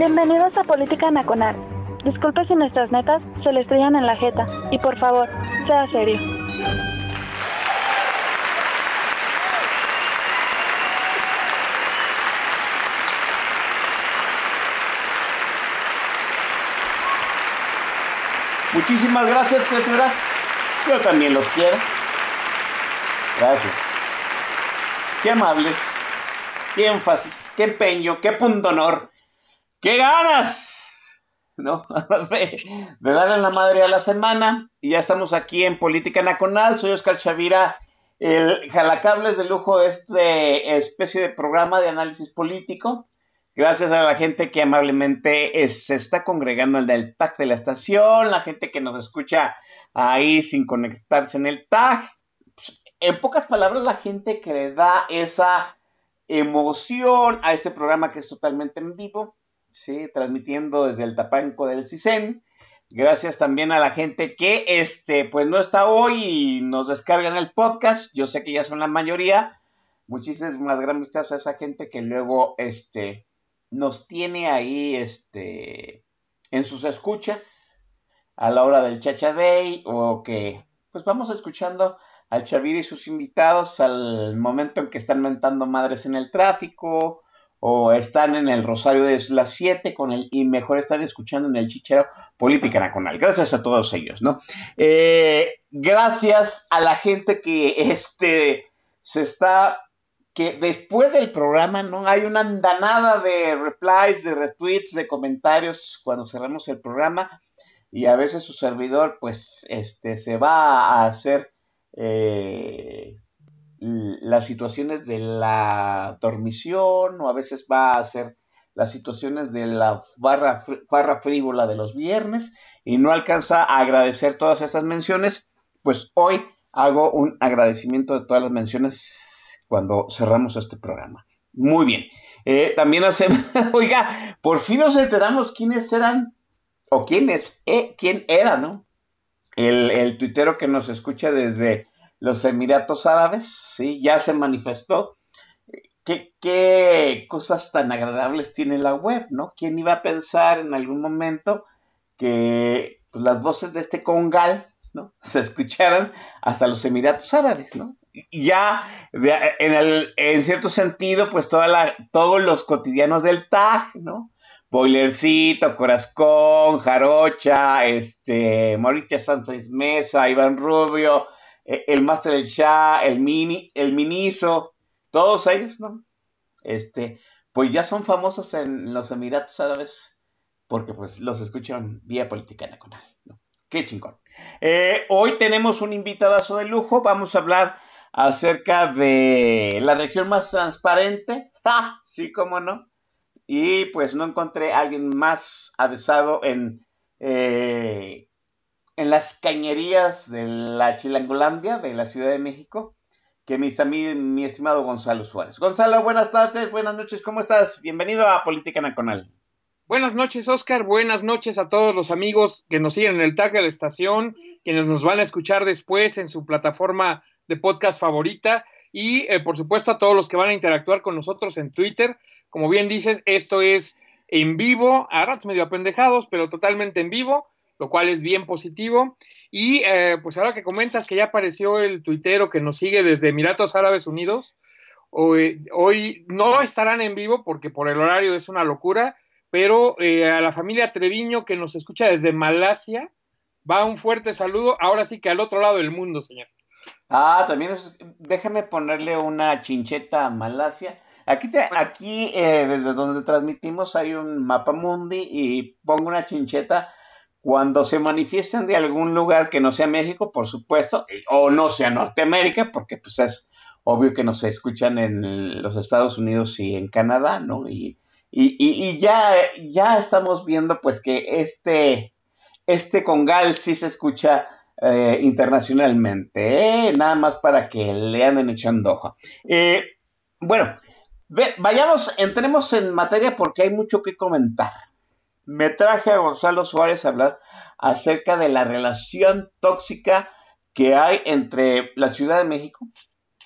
Bienvenidos a Política Nacional. Disculpe si nuestras netas se le estrellan en la jeta. Y por favor, sea serio. Muchísimas gracias, criaturas. Yo también los quiero. Gracias. Qué amables. Qué énfasis. Qué empeño. Qué punto honor. Qué ganas. ¿No? de, darle la madre a la semana. Y ya estamos aquí en Política Nacional. Soy Oscar Chavira, el jalacables de lujo de este especie de programa de análisis político. Gracias a la gente que amablemente es- se está congregando en el tag de la estación, la gente que nos escucha ahí sin conectarse en el tag. Pues, en pocas palabras, la gente que le da esa emoción a este programa que es totalmente en vivo, ¿sí? transmitiendo desde el Tapanco del CISEN. Gracias también a la gente que este, pues no está hoy y nos descargan el podcast. Yo sé que ya son la mayoría. Muchísimas gracias a esa gente que luego este, nos tiene ahí este, en sus escuchas a la hora del Chacha Day o que pues vamos escuchando al Chavir y sus invitados al momento en que están mentando madres en el tráfico o están en el Rosario de las 7 con el y mejor están escuchando en el Chichero Política Nacional. Gracias a todos ellos, ¿no? Eh, gracias a la gente que este se está que después del programa no hay una andanada de replies, de retweets, de comentarios cuando cerramos el programa y a veces su servidor pues este se va a hacer eh, las situaciones de la dormición o a veces va a hacer las situaciones de la barra, fr- barra frívola de los viernes y no alcanza a agradecer todas esas menciones, pues hoy hago un agradecimiento de todas las menciones cuando cerramos este programa. Muy bien. Eh, también hacemos, oiga, por fin nos enteramos quiénes eran, o quién es, eh, quién era, ¿no? El, el tuitero que nos escucha desde los Emiratos Árabes, sí, ya se manifestó. ¿Qué, qué cosas tan agradables tiene la web, ¿no? ¿Quién iba a pensar en algún momento que pues, las voces de este congal, ¿no? Se escucharan hasta los Emiratos Árabes, ¿no? Ya en, el- en cierto sentido, pues toda la, todos los cotidianos del TAG, ¿no? Boilercito, Corazcón, Jarocha, este, Mauricio Sánchez Mesa, Iván Rubio, el Master del Shah, el Mini, el Miniso, todos ellos, ¿no? Este, pues ya son famosos en los Emiratos Árabes porque pues los escuchan vía política nacional. Qué chingón. Eh, hoy tenemos un invitadazo de lujo, vamos a hablar acerca de la región más transparente, ¡Ja! sí, cómo no, y pues no encontré a alguien más avesado en, eh, en las cañerías de la Chilangolandia, de la Ciudad de México, que mi, ami- mi estimado Gonzalo Suárez. Gonzalo, buenas tardes, buenas noches, ¿cómo estás? Bienvenido a Política Nacional. Buenas noches, Oscar. Buenas noches a todos los amigos que nos siguen en el tag de la estación, quienes nos van a escuchar después en su plataforma de podcast favorita y, eh, por supuesto, a todos los que van a interactuar con nosotros en Twitter. Como bien dices, esto es en vivo, a ratos medio apendejados, pero totalmente en vivo, lo cual es bien positivo. Y eh, pues ahora que comentas que ya apareció el tuitero que nos sigue desde Emiratos Árabes Unidos, hoy, hoy no estarán en vivo porque por el horario es una locura, pero eh, a la familia Treviño que nos escucha desde Malasia, va un fuerte saludo, ahora sí que al otro lado del mundo, señor. Ah, también es- déjame ponerle una chincheta a Malasia. Aquí, te- aquí eh, desde donde transmitimos hay un mapa mundi y pongo una chincheta cuando se manifiesten de algún lugar que no sea México, por supuesto, o no sea Norteamérica, porque pues es obvio que nos escuchan en los Estados Unidos y en Canadá, ¿no? Y, y, ya, ya estamos viendo pues que este, este congal sí se escucha eh, internacionalmente, ¿eh? nada más para que le anden echando hoja. Eh, bueno, vayamos, entremos en materia porque hay mucho que comentar. Me traje a Gonzalo Suárez a hablar acerca de la relación tóxica que hay entre la Ciudad de México,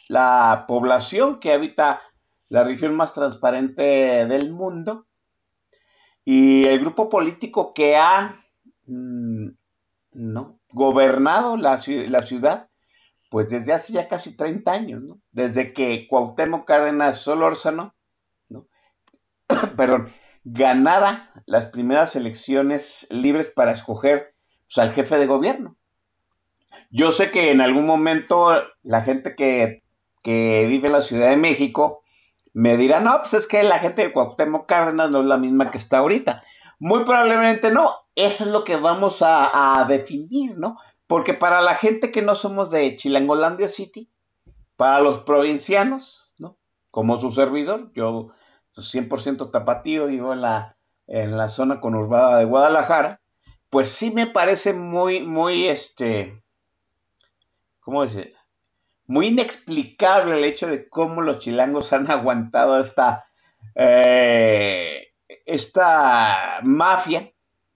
la población que habita la región más transparente del mundo, y el grupo político que ha mm, gobernado la, la, ciudad, pues desde hace ya casi 30 años, ¿no? desde que Cuauhtémoc Cárdenas Solórzano, ¿no? perdón, ganara las primeras elecciones libres para escoger pues, al jefe de gobierno. Yo sé que en algún momento la gente que, vive en la Ciudad de México me dirá, no, pues es que la gente de Cuauhtémoc Cárdenas no es la misma que está ahorita. Muy probablemente no. Eso es lo que vamos a, a definir, ¿no? Porque para la gente que no somos de Chilangolandia City, para los provincianos, ¿no? Como su servidor, yo 100% tapatío, vivo en la, en la zona conurbada de Guadalajara, pues sí me parece muy, muy, este, ¿cómo decir? Muy inexplicable el hecho de cómo los chilangos han aguantado esta, eh, esta mafia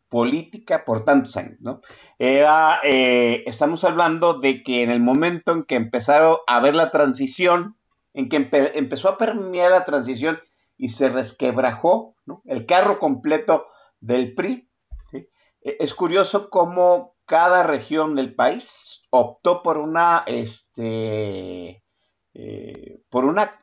política por tantos años, ¿no? Eh, estamos hablando de que en el momento en que empezaron a ver la transición, en que empezó a permear la transición y se resquebrajó el carro completo del PRI, e, es curioso cómo cada región del país optó por una, este, eh, por una,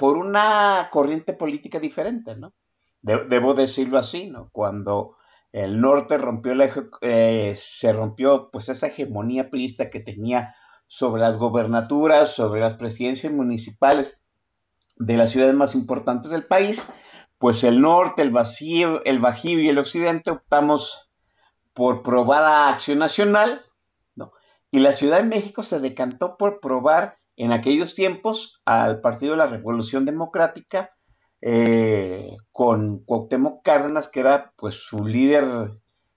una corriente política diferente, ¿no? debo decirlo así, ¿no? Cuando el norte rompió la, eh, se rompió pues esa hegemonía priista que tenía sobre las gobernaturas, sobre las presidencias municipales de las ciudades más importantes del país, pues el norte, el, vacío, el Bajío y el occidente optamos por probar a Acción Nacional, ¿no? Y la Ciudad de México se decantó por probar en aquellos tiempos al Partido de la Revolución Democrática eh, con Cuauhtémoc Cárdenas, que era pues su líder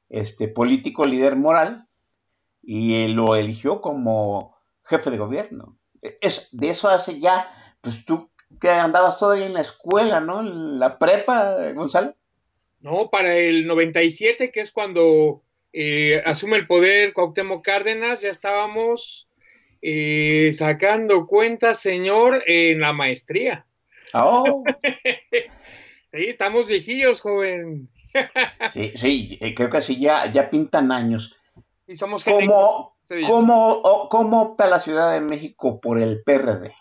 este, político, líder moral, y lo eligió como jefe de gobierno. Es, de eso hace ya, pues tú que andabas todavía en la escuela, ¿no? En la prepa, Gonzalo. No, para el 97, que es cuando eh, asume el poder Cuauhtémoc Cárdenas, ya estábamos eh, sacando cuentas, señor, en la maestría. Oh. sí, estamos viejillos, joven. sí, sí, eh, creo que así ya, ya pintan años. Y somos ¿Cómo, ¿cómo, ¿Cómo opta la Ciudad de México por el PRD?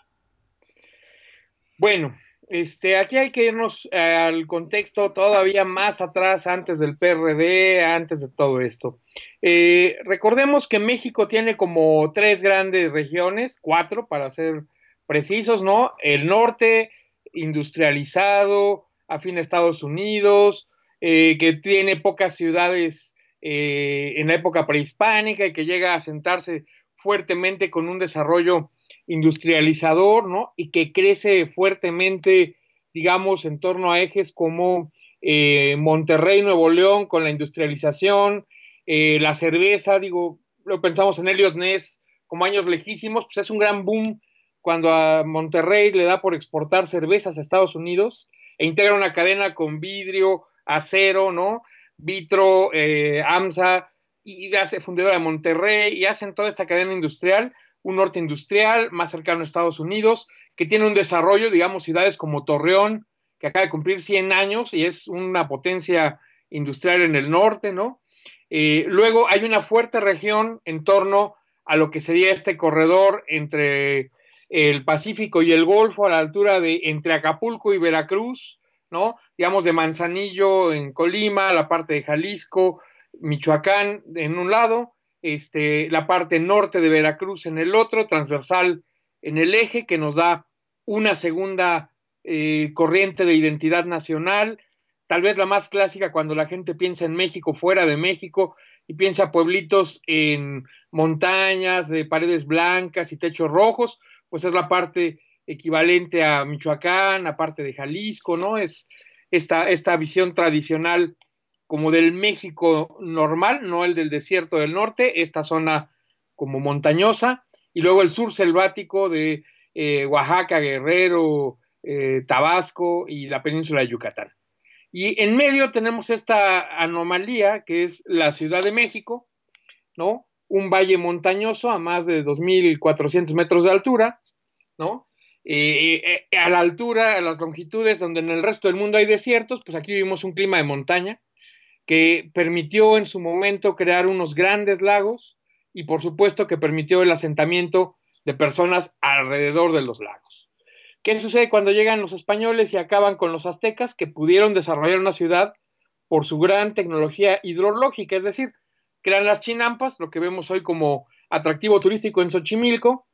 Bueno, este, aquí hay que irnos eh, al contexto todavía más atrás, antes del PRD, antes de todo esto. Eh, recordemos que México tiene como tres grandes regiones, cuatro para ser precisos, ¿no? El norte, industrializado, afín a Estados Unidos, eh, que tiene pocas ciudades en la época prehispánica y que llega a sentarse fuertemente con un desarrollo industrializador, ¿no? Y que crece fuertemente, digamos, en torno a ejes como eh, Monterrey, Nuevo León, con la industrialización, eh, la cerveza, digo, lo pensamos en Elliot Ness como años lejísimos, pues es un gran boom cuando a Monterrey le da por exportar cervezas a Estados Unidos e integra una cadena con vidrio, acero, ¿no? Vitro, eh, AMSA, y hace fundadora de Monterrey, y hacen toda esta cadena industrial, un norte industrial más cercano a Estados Unidos, que tiene un desarrollo, digamos, ciudades como Torreón, que acaba de cumplir 100 años y es una potencia industrial en el norte, ¿no? Eh, luego hay una fuerte región en torno a lo que sería este corredor entre el Pacífico y el Golfo, a la altura de entre Acapulco y Veracruz, ¿no? Digamos de Manzanillo en Colima, la parte de Jalisco, Michoacán en un lado, este, la parte norte de Veracruz en el otro, transversal en el eje, que nos da una segunda eh, corriente de identidad nacional, tal vez la más clásica cuando la gente piensa en México, fuera de México, y piensa pueblitos en montañas, de paredes blancas y techos rojos, pues es la parte equivalente a Michoacán, aparte de Jalisco, ¿no? Es esta, esta visión tradicional como del México normal, no el del desierto del norte, esta zona como montañosa, y luego el sur selvático de eh, Oaxaca, Guerrero, eh, Tabasco y la península de Yucatán. Y en medio tenemos esta anomalía que es la Ciudad de México, ¿no? Un valle montañoso a más de 2.400 metros de altura, ¿no? Eh, a la altura, a las longitudes donde en el resto del mundo hay desiertos, pues aquí vivimos un clima de montaña que permitió en su momento crear unos grandes lagos y por supuesto que permitió el asentamiento de personas alrededor de los lagos. ¿Qué sucede cuando llegan los españoles y acaban con los aztecas que pudieron desarrollar una ciudad por su gran tecnología hidrológica? Es decir, crean las chinampas, lo que vemos hoy como atractivo turístico en Xochimilco.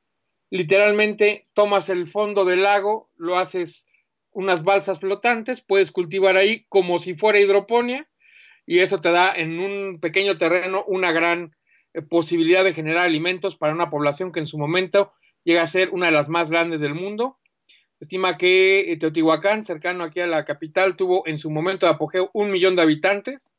Literalmente tomas el fondo del lago, lo haces unas balsas flotantes, puedes cultivar ahí como si fuera hidroponía y eso te da en un pequeño terreno una gran eh, posibilidad de generar alimentos para una población que en su momento llega a ser una de las más grandes del mundo. Se estima que eh, Teotihuacán, cercano aquí a la capital, tuvo en su momento de apogeo un millón de habitantes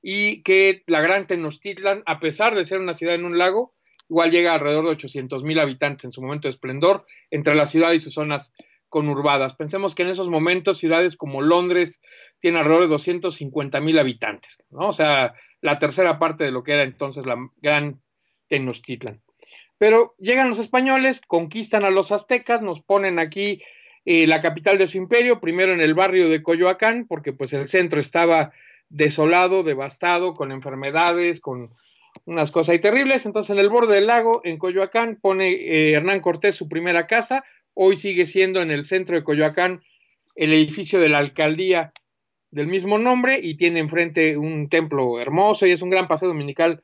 y que la gran Tenochtitlan, a pesar de ser una ciudad en un lago, igual llega a alrededor de 800 mil habitantes en su momento de esplendor entre la ciudad y sus zonas conurbadas. Pensemos que en esos momentos ciudades como Londres tienen alrededor de 250 mil habitantes, ¿no? O sea, la tercera parte de lo que era entonces la gran Tenochtitlan. Pero llegan los españoles, conquistan a los aztecas, nos ponen aquí eh, la capital de su imperio, primero en el barrio de Coyoacán, porque pues el centro estaba desolado, devastado, con enfermedades, con unas cosas ahí terribles. Entonces en el borde del lago, en Coyoacán, pone eh, Hernán Cortés su primera casa, hoy sigue siendo en el centro de Coyoacán el edificio de la alcaldía del mismo nombre y tiene enfrente un templo hermoso y es un gran paseo dominical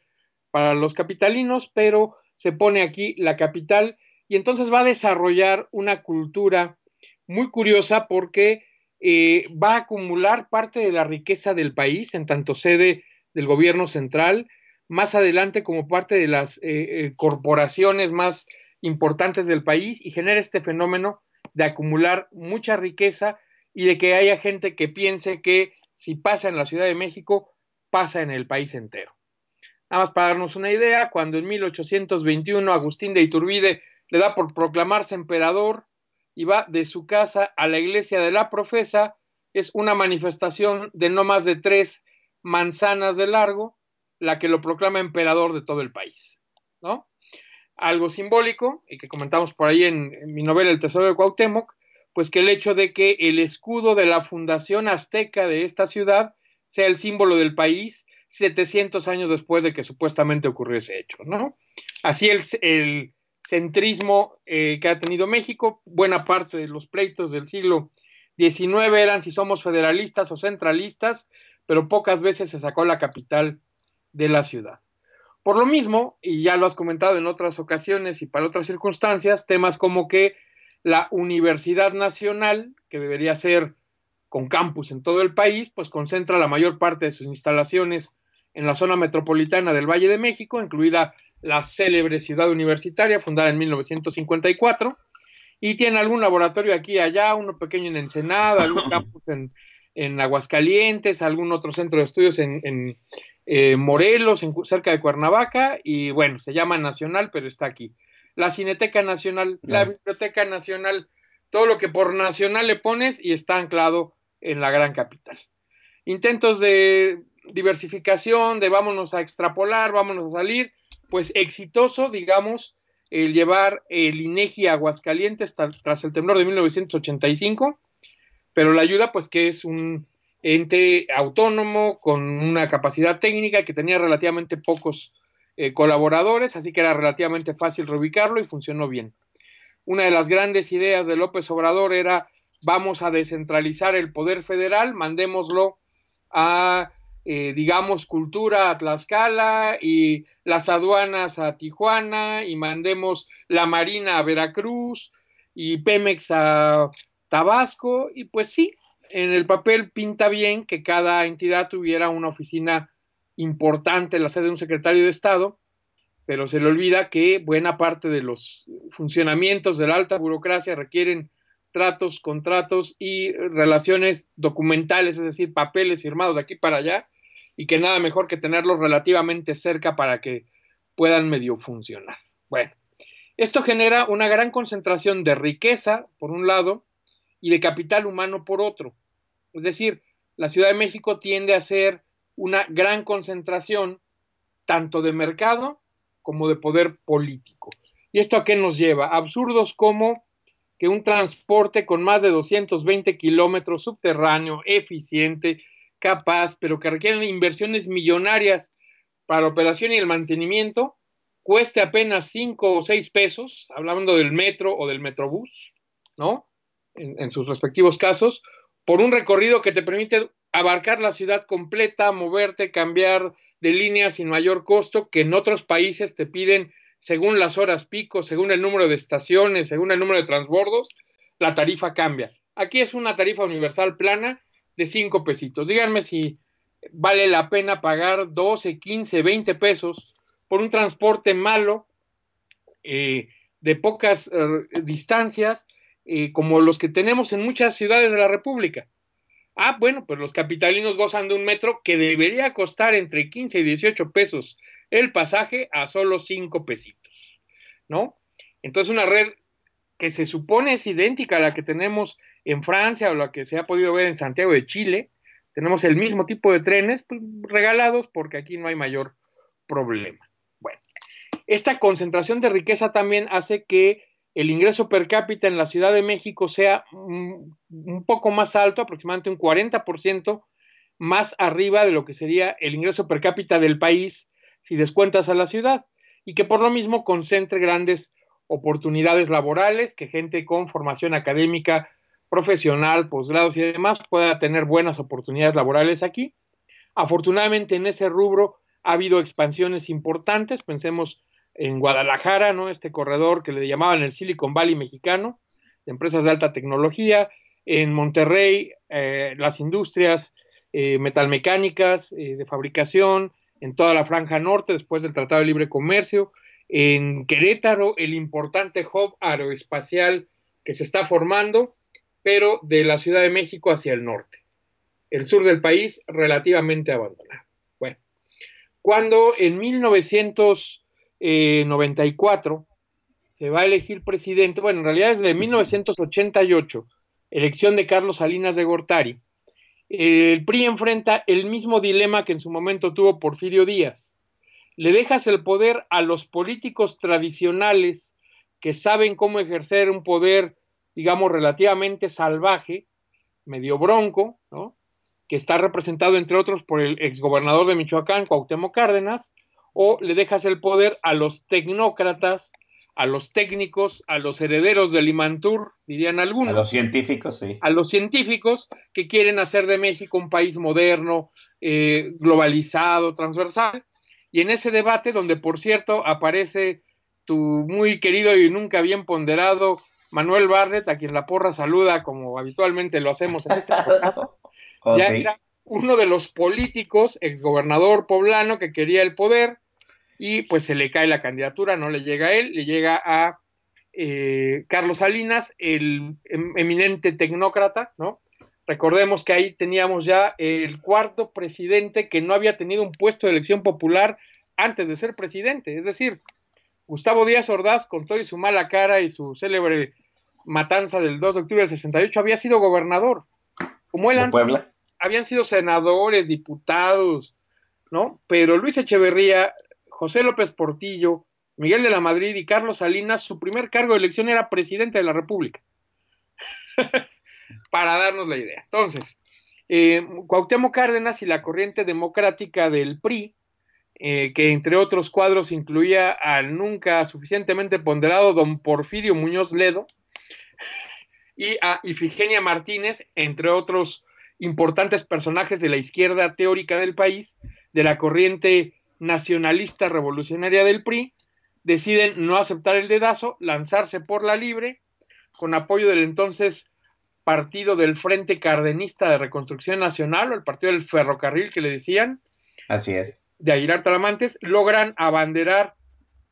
para los capitalinos, pero se pone aquí la capital y entonces va a desarrollar una cultura muy curiosa porque eh, va a acumular parte de la riqueza del país en tanto sede del gobierno central, más adelante como parte de las eh, eh, corporaciones más importantes del país y genera este fenómeno de acumular mucha riqueza y de que haya gente que piense que si pasa en la Ciudad de México, pasa en el país entero. Nada más para darnos una idea, cuando en 1821 Agustín de Iturbide le da por proclamarse emperador y va de su casa a la iglesia de la profesa, es una manifestación de no más de tres manzanas de largo, la que lo proclama emperador de todo el país, ¿no? Algo simbólico, y que comentamos por ahí en, mi novela El Tesoro de Cuauhtémoc, pues que el hecho de que el escudo de la fundación azteca de esta ciudad sea el símbolo del país 700 años después de que supuestamente ocurrió ese hecho, ¿no? Así el, el centrismo eh, que ha tenido México, buena parte de los pleitos del siglo XIX eran si somos federalistas o centralistas, pero pocas veces se sacó la capital de la ciudad. Por lo mismo, y ya lo has comentado en otras ocasiones y para otras circunstancias, temas como que la Universidad Nacional, que debería ser con campus en todo el país, pues concentra la mayor parte de sus instalaciones en la zona metropolitana del Valle de México, incluida la célebre ciudad universitaria fundada en 1954, y tiene algún laboratorio aquí y allá, uno pequeño en Ensenada, algún campus en, Aguascalientes, algún otro centro de estudios en, eh, Morelos, cerca de Cuernavaca, y bueno, se llama Nacional, pero está aquí la Cineteca Nacional, la Biblioteca Nacional, todo lo que por nacional le pones y está anclado en la gran capital. Intentos de diversificación, de vámonos a extrapolar, vámonos a salir, pues exitoso, digamos, el llevar el INEGI a Aguascalientes tras el temblor de 1985, pero la ayuda, pues que es un ente autónomo con una capacidad técnica que tenía relativamente pocos eh, colaboradores, así que era relativamente fácil reubicarlo y funcionó bien. Una de las grandes ideas de López Obrador era vamos a descentralizar el poder federal, mandémoslo a, eh, digamos, cultura a Tlaxcala y las aduanas a Tijuana y mandemos la Marina a Veracruz y Pemex a Tabasco y pues sí, en el papel pinta bien que cada entidad tuviera una oficina importante la sede de un secretario de Estado, pero se le olvida que buena parte de los funcionamientos de la alta burocracia requieren tratos, contratos y relaciones documentales, es decir, papeles firmados de aquí para allá, y que nada mejor que tenerlos relativamente cerca para que puedan medio funcionar. Bueno, esto genera una gran concentración de riqueza, por un lado, y de capital humano, por otro. Es decir, la Ciudad de México tiende a ser una gran concentración tanto de mercado como de poder político. ¿Y esto a qué nos lleva? Absurdos como que un transporte con más de 220 kilómetros subterráneo, eficiente, capaz, pero que requieren inversiones millonarias para la operación y el mantenimiento, cueste apenas 5 o 6 pesos, hablando del metro o del metrobús, ¿no? En, en, sus respectivos casos, por un recorrido que te permite abarcar la ciudad completa, moverte, cambiar de línea sin mayor costo, que en otros países te piden según las horas pico, según el número de estaciones, según el número de transbordos, la tarifa cambia. Aquí es una tarifa universal plana de 5 pesitos. Díganme si vale la pena pagar 12, 15, 20 pesos por un transporte malo eh, de pocas eh, distancias como los que tenemos en muchas ciudades de la República. Ah, bueno, pues los capitalinos gozan de un metro que debería costar entre 15 y 18 pesos el pasaje a solo 5 pesitos, ¿no? Entonces una red que se supone es idéntica a la que tenemos en Francia o la que se ha podido ver en Santiago de Chile. Tenemos el mismo tipo de trenes pues, regalados porque aquí no hay mayor problema. Bueno, esta concentración de riqueza también hace que el ingreso per cápita en la Ciudad de México sea un, un poco más alto, aproximadamente un 40% más arriba de lo que sería el ingreso per cápita del país si descuentas a la ciudad y que por lo mismo concentre grandes oportunidades laborales, que gente con formación académica, profesional, posgrados y demás pueda tener buenas oportunidades laborales aquí. Afortunadamente en ese rubro ha habido expansiones importantes, pensemos en Guadalajara, ¿no? Este corredor que le llamaban el Silicon Valley mexicano, de empresas de alta tecnología, en Monterrey, eh, las industrias eh, metalmecánicas, eh, de fabricación, en toda la franja norte, después del Tratado de Libre Comercio, en Querétaro, el importante hub aeroespacial que se está formando, pero de la Ciudad de México hacia el norte. El sur del país relativamente abandonado. Bueno, cuando en 1900 94 eh, se va a elegir presidente, bueno, en realidad desde 1988, elección de Carlos Salinas de Gortari, el PRI enfrenta el mismo dilema que en su momento tuvo Porfirio Díaz. Le dejas el poder a los políticos tradicionales que saben cómo ejercer un poder, digamos, relativamente salvaje, medio bronco, que está representado, entre otros, por el exgobernador de Michoacán, Cuauhtémoc Cárdenas, o le dejas el poder a los tecnócratas, a los técnicos, a los herederos del Imantur, dirían algunos. A los científicos, sí. A los científicos que quieren hacer de México un país moderno, eh, globalizado, transversal. Y en ese debate, donde por cierto aparece tu muy querido y nunca bien ponderado Manuel Barret, a quien la porra saluda como habitualmente lo hacemos en este programa, oh, ya era uno de los políticos, exgobernador poblano, que quería el poder, y pues se le cae la candidatura, no le llega a él, le llega a eh, Carlos Salinas, el em, eminente tecnócrata, ¿no? Recordemos que ahí teníamos ya el cuarto presidente que no había tenido un puesto de elección popular antes de ser presidente, es decir, Gustavo Díaz Ordaz, con todo y su mala cara y su célebre matanza del 2 de octubre del 68, había sido gobernador. Como él antes, habían sido senadores, diputados, ¿no? Pero Luis Echeverría José López Portillo, Miguel de la Madrid y Carlos Salinas, su primer cargo de elección era presidente de la República. Para darnos la idea. Entonces, eh, Cuauhtémoc Cárdenas y la corriente democrática del PRI, eh, que entre otros cuadros incluía al nunca suficientemente ponderado don Porfirio Muñoz Ledo y a Ifigenia Martínez, entre otros importantes personajes de la izquierda teórica del país, de la corriente nacionalista revolucionaria del PRI, deciden no aceptar el dedazo, lanzarse por la libre, con apoyo del entonces partido del Frente Cardenista de Reconstrucción Nacional, o el partido del ferrocarril que le decían. Así es. De Aguilar Talamantes, logran abanderar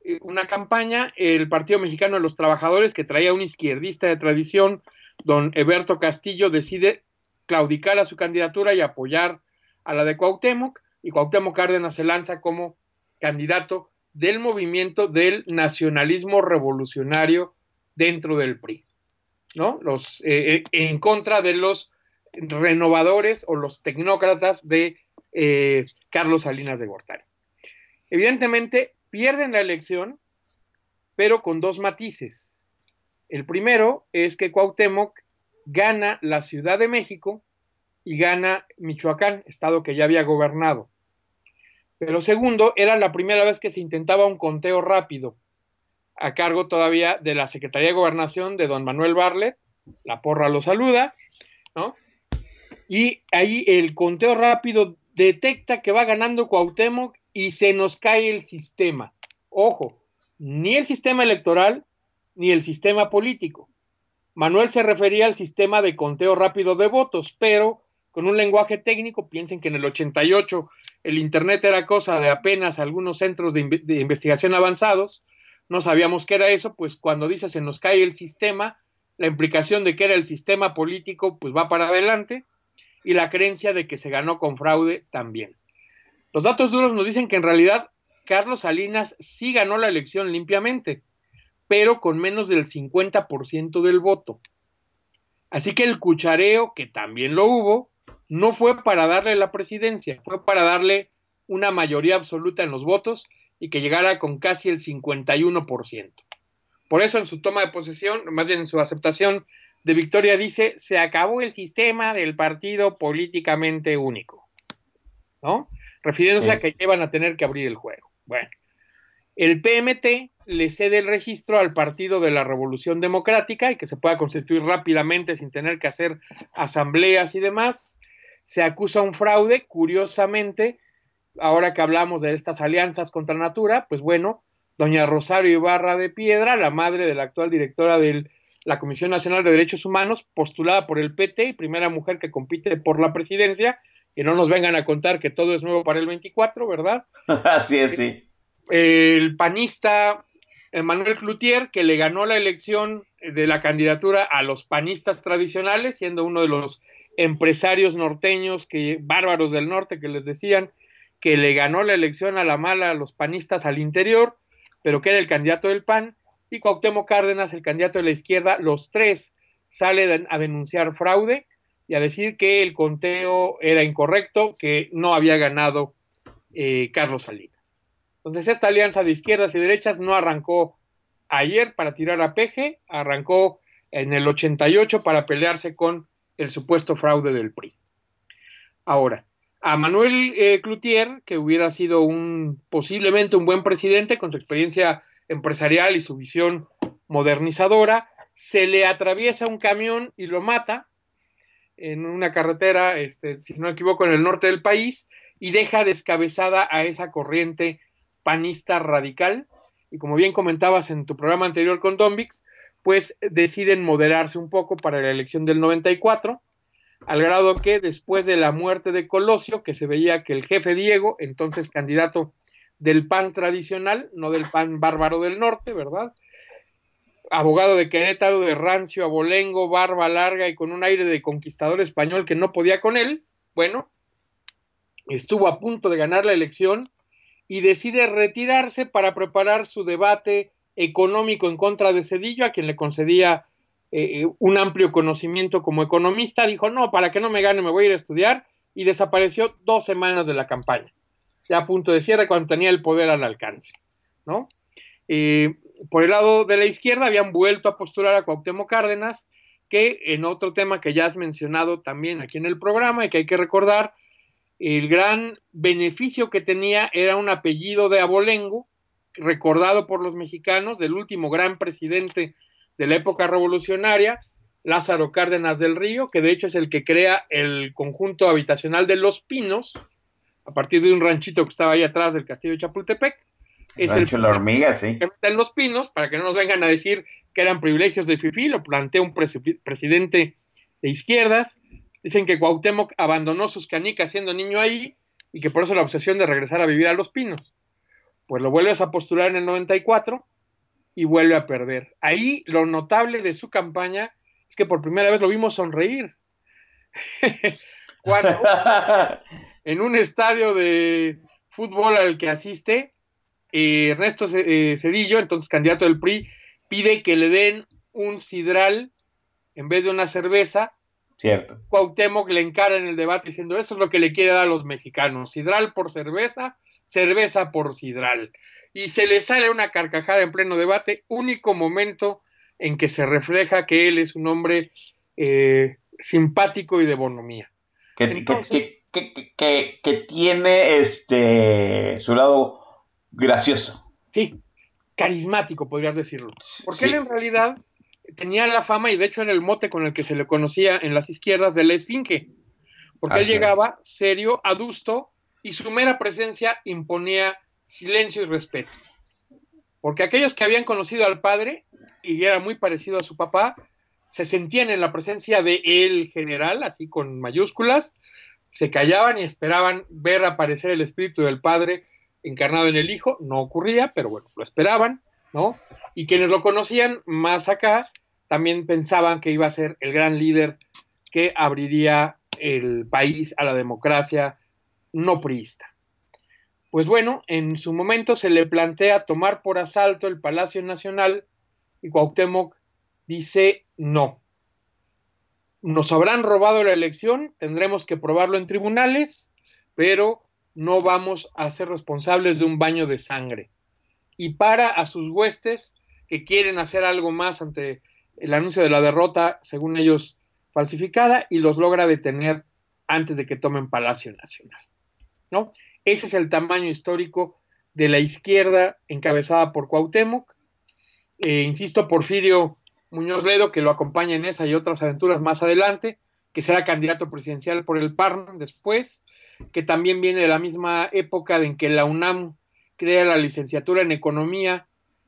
eh, una campaña, el Partido Mexicano de los Trabajadores, que traía un izquierdista de tradición, don Eberto Castillo, decide claudicar a su candidatura y apoyar a la de Cuauhtémoc, y Cuauhtémoc Cárdenas se lanza como candidato del movimiento del nacionalismo revolucionario dentro del PRI, ¿no? Los, eh, eh, en contra de los renovadores o los tecnócratas de eh, Carlos Salinas de Gortari. Evidentemente, pierden la elección, pero con dos matices. El primero es que Cuauhtémoc gana la Ciudad de México y gana Michoacán, estado que ya había gobernado. Pero segundo, era la primera vez que se intentaba un conteo rápido, a cargo todavía de la Secretaría de Gobernación de don Manuel Barlet, la porra lo saluda, ¿no? Y ahí el conteo rápido detecta que va ganando Cuauhtémoc y se nos cae el sistema. Ojo, ni el sistema electoral ni el sistema político. Manuel se refería al sistema de conteo rápido de votos, pero con un lenguaje técnico, piensen que en el 88 el Internet era cosa de apenas algunos centros de, investigación avanzados, no sabíamos qué era eso, pues cuando dice se nos cae el sistema, la implicación de que era el sistema político, pues va para adelante, y la creencia de que se ganó con fraude también. Los datos duros nos dicen que en realidad Carlos Salinas sí ganó la elección limpiamente, pero con menos del 50% del voto. Así que el cuchareo, que también lo hubo, no fue para darle la presidencia, fue para darle una mayoría absoluta en los votos y que llegara con casi el 51%. Por eso en su toma de posesión, más bien en su aceptación de victoria, dice, se acabó el sistema del partido políticamente único, ¿no? Refiriéndose a que iban a tener que abrir el juego. Bueno, el PMT le cede el registro al Partido de la Revolución Democrática y que se pueda constituir rápidamente sin tener que hacer asambleas y demás. Se acusa un fraude, curiosamente, ahora que hablamos de estas alianzas contra Natura, pues bueno, doña Rosario Ibarra de Piedra, la madre de la actual directora de la Comisión Nacional de Derechos Humanos, postulada por el PT y primera mujer que compite por la presidencia, que no nos vengan a contar que todo es nuevo para el 24, ¿verdad? Así es, sí. El panista Manuel Cloutier, que le ganó la elección de la candidatura a los panistas tradicionales, siendo uno de los empresarios norteños, que bárbaros del norte, que les decían que le ganó la elección a la mala a los panistas al interior, pero que era el candidato del PAN, y Cuauhtémoc Cárdenas, el candidato de la izquierda, los tres salen a denunciar fraude y a decir que el conteo era incorrecto, que no había ganado eh, Carlos Salinas. Entonces, esta alianza de izquierdas y derechas no arrancó ayer para tirar a peje, arrancó en el 88 para pelearse con el supuesto fraude del PRI. Ahora, a Manuel eh, Cloutier, que hubiera sido un posiblemente un buen presidente con su experiencia empresarial y su visión modernizadora, se le atraviesa un camión y lo mata en una carretera, este, si no me equivoco, en el norte del país, y deja descabezada a esa corriente panista radical, y como bien comentabas en tu programa anterior con Dombix, pues deciden moderarse un poco para la elección del 94, al grado que después de la muerte de Colosio, que se veía que el jefe Diego, entonces candidato del PAN tradicional, no del PAN bárbaro del norte, ¿verdad? Abogado de Querétaro, de rancio, abolengo, barba larga y con un aire de conquistador español que no podía con él, bueno, estuvo a punto de ganar la elección y decide retirarse para preparar su debate económico en contra de Cedillo, a quien le concedía eh, eh, un amplio conocimiento como economista. Dijo, no, para que no me gane me voy a ir a estudiar y desapareció dos semanas de la campaña, ya a punto de cierre cuando tenía el poder al alcance, ¿no? Eh, por el lado de la izquierda habían vuelto a postular a Cuauhtémoc Cárdenas, que en otro tema que ya has mencionado también aquí en el programa y que hay que recordar, el gran beneficio que tenía era un apellido de abolengo, recordado por los mexicanos, del último gran presidente de la época revolucionaria, Lázaro Cárdenas del Río, que de hecho es el que crea el conjunto habitacional de Los Pinos, a partir de un ranchito que estaba ahí atrás del castillo de Chapultepec. Es Rancho La Hormiga, sí. Que en Los Pinos, para que no nos vengan a decir que eran privilegios de FIFI, lo plantea un presidente de izquierdas, Dicen que Cuauhtémoc abandonó sus canicas siendo niño ahí y que por eso la obsesión de regresar a vivir a Los Pinos. Pues lo vuelves a postular en el 94 y vuelve a perder. Ahí lo notable de su campaña es que por primera vez lo vimos sonreír. Cuando en un estadio de fútbol al que asiste, eh, Ernesto eh, Cedillo, entonces candidato del PRI, pide que le den un sidral en vez de una cerveza. Cierto. Cuauhtémoc le encara en el debate diciendo, eso es lo que le quiere dar a los mexicanos, sidral por cerveza, cerveza por sidral. Y se le sale una carcajada en pleno debate, único momento en que se refleja que él es un hombre eh, simpático y de bonomía. Que, que, que, tiene este su lado gracioso. Sí, carismático, podrías decirlo. Porque él en realidad tenía la fama y de hecho era el mote con el que se le conocía en las izquierdas de la esfinge. Porque él llegaba serio, adusto y su mera presencia imponía silencio y respeto. Porque aquellos que habían conocido al padre y era muy parecido a su papá, se sentían en la presencia de el general, así con mayúsculas, se callaban y esperaban ver aparecer el espíritu del padre encarnado en el hijo, no ocurría, pero bueno, lo esperaban, ¿no? Y quienes lo conocían más acá también pensaban que iba a ser el gran líder que abriría el país a la democracia no priista. Pues bueno, en su momento se le plantea tomar por asalto el Palacio Nacional y Cuauhtémoc dice no. Nos habrán robado la elección, tendremos que probarlo en tribunales, pero no vamos a ser responsables de un baño de sangre. Y para a sus huestes que quieren hacer algo más ante el anuncio de la derrota, según ellos, falsificada, y los logra detener antes de que tomen Palacio Nacional. ¿No? Ese es el tamaño histórico de la izquierda encabezada por Cuauhtémoc. Eh, insisto, Porfirio Muñoz Ledo, que lo acompaña en esa y otras aventuras más adelante, que será candidato presidencial por el PARN después, que también viene de la misma época en que la UNAM crea la licenciatura en economía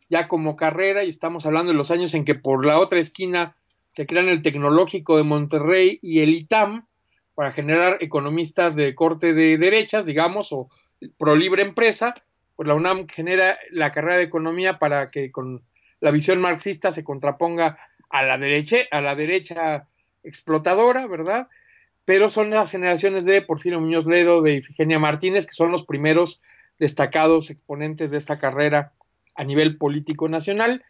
ya como carrera y estamos hablando de los años en que por la otra esquina se crean el Tecnológico de Monterrey y el ITAM para generar economistas de corte de derechas, digamos, o pro libre empresa, pues la UNAM genera la carrera de economía para que con la visión marxista se contraponga a la derecha, a la derecha explotadora, ¿verdad? Pero son las generaciones de Porfirio Muñoz Ledo, de Ifigenia Martínez, que son los primeros destacados exponentes de esta carrera a nivel político nacional.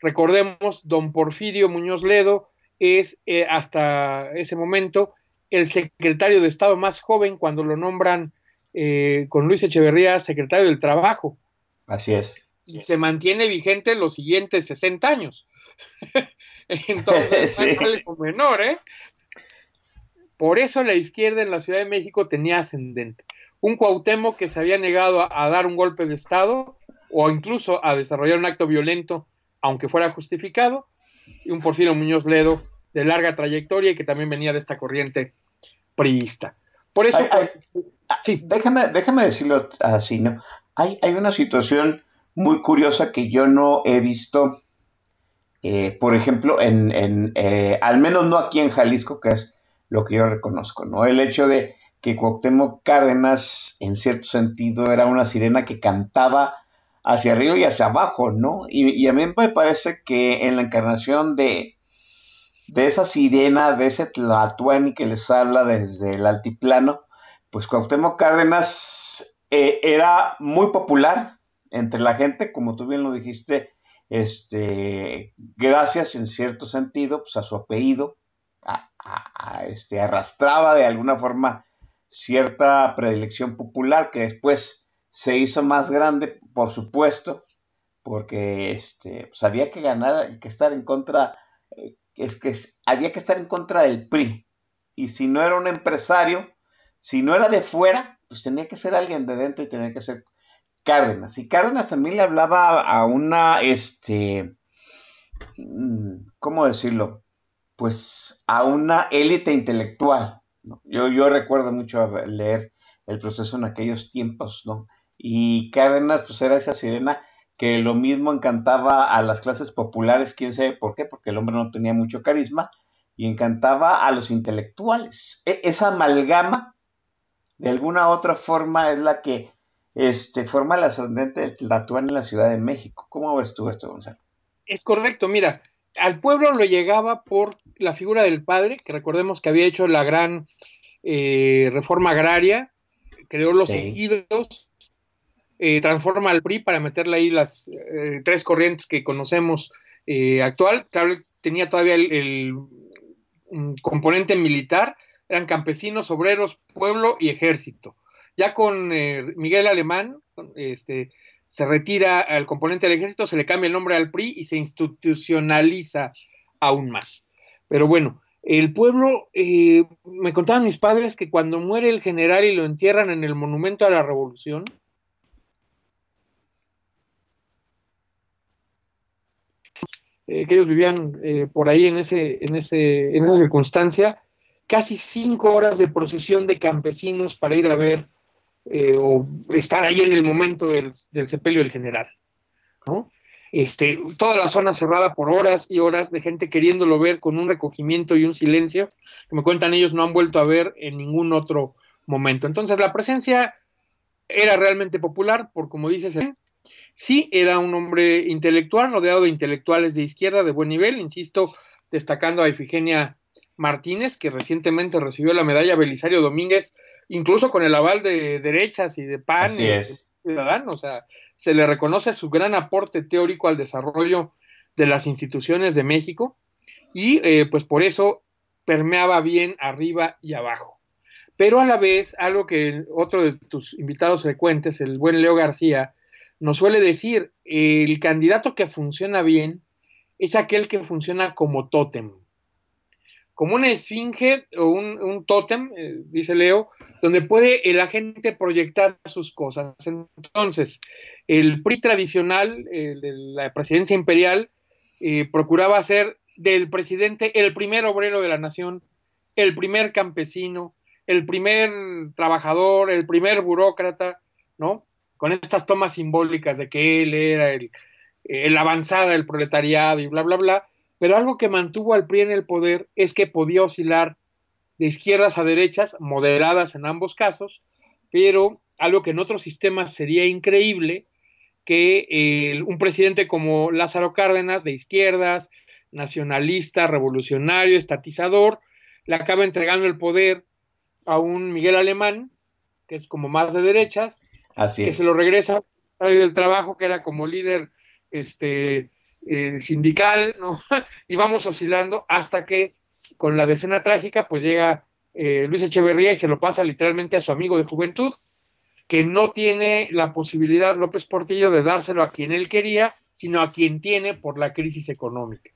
Recordemos, don Porfirio Muñoz Ledo es eh, hasta ese momento el secretario de Estado más joven cuando lo nombran eh, con Luis Echeverría secretario del Trabajo. Así es. Y se mantiene vigente los siguientes 60 años. Entonces, no menor, ¿eh? Por eso la izquierda en la Ciudad de México tenía ascendente. Un Cuauhtémoc que se había negado a dar un golpe de Estado o incluso a desarrollar un acto violento, aunque fuera justificado, y un Porfirio Muñoz Ledo de larga trayectoria y que también venía de esta corriente priista. Por eso, sí. déjame, déjame decirlo así, ¿no? Hay, hay una situación muy curiosa que yo no he visto, eh, por ejemplo, en, en eh, al menos no aquí en Jalisco, que es lo que yo reconozco, ¿no? El hecho de que Cuauhtémoc Cárdenas, en cierto sentido, era una sirena que cantaba hacia arriba y hacia abajo, ¿no? Y, a mí me parece que en la encarnación de, de esa sirena, de ese Tlatuani que les habla desde el altiplano, pues Cuauhtémoc Cárdenas eh, era muy popular entre la gente, como tú bien lo dijiste, este, gracias en cierto sentido pues, a su apellido, este, arrastraba de alguna forma cierta predilección popular que después se hizo más grande, por supuesto, porque este, pues había que ganar, que estar en contra, eh, es que había que estar en contra del PRI. Y si no era un empresario, si no era de fuera, pues tenía que ser alguien de dentro y tenía que ser Cárdenas. Y Cárdenas también le hablaba a una, este, mm, ¿cómo decirlo? Pues a una élite intelectual. Yo, yo recuerdo mucho leer el proceso en aquellos tiempos, ¿no? Y Cárdenas, pues era esa sirena que lo mismo encantaba a las clases populares, quién sabe por qué, porque el hombre no tenía mucho carisma, y encantaba a los intelectuales. E, esa amalgama, de alguna otra forma, es la que este, forma el ascendente del Tlatuán en la Ciudad de México. ¿Cómo ves tú esto, Gonzalo? Es correcto, mira, al pueblo lo llegaba por la figura del padre, que recordemos que había hecho la gran eh, reforma agraria, creó los ejidos, eh, transforma al PRI para meterle ahí las eh, tres corrientes que conocemos actual. Claro, tenía todavía el, componente militar, eran campesinos, obreros, pueblo y ejército. Ya con Miguel Alemán, este, se retira al componente del ejército, se le cambia el nombre al PRI y se institucionaliza aún más. Pero bueno, el pueblo, eh, me contaban mis padres que cuando muere el general y lo entierran en el monumento a la revolución, eh, que ellos vivían eh, por ahí en, ese, en, ese, en esa circunstancia, casi cinco horas de procesión de campesinos para ir a ver eh, o estar ahí en el momento del, sepelio del general. ¿no? Este, toda la zona cerrada por horas y horas de gente queriéndolo ver con un recogimiento y un silencio que me cuentan ellos no han vuelto a ver en ningún otro momento. Entonces la presencia era realmente popular, por como dices, sí era un hombre intelectual, rodeado de intelectuales de izquierda de buen nivel, insisto, destacando a Ifigenia Martínez, que recientemente recibió la medalla Belisario Domínguez incluso con el aval de derechas y de PAN y ciudadanos. O sea, se le reconoce su gran aporte teórico al desarrollo de las instituciones de México y eh, pues por eso permeaba bien arriba y abajo. Pero a la vez, algo que otro de tus invitados frecuentes, el buen Leo García, nos suele decir, el candidato que funciona bien es aquel que funciona como tótem como una esfinge o un, tótem, eh, dice Leo, donde puede el agente proyectar sus cosas. Entonces, el PRI tradicional, de la presidencia imperial, eh, procuraba ser del presidente el primer obrero de la nación, el primer campesino, el primer trabajador, el primer burócrata, ¿no? Con estas tomas simbólicas de que él era el, el avanzada del proletariado y bla, bla, bla pero algo que mantuvo al PRI en el poder es que podía oscilar de izquierdas a derechas, moderadas en ambos casos, pero algo que en otros sistemas sería increíble, que un presidente como Lázaro Cárdenas, de izquierdas, nacionalista, revolucionario, estatizador, le acaba entregando el poder a un Miguel Alemán, que es como más de derechas, Así que se lo regresa del trabajo, que era como líder este, eh, sindical, ¿no? y vamos oscilando hasta que con la decena trágica, pues llega eh, Luis Echeverría y se lo pasa literalmente a su amigo de juventud, que no tiene la posibilidad López Portillo de dárselo a quien él quería, sino a quien tiene por la crisis económica.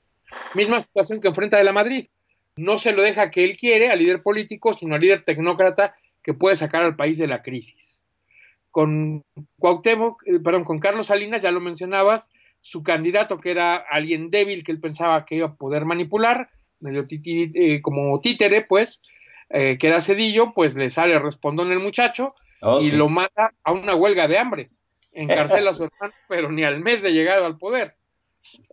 Misma situación que enfrenta de la Madrid. No se lo deja que él quiere al líder político, sino al líder tecnócrata que puede sacar al país de la crisis. Con Cuauhtémoc, eh, perdón, con Carlos Salinas, ya lo mencionabas, su candidato, que era alguien débil que él pensaba que iba a poder manipular, medio eh, como títere, pues, eh, que era Cedillo, pues le sale respondón el muchacho oh, y lo mata a una huelga de hambre. Encarcela a su hermano, pero ni al mes de llegado al poder.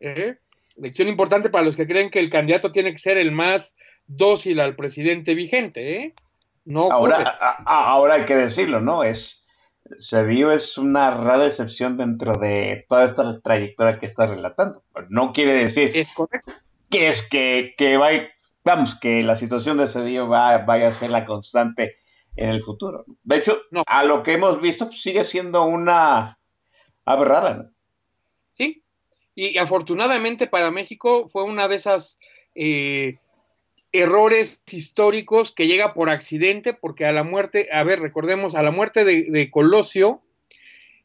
¿Eh? Lección importante para los que creen que el candidato tiene que ser el más dócil al presidente vigente. ¿eh? No ahora, ahora hay que decirlo, ¿no? Es Cedillo es una rara excepción dentro de toda esta trayectoria que está relatando. No quiere decir que es que, que vamos, que la situación de Cedillo va, vaya a ser la constante en el futuro. De hecho, a lo que hemos visto, pues, sigue siendo una ave rara, ¿no? Sí, y afortunadamente para México fue una de esas eh, errores históricos que llega por accidente, porque a la muerte, a ver, recordemos, a la muerte de, Colosio,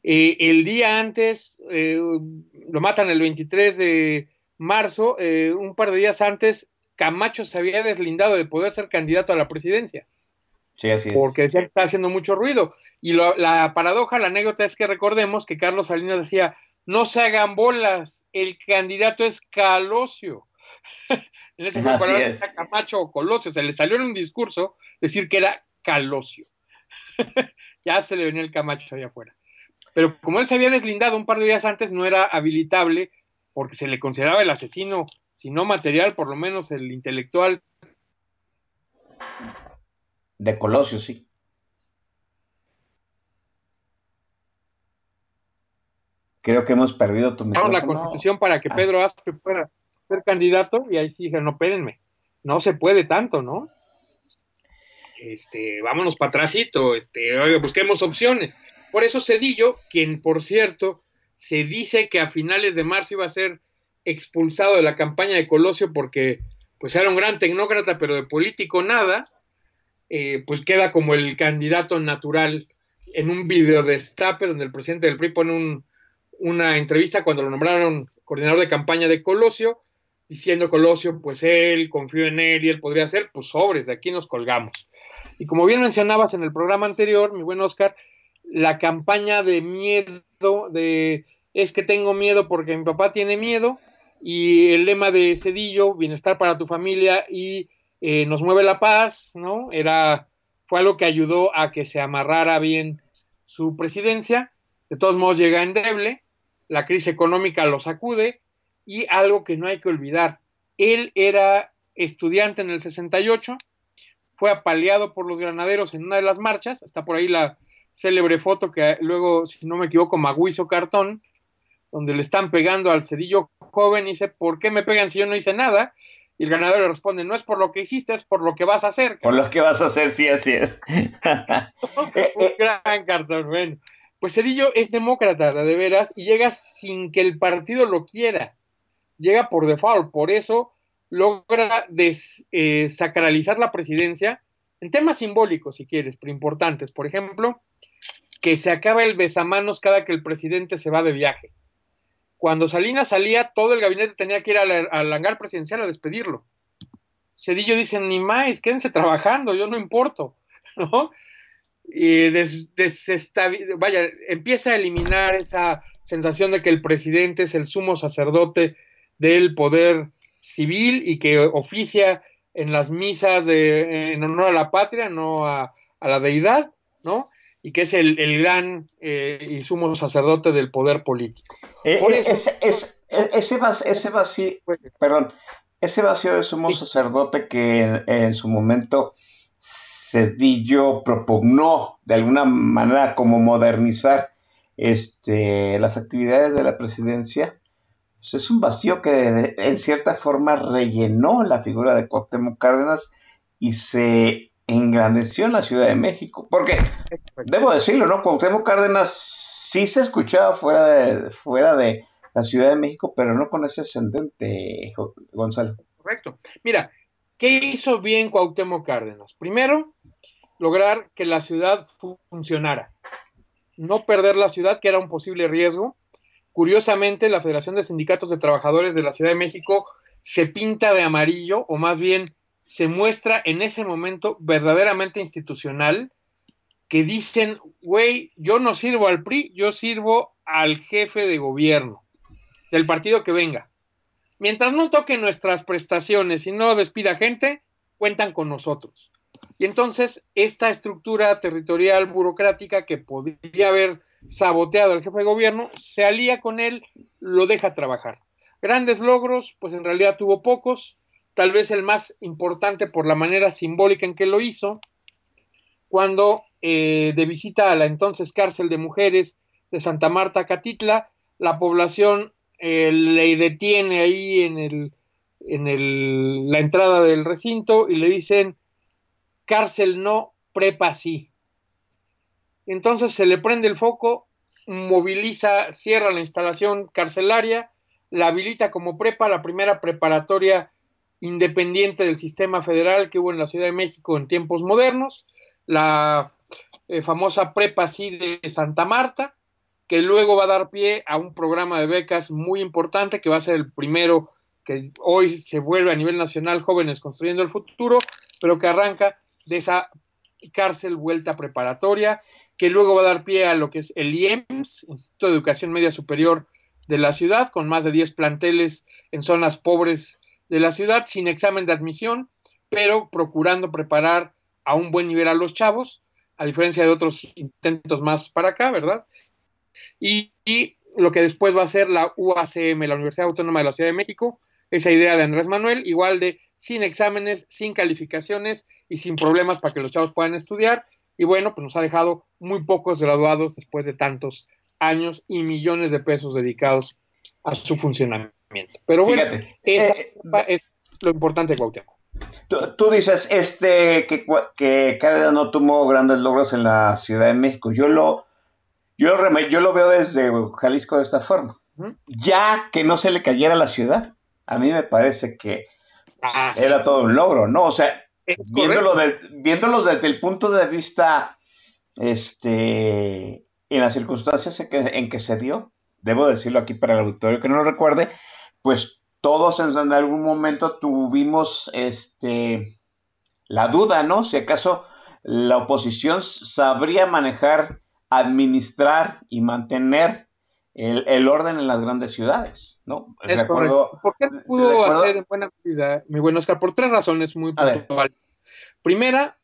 eh, el día antes, eh, lo matan el 23 de marzo, eh, un par de días antes, Camacho se había deslindado de poder ser candidato a la presidencia. Sí, así es. Porque decía que estaba haciendo mucho ruido. Y la paradoja, la anécdota es que recordemos que Carlos Salinas decía, no se hagan bolas, el candidato es Calosio. en ese fue Camacho o Colosio, se le salió en un discurso decir que era Calosio. ya se le venía el Camacho allá afuera. Pero como él se había deslindado un par de días antes, no era habilitable porque se le consideraba el asesino, si no material, por lo menos el intelectual. De Colosio, sí. Creo que hemos perdido tu micrófono. la constitución para que ah. Pedro Aspe pueda ser candidato y ahí sí dijeron, no, espérenme, no se puede tanto, ¿no? Este, vámonos para atrásito, este, busquemos opciones. Por eso Cedillo, quien por cierto se dice que a finales de marzo iba a ser expulsado de la campaña de Colosio porque pues era un gran tecnócrata, pero de político nada, eh, pues queda como el candidato natural en un video de destape donde el presidente del PRI pone una entrevista cuando lo nombraron coordinador de campaña de Colosio, diciendo Colosio, pues él, confío en él y él podría ser, pues sobres, de aquí nos colgamos. Y como bien mencionabas en el programa anterior, mi buen Oscar, la campaña de miedo, de es que tengo miedo porque mi papá tiene miedo, y el lema de Cedillo, bienestar para tu familia y eh, nos mueve la paz, ¿no? Era, fue algo que ayudó a que se amarrara bien su presidencia. De todos modos llega endeble, la crisis económica lo sacude y algo que no hay que olvidar, él era estudiante en el 68, fue apaleado por los granaderos en una de las marchas, está por ahí la célebre foto que luego, si no me equivoco, Maguizo Cartón, donde le están pegando al cedillo joven y dice, ¿por qué me pegan si yo no hice nada? Y el ganador le responde, no es por lo que hiciste, es por lo que vas a hacer. Por lo que vas a hacer, sí, así es. Un gran cartón, bueno. Pues Cedillo es demócrata, de veras, y llega sin que el partido lo quiera. Llega por default, por eso logra desacralizar eh, la presidencia en temas simbólicos, si quieres, pero importantes. Por ejemplo, que se acaba el besamanos cada que el presidente se va de viaje. Cuando Salinas salía, todo el gabinete tenía que ir al hangar presidencial a despedirlo. Cedillo dice, ni más, quédense trabajando, yo no importo, ¿no? Y vaya, empieza a eliminar esa sensación de que el presidente es el sumo sacerdote del poder civil y que oficia en las misas de, en honor a la patria, no a, la deidad, ¿no? Y que es el, gran eh, y sumo sacerdote del poder político. Eh, eh, ese, ese, vacío, perdón, ese vacío de sumo sacerdote que en, su momento Cedillo propugnó de alguna manera como modernizar este, las actividades de la presidencia, pues es un vacío que en cierta forma rellenó la figura de Cuauhtémoc Cárdenas y se engrandeció en la Ciudad de México. Porque, debo decirlo, ¿no? Cuauhtémoc Cárdenas sí se escuchaba fuera de, fuera de la Ciudad de México, pero no con ese ascendente, Gonzalo. Correcto. Mira, ¿qué hizo bien Cuauhtémoc Cárdenas? Primero, lograr que la ciudad funcionara. No perder la ciudad, que era un posible riesgo. Curiosamente, la Federación de Sindicatos de Trabajadores de la Ciudad de México se pinta de amarillo, o más bien se muestra en ese momento verdaderamente institucional, que dicen, güey, yo no sirvo al PRI, yo sirvo al jefe de gobierno del partido que venga. Mientras no toquen nuestras prestaciones y no despida gente, cuentan con nosotros. Y entonces esta estructura territorial burocrática que podría haber saboteado al jefe de gobierno, se alía con él, lo deja trabajar. Grandes logros, pues en realidad tuvo pocos, tal vez el más importante por la manera simbólica en que lo hizo, cuando eh, de visita a la entonces cárcel de mujeres de Santa Marta, Catitla, la población eh, le detiene ahí en, el, en el, la entrada del recinto y le dicen, cárcel no, prepa sí. Entonces se le prende el foco, moviliza, cierra la instalación carcelaria, la habilita como prepa, la primera preparatoria independiente del sistema federal que hubo en la Ciudad de México en tiempos modernos, la eh, famosa prepa sí de Santa Marta, que luego va a dar pie a un programa de becas muy importante que va a ser el primero que hoy se vuelve a nivel nacional Jóvenes Construyendo el Futuro, pero que arranca de esa cárcel vuelta preparatoria, que luego va a dar pie a lo que es el IEMS, Instituto de Educación Media Superior de la ciudad, con más de 10 planteles en zonas pobres de la ciudad, sin examen de admisión, pero procurando preparar a un buen nivel a los chavos, a diferencia de otros intentos más para acá, ¿verdad? Y, lo que después va a ser la UACM, la Universidad Autónoma de la Ciudad de México, esa idea de Andrés Manuel, igual de sin exámenes, sin calificaciones y sin problemas para que los chavos puedan estudiar. Y bueno, pues nos ha dejado muy pocos graduados después de tantos años y millones de pesos dedicados a su funcionamiento. Pero bueno, esa eh, es lo importante de Cuauhtémoc. Tú, tú dices este que, que no tuvo grandes logros en la Ciudad de México. Yo lo, yo yo lo veo desde Jalisco de esta forma. Ya que no se le cayera la ciudad, a mí me parece que Ah, era todo un logro, ¿no? O sea, de- viéndolo desde el punto de vista, este, en las circunstancias en que, en que se dio, debo decirlo aquí para el auditorio que no lo recuerde, pues todos en, en algún momento tuvimos, este, la duda, ¿no? Si acaso la oposición sabría manejar, administrar y mantener el, el orden en las grandes ciudades, ¿no? Es Recuerdo-. ¿Por qué pudo recuerdo- hacer en buena medida, mi buen Oscar? Por tres razones muy puntuales. Primera,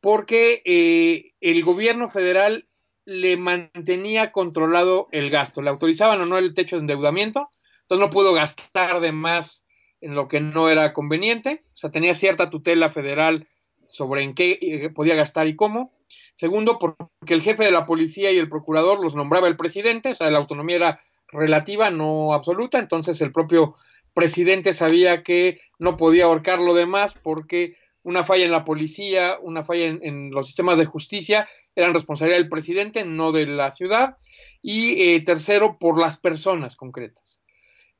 porque eh, el gobierno federal le mantenía controlado el gasto, le autorizaban o no el techo de endeudamiento, entonces no pudo gastar de más en lo que no era conveniente, o sea, tenía cierta tutela federal sobre en qué eh, podía gastar y cómo. Segundo, porque el jefe de la policía y el procurador los nombraba el presidente, o sea, la autonomía era relativa, no absoluta, entonces el propio presidente sabía que no podía ahorcar lo demás porque una falla en la policía, una falla en, los sistemas de justicia eran responsabilidad del presidente, no de la ciudad. Y eh, tercero, por las personas concretas.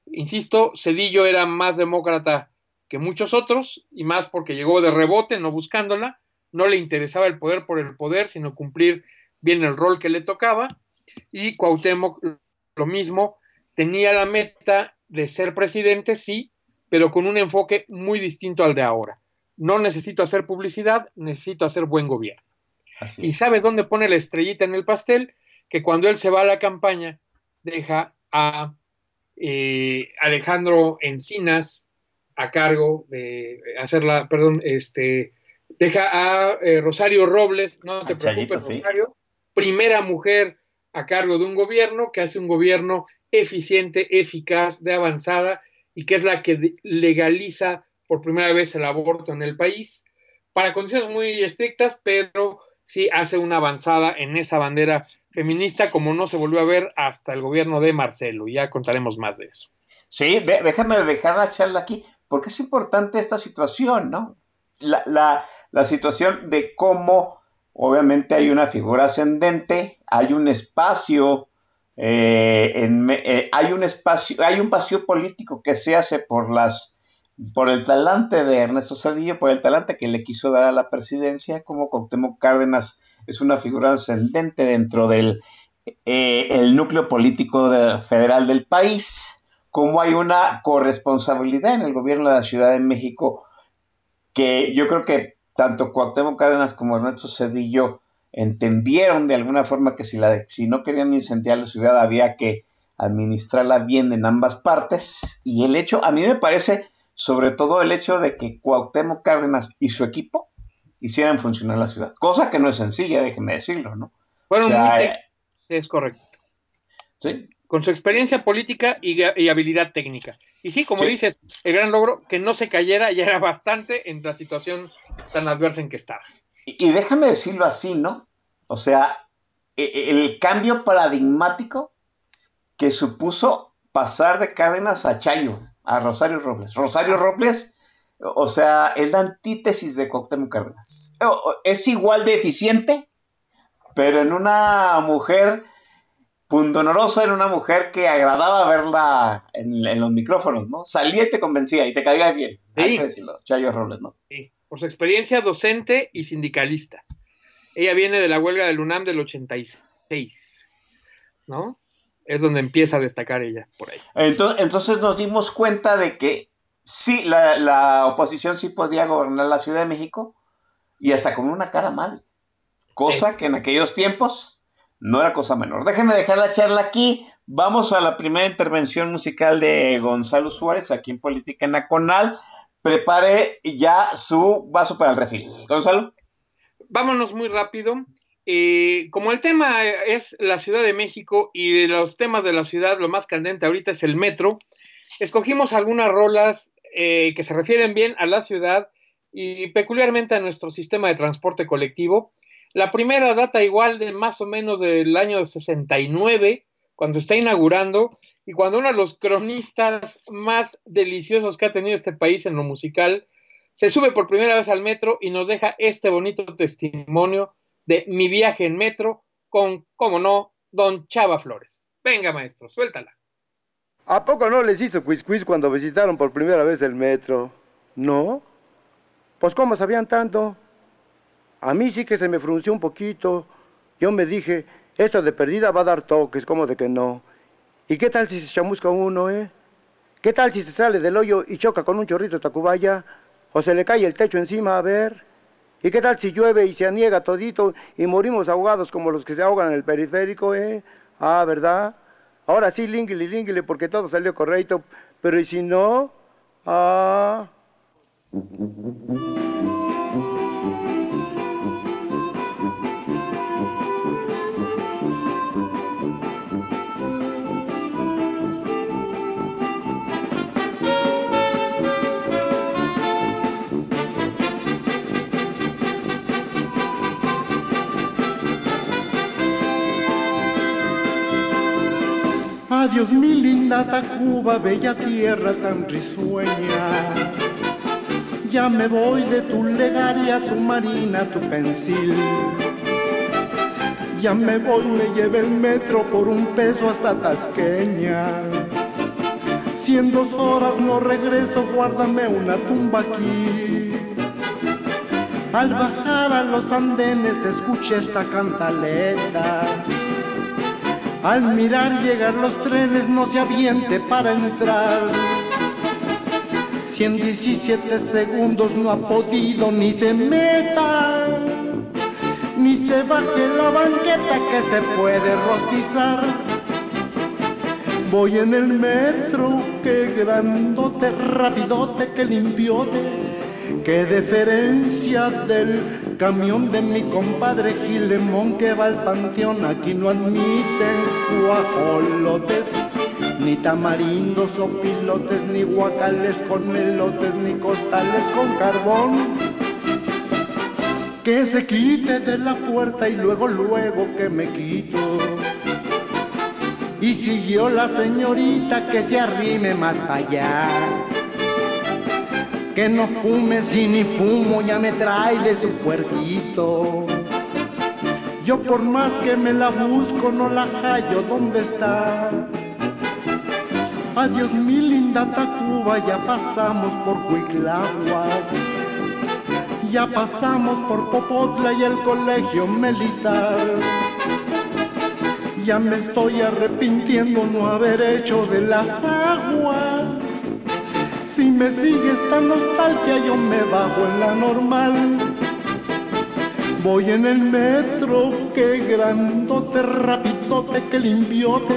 Insisto, Cedillo era más demócrata que muchos otros y más porque llegó de rebote, no buscándola, no le interesaba el poder por el poder, sino cumplir bien el rol que le tocaba. Y Cuauhtémoc, lo mismo, tenía la meta de ser presidente, sí, pero con un enfoque muy distinto al de ahora. No necesito hacer publicidad, necesito hacer buen gobierno. así Y es. ¿sabes dónde pone la estrellita en el pastel? Que cuando él se va a la campaña, deja a eh, Alejandro Encinas a cargo de hacerla, perdón, este, deja a eh, Rosario Robles, no te Chayito, preocupes, sí. Rosario, primera mujer a cargo de un gobierno que hace un gobierno eficiente, eficaz, de avanzada y que es la que legaliza por primera vez el aborto en el país, para condiciones muy estrictas, pero sí hace una avanzada en esa bandera feminista como no se volvió a ver hasta el gobierno de Marcelo. Ya contaremos más de eso. Sí, de- déjame dejar la charla aquí, porque es importante esta situación, ¿no? La, la- situación de cómo, obviamente, hay una figura ascendente, hay un espacio, eh, en eh, hay un espacio, hay un vacío político que se hace por las por el talante de Ernesto Cedillo, por el talante que le quiso dar a la presidencia, como Cuauhtémoc Cárdenas es una figura ascendente dentro del eh, el núcleo político de- federal del país, como hay una corresponsabilidad en el gobierno de la Ciudad de México que yo creo que tanto Cuauhtémoc Cárdenas como Ernesto Cedillo entendieron de alguna forma que si, la, si no querían incendiar la ciudad había que administrarla bien en ambas partes y el hecho, a mí me parece sobre todo el hecho de que Cuauhtémoc Cárdenas y su equipo hicieran funcionar la ciudad, cosa que no es sencilla, déjeme decirlo, ¿no? Fueron O sea, muy eh, es correcto. sí, Con su experiencia política y, y habilidad técnica. Y sí, como Sí. dices, el gran logro que no se cayera ya era bastante en la situación tan adversa en que estaba. Y, y déjame decirlo así, ¿no? O sea, e- e- el cambio paradigmático que supuso pasar de Cárdenas a Chayo, a Rosario Robles. Rosario Robles, o sea, es la antítesis de Cuauhtémoc Cárdenas. Es igual de eficiente, pero en una mujer pundonorosa, en una mujer que agradaba verla en, en los micrófonos, ¿no? Salía y te convencía y te caía bien. Hay Sí. que decirlo, Chayo Robles, ¿no? Sí, por su experiencia docente y sindicalista. Ella viene de la huelga del UNAM del 86, ¿no? Es donde empieza a destacar ella por ahí. Entonces, entonces nos dimos cuenta de que sí, la, la oposición sí podía gobernar la Ciudad de México y hasta con una cara mal. Cosa que en aquellos tiempos no era cosa menor. Déjenme dejar la charla aquí. Vamos a la primera intervención musical de Gonzalo Suárez aquí en Política Nacional. Prepare ya su vaso para el refil. Gonzalo. Vámonos muy rápido. Eh, como el tema es la Ciudad de México y de los temas de la ciudad, lo más candente ahorita es el metro, escogimos algunas rolas eh, que se refieren bien a la ciudad y peculiarmente a nuestro sistema de transporte colectivo. La primera data igual de más o menos del año 69, cuando está inaugurando y cuando uno de los cronistas más deliciosos que ha tenido este país en lo musical se sube por primera vez al metro y nos deja este bonito testimonio de mi viaje en metro con, como no, don Chava Flores. Venga, maestro, suéltala. ¿A poco no les hizo quiz cuando visitaron por primera vez el metro? ¿No? Pues ¿cómo sabían tanto? A mí sí que se me frunció un poquito. Yo me dije, esto de perdida va a dar toques, como de que no. ¿Y qué tal si se chamusca uno, eh? ¿Qué tal si se sale del hoyo y choca con un chorrito de Tacubaya? ¿O se le cae el techo encima, a ver? ¿Y qué tal si llueve y se aniega todito y morimos ahogados como los que se ahogan en el periférico, eh? Ah, ¿verdad? Ahora sí, línguile, línguile, porque todo salió correcto. Pero ¿y si no? Ah... Adiós mi linda Tacuba, bella tierra tan risueña. Ya me voy de tu legaria, tu marina, tu pensil. Ya me voy, me lleve el metro por un peso hasta Tasqueña. Si en dos horas no regreso, guárdame una tumba aquí. Al bajar a los andenes escuché esta cantaleta al mirar llegar los trenes no se aviente para entrar. Si en 17 segundos no ha podido ni se meta, ni se baje la banqueta que se puede rostizar. Voy en el metro, que grandote, rapidote, que limpiote, qué deferencia del Camión de mi compadre Gilemón que va al panteón, aquí no admiten guajolotes, ni tamarindos o pilotes, ni guacales con melotes, ni costales con carbón. Que se quite de la puerta y luego, luego que me quito. Y siguió la señorita que se arrime más para allá que no fume si ni fumo ya me trae de su puerquito. Yo por más que me la busco no la hallo, ¿dónde está? Adiós mi linda Tacuba, ya pasamos por Cuiclagua, ya pasamos por Popotla y el colegio militar. Ya me estoy arrepintiendo no haber hecho de las aguas si me sigue esta nostalgia, yo me bajo en la normal. Voy en el metro, qué grandote, rapidote, qué limpiote,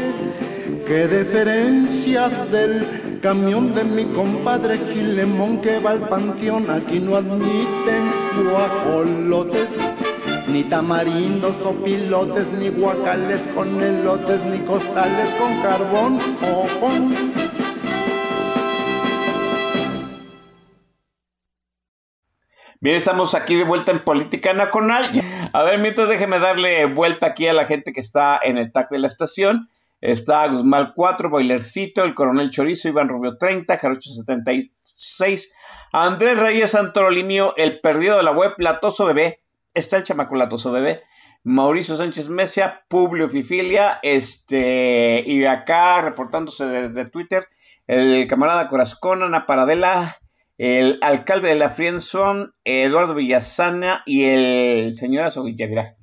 qué deferencia del camión de mi compadre Gilemón que va al panteón. Aquí no admiten guajolotes, ni tamarindos o pilotes, ni guacales con elotes, ni costales con carbón o con Bien, estamos aquí de vuelta en Política Nacional. A ver, mientras déjeme darle vuelta aquí a la gente que está en el tag de la estación. Está Guzmán 4, Boilercito, el Coronel Chorizo, Iván Rubio 30, Jarocho 76, Andrés Reyes Santorolimio, el perdido de la web, Latoso Bebé, está el chamaco Latoso Bebé, Mauricio Sánchez Mesia, Publio Fifilia, este, y acá reportándose desde Twitter, el camarada Corazcón, Ana Paradela, el alcalde de la Friendzone, Eduardo Villasana y el señor Azoguilla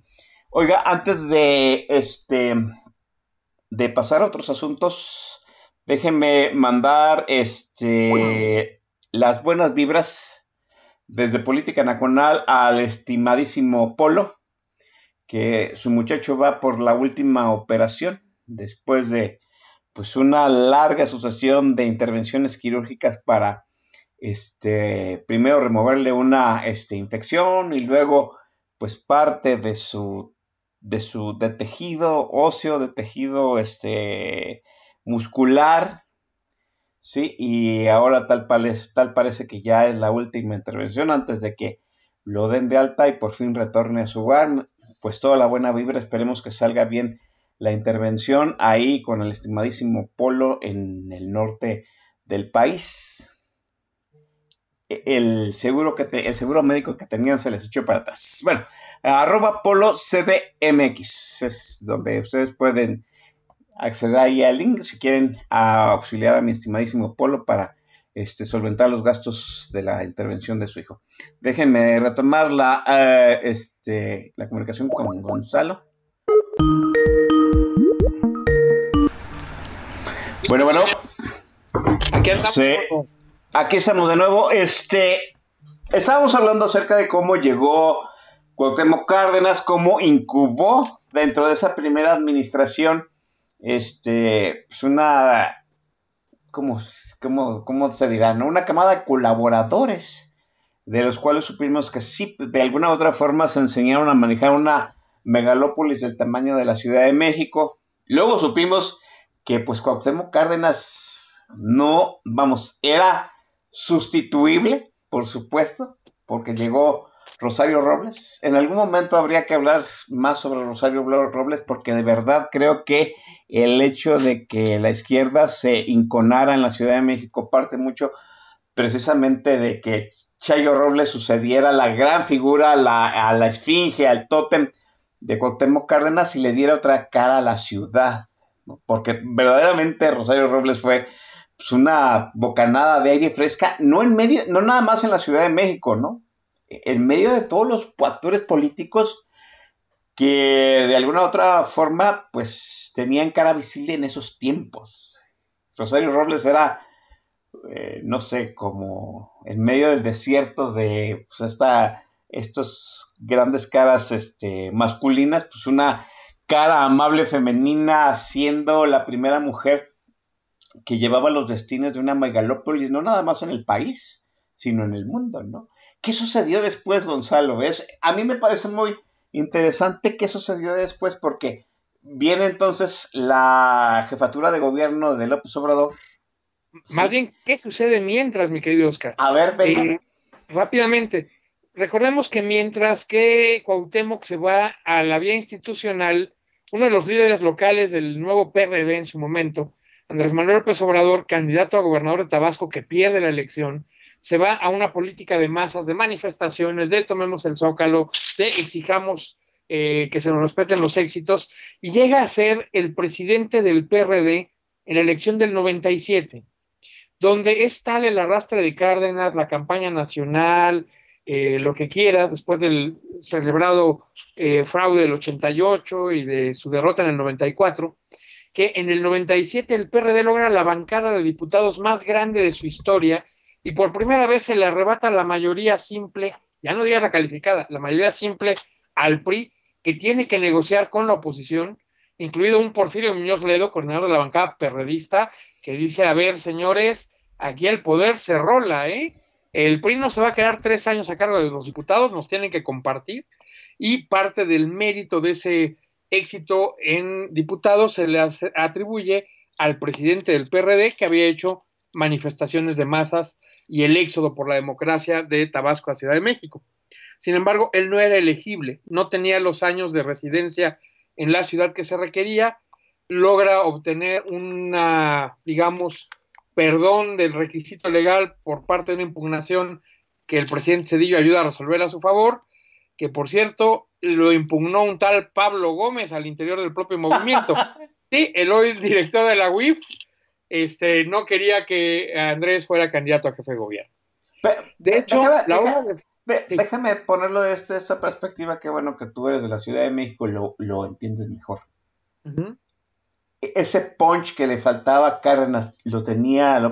Oiga, antes de este de pasar a otros asuntos, déjenme mandar este las buenas vibras desde Política Nacional al estimadísimo Polo, que su muchacho va por la última operación después de pues una larga sucesión de intervenciones quirúrgicas para este, primero removerle una este, infección y luego pues parte de su, de su de tejido óseo, de tejido este, muscular, ¿sí? Y ahora tal, tal parece que ya es la última intervención antes de que lo den de alta y por fin retorne a su hogar. Pues toda la buena vibra, esperemos que salga bien la intervención ahí con el estimadísimo Polo en el norte del país. El seguro, que el seguro médico que tenían se les echó para atrás. Bueno, arroba Polo CDMX es donde ustedes pueden acceder ahí al link si quieren auxiliar a mi estimadísimo Polo para este, solventar los gastos de la intervención de su hijo. Déjenme retomar la, eh, este, la comunicación con Gonzalo. Bueno, bueno. Aquí estamos. Aquí estamos de nuevo. Este, estábamos hablando acerca de cómo llegó Cuauhtémoc Cárdenas, cómo incubó dentro de esa primera administración, este, pues una, ¿cómo, cómo se dirá? No? Una camada de colaboradores, de los cuales supimos que sí, de alguna u otra forma se enseñaron a manejar una megalópolis del tamaño de la Ciudad de México. Luego supimos que pues Cuauhtémoc Cárdenas no, vamos, era sustituible, por supuesto, porque llegó Rosario Robles. En algún momento habría que hablar más sobre Rosario Robles porque de verdad creo que el hecho de que la izquierda se inconara en la Ciudad de México parte mucho precisamente de que Chayo Robles sucediera la gran figura, a la esfinge, al tótem de Cuauhtémoc Cárdenas y le diera otra cara a la ciudad. Porque verdaderamente Rosario Robles fue pues, una bocanada de aire fresca, no en medio, no nada más en la Ciudad de México, ¿no? En medio de todos los actores políticos que de alguna u otra forma, pues tenían cara visible en esos tiempos. Rosario Robles era, eh, no sé, como en medio del desierto de pues, esta, estos grandes caras este, masculinas, pues una cara amable femenina, siendo la primera mujer que llevaba los destinos de una megalópolis, no nada más en el país, sino en el mundo, ¿no? ¿Qué sucedió después, Gonzalo? Es, a mí me parece muy interesante qué sucedió después, porque viene entonces la jefatura de gobierno de López Obrador. Más bien, ¿qué sucede mientras, mi querido Oscar? A ver, venga. Eh, rápidamente, recordemos que mientras que Cuauhtémoc se va a la vía institucional, uno de los líderes locales del nuevo PRD en su momento, Andrés Manuel López Obrador, candidato a gobernador de Tabasco que pierde la elección, se va a una política de masas, de manifestaciones, de tomemos el zócalo, de exijamos eh, que se nos respeten los éxitos, y llega a ser el presidente del PRD en la elección del 97, donde es tal el arrastre de Cárdenas, la campaña nacional, eh, lo que quieras, después del celebrado eh, fraude del 88 y de su derrota en el 94, que en el 97 el PRD logra la bancada de diputados más grande de su historia y por primera vez se le arrebata la mayoría simple, ya no diga la calificada, la mayoría simple al PRI, que tiene que negociar con la oposición, incluido un Porfirio Muñoz Ledo, coordinador de la bancada perredista, que dice, a ver, señores, aquí el poder se rola, ¿eh? El PRI no se va a quedar tres años a cargo de los diputados, nos tienen que compartir y parte del mérito de ese éxito en diputados se le atribuye al presidente del PRD que había hecho manifestaciones de masas y el éxodo por la democracia de Tabasco a Ciudad de México. Sin embargo, él no era elegible, no tenía los años de residencia en la ciudad que se requería, logra obtener una, digamos, perdón del requisito legal por parte de una impugnación que el presidente Cedillo ayuda a resolver a su favor, que por cierto lo impugnó un tal Pablo Gómez al interior del propio movimiento. Sí, el hoy director de la UIF este, no quería que Andrés fuera candidato a jefe de gobierno. de hecho, déjame, ponerlo desde esta perspectiva, que bueno que tú eres de la Ciudad de México y lo, lo entiendes mejor ese punch que le faltaba a Cárdenas lo tenía el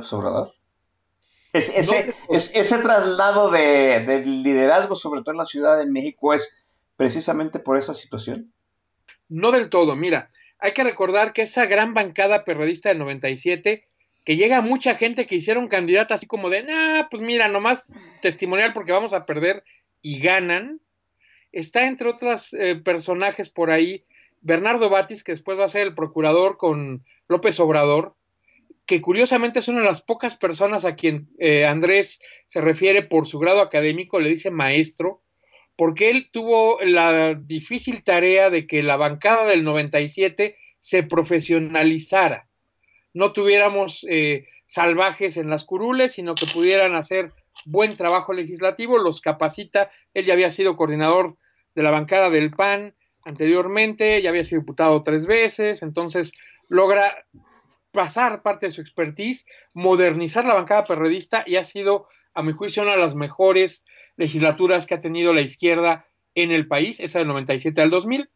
ese, ese, traslado de, liderazgo, sobre todo en la Ciudad de México, es precisamente por esa situación. No del todo, mira, hay que recordar que esa gran bancada periodista del 97, que llega mucha gente que hicieron candidata así como de, nah, pues mira, nomás testimonial porque vamos a perder y ganan, está entre otros eh, personajes por ahí Bernardo Batis, que después va a ser el procurador con López Obrador, que curiosamente es una de las pocas personas a quien eh, Andrés se refiere por su grado académico, le dice maestro, porque él tuvo la difícil tarea de que la bancada del 97 se profesionalizara, no tuviéramos eh, salvajes en las curules, sino que pudieran hacer buen trabajo legislativo, los capacita, él ya había sido coordinador de la bancada del PAN anteriormente, ya había sido diputado tres veces, entonces logra pasar parte de su expertise, modernizar la bancada perredista y ha sido, a mi juicio, una de las mejores legislaturas que ha tenido la izquierda en el país, esa del 97 al 2000,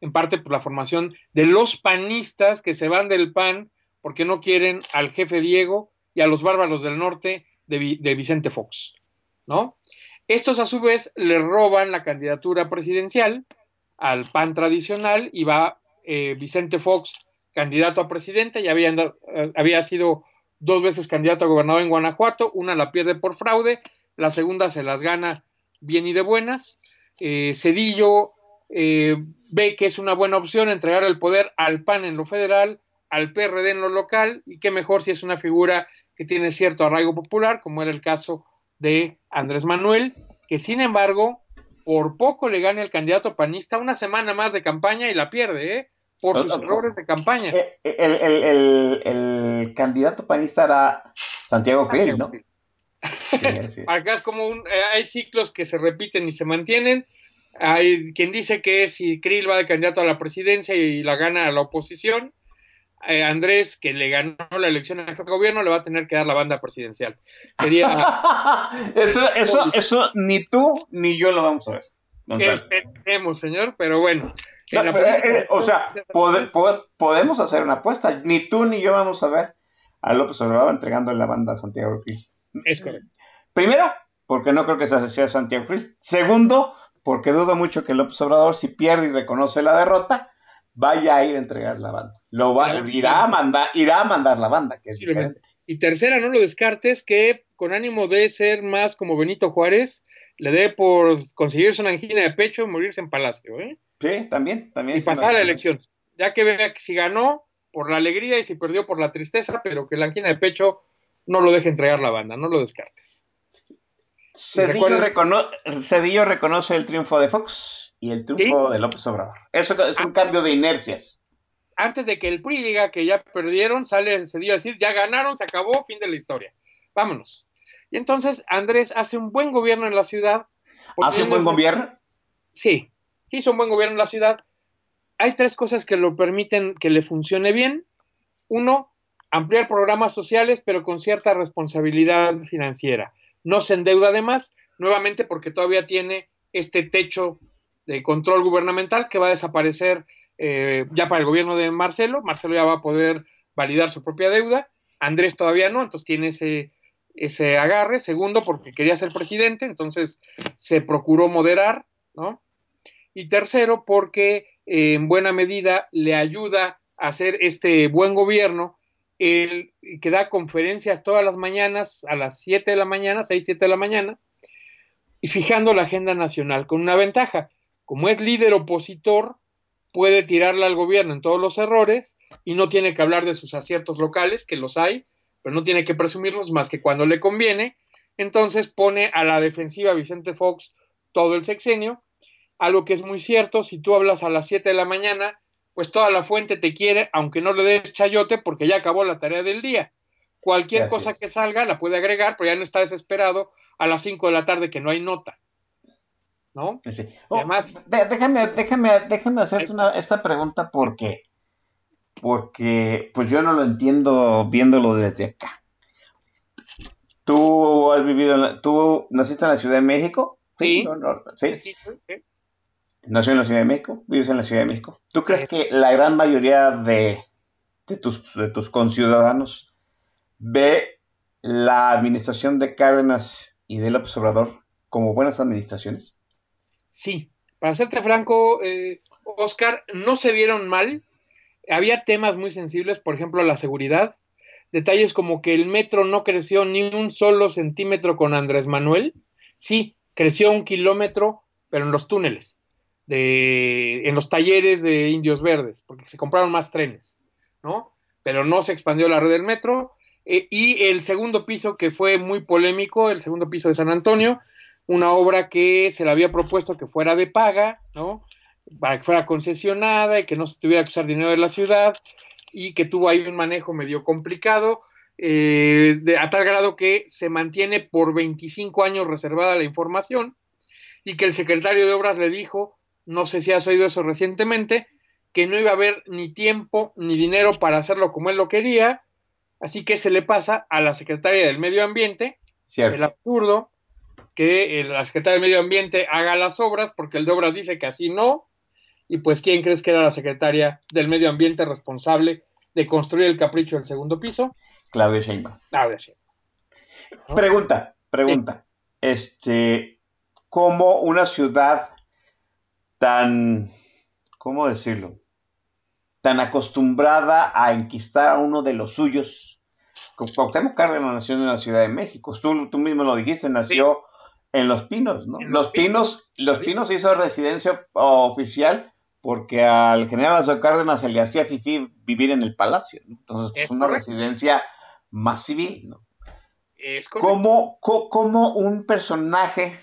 en parte por la formación de los panistas que se van del PAN porque no quieren al jefe Diego y a los bárbaros del norte de, Vicente Fox, ¿no? Estos a su vez le roban la candidatura presidencial al PAN tradicional y va eh, Vicente Fox candidato a presidente, ya había, eh, había sido dos veces candidato a gobernador en Guanajuato, una la pierde por fraude, la segunda se las gana bien y de buenas. Eh, Cedillo eh, ve que es una buena opción entregar el poder al PAN en lo federal, al PRD en lo local, y qué mejor si es una figura que tiene cierto arraigo popular, como era el caso de Andrés Manuel, que sin embargo, por poco le gana el candidato panista una semana más de campaña y la pierde, ¿eh? Por sus errores de campaña. Eh, el, candidato panista era Santiago Krill, ¿no? Acá es como un, eh, hay ciclos que se repiten y se mantienen. Hay quien dice que si Krill va de candidato a la presidencia y la gana a la oposición, eh, Andrés, que le ganó la elección al gobierno, le va a tener que dar la banda presidencial. eso, eso, eso ni tú ni yo lo vamos a ver. Esperemos, señor, pero bueno. Eh, eh, o sea, podemos hacer una apuesta. Ni tú ni yo vamos a ver a López Obrador entregando la banda a Santiago Krill. Es correcto. Primero, porque no creo que sea Santiago Krill. Segundo, porque dudo mucho que López Obrador, si pierde y reconoce la derrota, vaya a ir a entregar la banda. Lo va, irá, a mandar, irá a mandar la banda, que es diferente. Y tercera, no lo descartes, que con ánimo de ser más como Benito Juárez, le dé por conseguirse una angina de pecho y morirse en palacio. ¿eh? Sí, también. también y pasar la elección. Ya que vea que si ganó por la alegría y si perdió por la tristeza, pero que la angina de pecho no lo deje entregar la banda, no lo descartes. Cedillo, reconoce el triunfo de Fox y el triunfo de López Obrador. Eso es un ah. cambio de inercias. Antes de que el PRI diga que ya perdieron, sale Cedillo a decir, ya ganaron, se acabó, fin de la historia. Vámonos. Y entonces Andrés hace un buen gobierno en la ciudad. ¿Hace un buen gobierno? Sí, sí hizo un buen gobierno en la ciudad. Hay tres cosas que lo permiten que le funcione bien. Uno, ampliar programas sociales, pero con cierta responsabilidad financiera. No se endeuda además, nuevamente porque todavía tiene este techo de control gubernamental que va a desaparecer eh, ya para el gobierno de Marcelo. Marcelo ya va a poder validar su propia deuda. Andrés todavía no, entonces tiene ese, ese agarre. Segundo, porque quería ser presidente, entonces se procuró moderar, ¿no? Y tercero, porque en buena medida le ayuda a hacer este buen gobierno, el, que da conferencias todas las mañanas, a las 7 de la mañana, 6, 7 de la mañana, y fijando la agenda nacional, con una ventaja. Como es líder opositor, puede tirarle al gobierno en todos los errores y no tiene que hablar de sus aciertos locales, que los hay, pero no tiene que presumirlos más que cuando le conviene. Entonces pone a la defensiva Vicente Fox todo el sexenio, algo que es muy cierto, si tú hablas a las 7 de la mañana, pues toda la fuente te quiere, aunque no le des chayote, porque ya acabó la tarea del día. Cualquier cosa que salga la puede agregar, pero ya no está desesperado a las 5 de la tarde que no hay nota. ¿No? Oh, Además, déjame, déjame, déjame hacerte una, esta pregunta porque porque pues yo no lo entiendo viéndolo desde acá. ¿Tú has vivido, tú naciste en la Ciudad de México? Sí. ¿sí? Nació en la Ciudad de México, vives en la Ciudad de México. ¿Tú crees que la gran mayoría de, tus, de tus conciudadanos ve la administración de Cárdenas y del observador como buenas administraciones? Sí, para serte franco, eh, Oscar, no se vieron mal. Había temas muy sensibles, por ejemplo, la seguridad, detalles como que el metro no creció ni un solo centímetro con Andrés Manuel, sí, creció un kilómetro, pero en los túneles, de, en los talleres de Indios Verdes, porque se compraron más trenes, ¿no? Pero no se expandió la red del metro. Eh, y el segundo piso, que fue muy polémico, el segundo piso de San Antonio, una obra que se le había propuesto que fuera de paga, ¿no? para que fuera concesionada y que no se tuviera que usar dinero de la ciudad y que tuvo ahí un manejo medio complicado, eh, de, a tal grado que se mantiene por 25 años reservada la información y que el secretario de Obras le dijo, no sé si has oído eso recientemente, que no iba a haber ni tiempo ni dinero para hacerlo como él lo quería, así que se le pasa a la secretaria del Medio Ambiente, Cierto. el absurdo, que el- la secretaria del Medio Ambiente haga las obras, porque el de Obras dice que así no, y pues ¿quién crees que era la secretaria del Medio Ambiente responsable de construir el capricho del segundo piso? Claudio Sheinbaum. Claudia Sheinbaum. ¿no? Pregunta, pregunta. Este, ¿cómo una ciudad tan, ¿cómo decirlo? Tan acostumbrada a enquistar a uno de los suyos. Cuauhtémoc Cárdenas nació en la Ciudad de México. Tú, tú mismo lo dijiste, nació en Los Pinos, ¿no? Los Pinos, Los. Pinos hizo residencia oficial porque al general Lázaro Cárdenas se le hacía fifí vivir en el palacio. ¿no? Entonces, Es es una correcto. residencia más civil, ¿no? Es correcto. ¿Cómo, co- cómo un personaje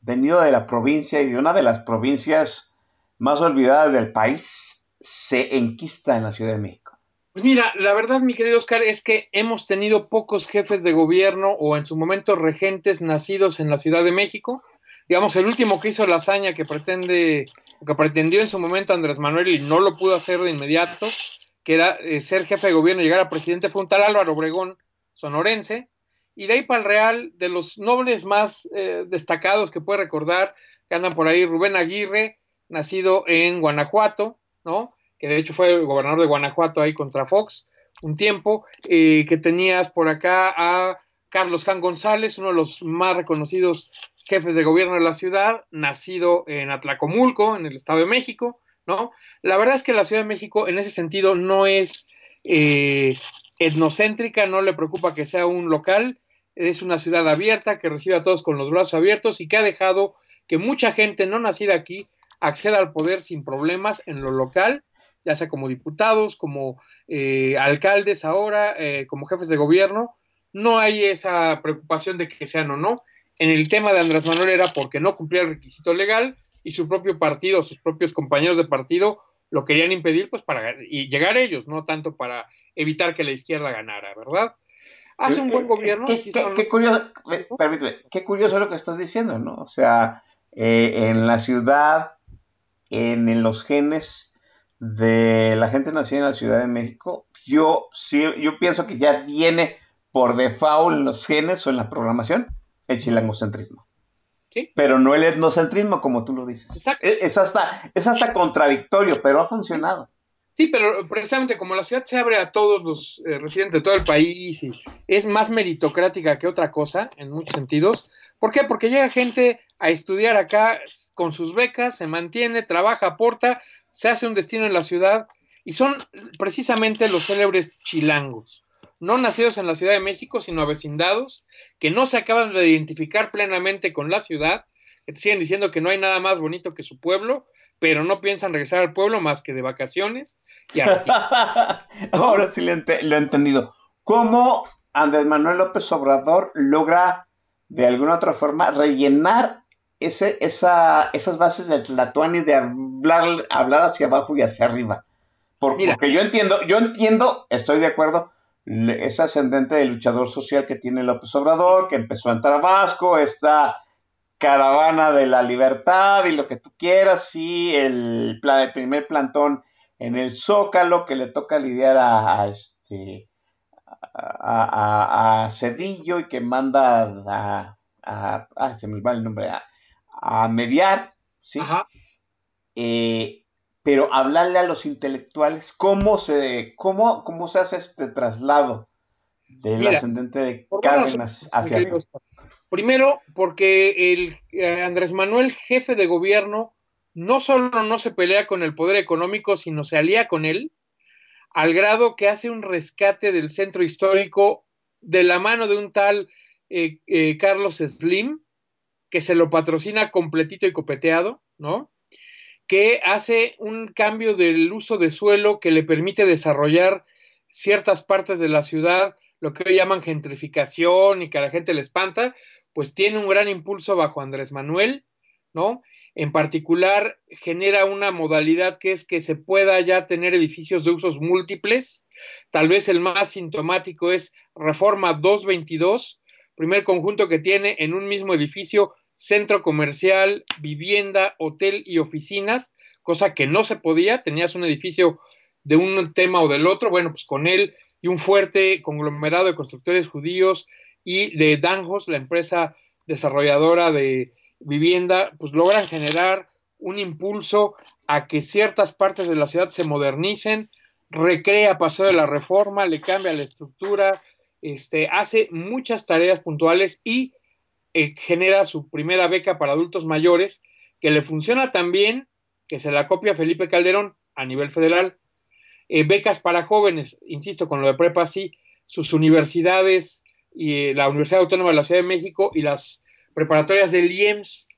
venido de la provincia y de una de las provincias más olvidadas del país se enquista en la Ciudad de México? Pues mira, la verdad, mi querido Oscar, es que hemos tenido pocos jefes de gobierno o en su momento regentes nacidos en la Ciudad de México. Digamos, el último que hizo la hazaña que pretende, que pretendió en su momento Andrés Manuel y no lo pudo hacer de inmediato, que era eh, ser jefe de gobierno y llegar a presidente, fue un tal Álvaro Obregón sonorense. Y de ahí para el Real, de los nobles más eh, destacados que puede recordar, que andan por ahí, Rubén Aguirre, nacido en Guanajuato, ¿no? que de hecho fue el gobernador de Guanajuato ahí contra Fox un tiempo, que tenías por acá a Carlos Jan González, uno de los más reconocidos jefes de gobierno de la ciudad, nacido en Atlacomulco, en el Estado de México, ¿no? La verdad es que la Ciudad de México en ese sentido no es eh, etnocéntrica, no le preocupa que sea un local, es una ciudad abierta que recibe a todos con los brazos abiertos y que ha dejado que mucha gente no nacida aquí acceda al poder sin problemas en lo local, ya sea como diputados, como eh, alcaldes ahora, eh, como jefes de gobierno. No hay esa preocupación de que sean o no. En el tema de Andrés Manuel era porque no cumplía el requisito legal y su propio partido, sus propios compañeros de partido lo querían impedir, pues para y llegar ellos, no tanto para evitar que la izquierda ganara, ¿verdad? Hace un buen gobierno. Qué, sí qué- son- qué curioso, eh, permíteme, qué curioso lo que estás diciendo, ¿no? O sea, eh, en la ciudad, en, en los genes de la gente nacida en la Ciudad de México, yo sí, yo pienso que ya viene por default en los genes o en la programación el chilangocentrismo. Sí. Pero no el etnocentrismo, como tú lo dices. Exacto. Es, es hasta, es hasta contradictorio, pero ha funcionado. Sí, pero precisamente como la ciudad se abre a todos los eh, residentes de todo el país y es más meritocrática que otra cosa en muchos sentidos. ¿Por qué? Porque llega gente a estudiar acá con sus becas, se mantiene, trabaja, aporta, se hace un destino en la ciudad y son precisamente los célebres chilangos, no nacidos en la Ciudad de México, sino avecindados, que no se acaban de identificar plenamente con la ciudad, que te siguen diciendo que no hay nada más bonito que su pueblo, pero no piensan regresar al pueblo más que de vacaciones y a. Ahora sí lo, he entendido. ¿Cómo Andrés Manuel López Obrador logra de alguna otra forma rellenar ese, esa, esas bases del Tlatuani de hablar, hablar hacia abajo y hacia arriba? Por- porque yo entiendo, yo entiendo, estoy de acuerdo, ese ascendente de luchador social que tiene López Obrador, que empezó en Tabasco, esta caravana de la libertad y lo que tú quieras, y el, el primer plantón en el Zócalo que le toca lidiar a, a este a, a- a Cedillo y que manda a, se me va el nombre a, mediar, ¿sí? Ajá. Eh, pero hablarle a los intelectuales cómo se cómo, cómo se hace este traslado del Mira, ascendente de Cárdenas hacia. Oscar. Primero, porque el eh, Andrés Manuel, jefe de gobierno, no solo no se pelea con el poder económico, sino se alía con él, al grado que hace un rescate del centro histórico de la mano de un tal eh, eh, Carlos Slim, que se lo patrocina completito y copeteado, ¿no? Que hace un cambio del uso de suelo que le permite desarrollar ciertas partes de la ciudad, lo que hoy llaman gentrificación y que a la gente le espanta, pues tiene un gran impulso bajo Andrés Manuel, ¿no? En particular, genera una modalidad que es que se pueda ya tener edificios de usos múltiples. Tal vez el más sintomático es Reforma 222, primer conjunto que tiene en un mismo edificio centro comercial, vivienda, hotel y oficinas, cosa que no se podía, tenías un edificio de un tema o del otro, bueno, pues con él y un fuerte conglomerado de constructores judíos y de Danjos, la empresa desarrolladora de vivienda, pues logran generar un impulso a que ciertas partes de la ciudad se modernicen, recrea Paseo de la Reforma, le cambia la estructura, este, hace muchas tareas puntuales y eh, genera su primera beca para adultos mayores, que le funciona también, que se la copia Felipe Calderón a nivel federal. Eh, becas para jóvenes, insisto, con lo de prepa sí, sus universidades y la Universidad Autónoma de la Ciudad de México y las preparatorias del IEMS,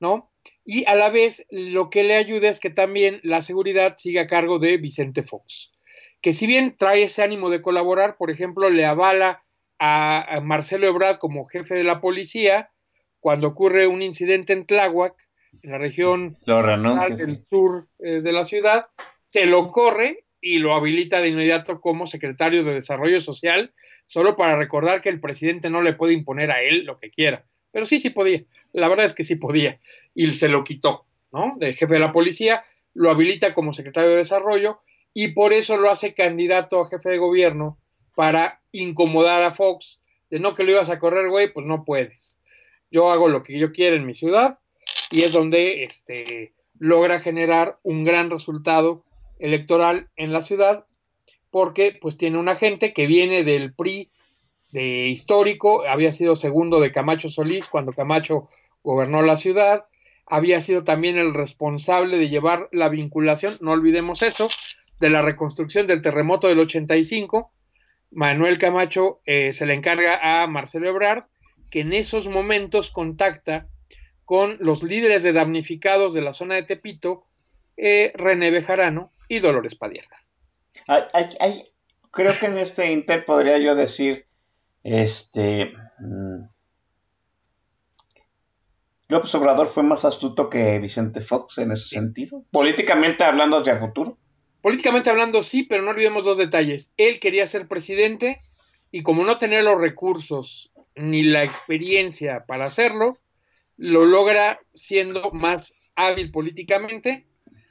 ¿no? Y a la vez lo que le ayuda es que también la seguridad siga a cargo de Vicente Fox, que si bien trae ese ánimo de colaborar, por ejemplo, le avala a, Marcelo Ebrard como jefe de la policía cuando ocurre un incidente en Tláhuac, en la región del sur eh, de la ciudad, se lo corre y lo habilita de inmediato como secretario de Desarrollo Social, solo para recordar que el presidente no le puede imponer a él lo que quiera. Pero sí, sí podía. La verdad es que sí podía. Y se lo quitó, ¿no? De jefe de la policía, lo habilita como secretario de Desarrollo y por eso lo hace candidato a jefe de gobierno para incomodar a Fox. De no que lo ibas a correr, güey, pues no puedes. Yo hago lo que yo quiero en mi ciudad y es donde este, logra generar un gran resultado electoral en la ciudad porque pues tiene una gente que viene del PRI de histórico, había sido segundo de Camacho Solís cuando Camacho gobernó la ciudad, había sido también el responsable de llevar la vinculación, no olvidemos eso, de la reconstrucción del terremoto del 85. Manuel Camacho eh, se le encarga a Marcelo Ebrard, que en esos momentos contacta con los líderes de damnificados de la zona de Tepito, eh, René Bejarano y Dolores Padierna. Creo que en este inter podría yo decir este. Mm, López Obrador fue más astuto que Vicente Fox en ese sentido. Políticamente hablando hacia futuro. Políticamente hablando sí, pero no olvidemos dos detalles. Él quería ser presidente y como no tenía los recursos ni la experiencia para hacerlo, lo logra siendo más hábil políticamente,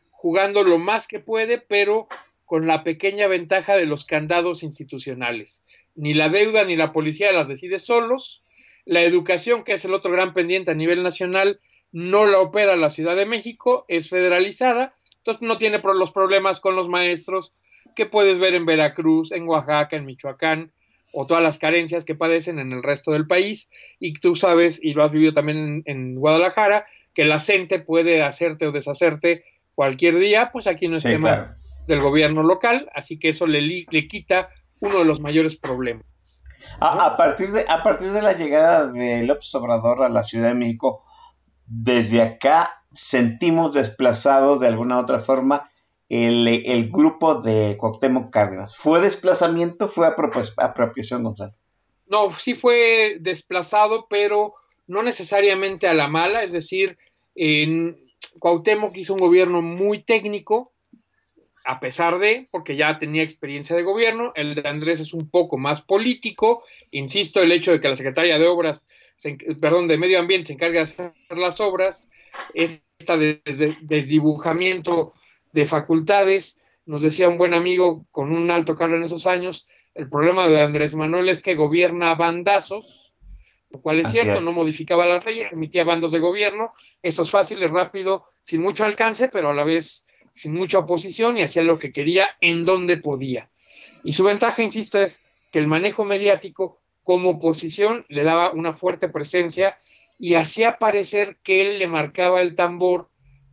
jugando lo más que puede, pero con la pequeña ventaja de los candados institucionales ni la deuda ni la policía las decide solos. La educación, que es el otro gran pendiente a nivel nacional, no la opera la Ciudad de México, es federalizada, entonces no tiene los problemas con los maestros que puedes ver en Veracruz, en Oaxaca, en Michoacán, o todas las carencias que padecen en el resto del país. Y tú sabes, y lo has vivido también en, Guadalajara, que la CENTE puede hacerte o deshacerte cualquier día, pues aquí no es tema del gobierno local, así que eso le, le quita uno de los mayores problemas. A, partir de, a partir de la llegada de López Obrador a la Ciudad de México, desde acá sentimos desplazados de alguna u otra forma el, grupo de Cuauhtémoc Cárdenas. ¿Fue desplazamiento fue apropiación, Gonzalo? No, sí fue desplazado, pero no necesariamente a la mala, es decir, en Cuauhtémoc hizo un gobierno muy técnico, a pesar de, porque ya tenía experiencia de gobierno, el de Andrés es un poco más político, insisto, el hecho de que la secretaria de Obras, perdón, de Medio Ambiente se encargue de hacer las obras, esta desdibujamiento de facultades, nos decía un buen amigo con un alto cargo en esos años, el problema de Andrés Manuel es que gobierna bandazos, lo cual es cierto, no modificaba la ley, emitía bandos de gobierno, eso es fácil, es rápido, sin mucho alcance, pero a la vez sin mucha oposición y hacía lo que quería en donde podía. Y su ventaja, insisto, es que el manejo mediático como oposición le daba una fuerte presencia y hacía parecer que él le marcaba el tambor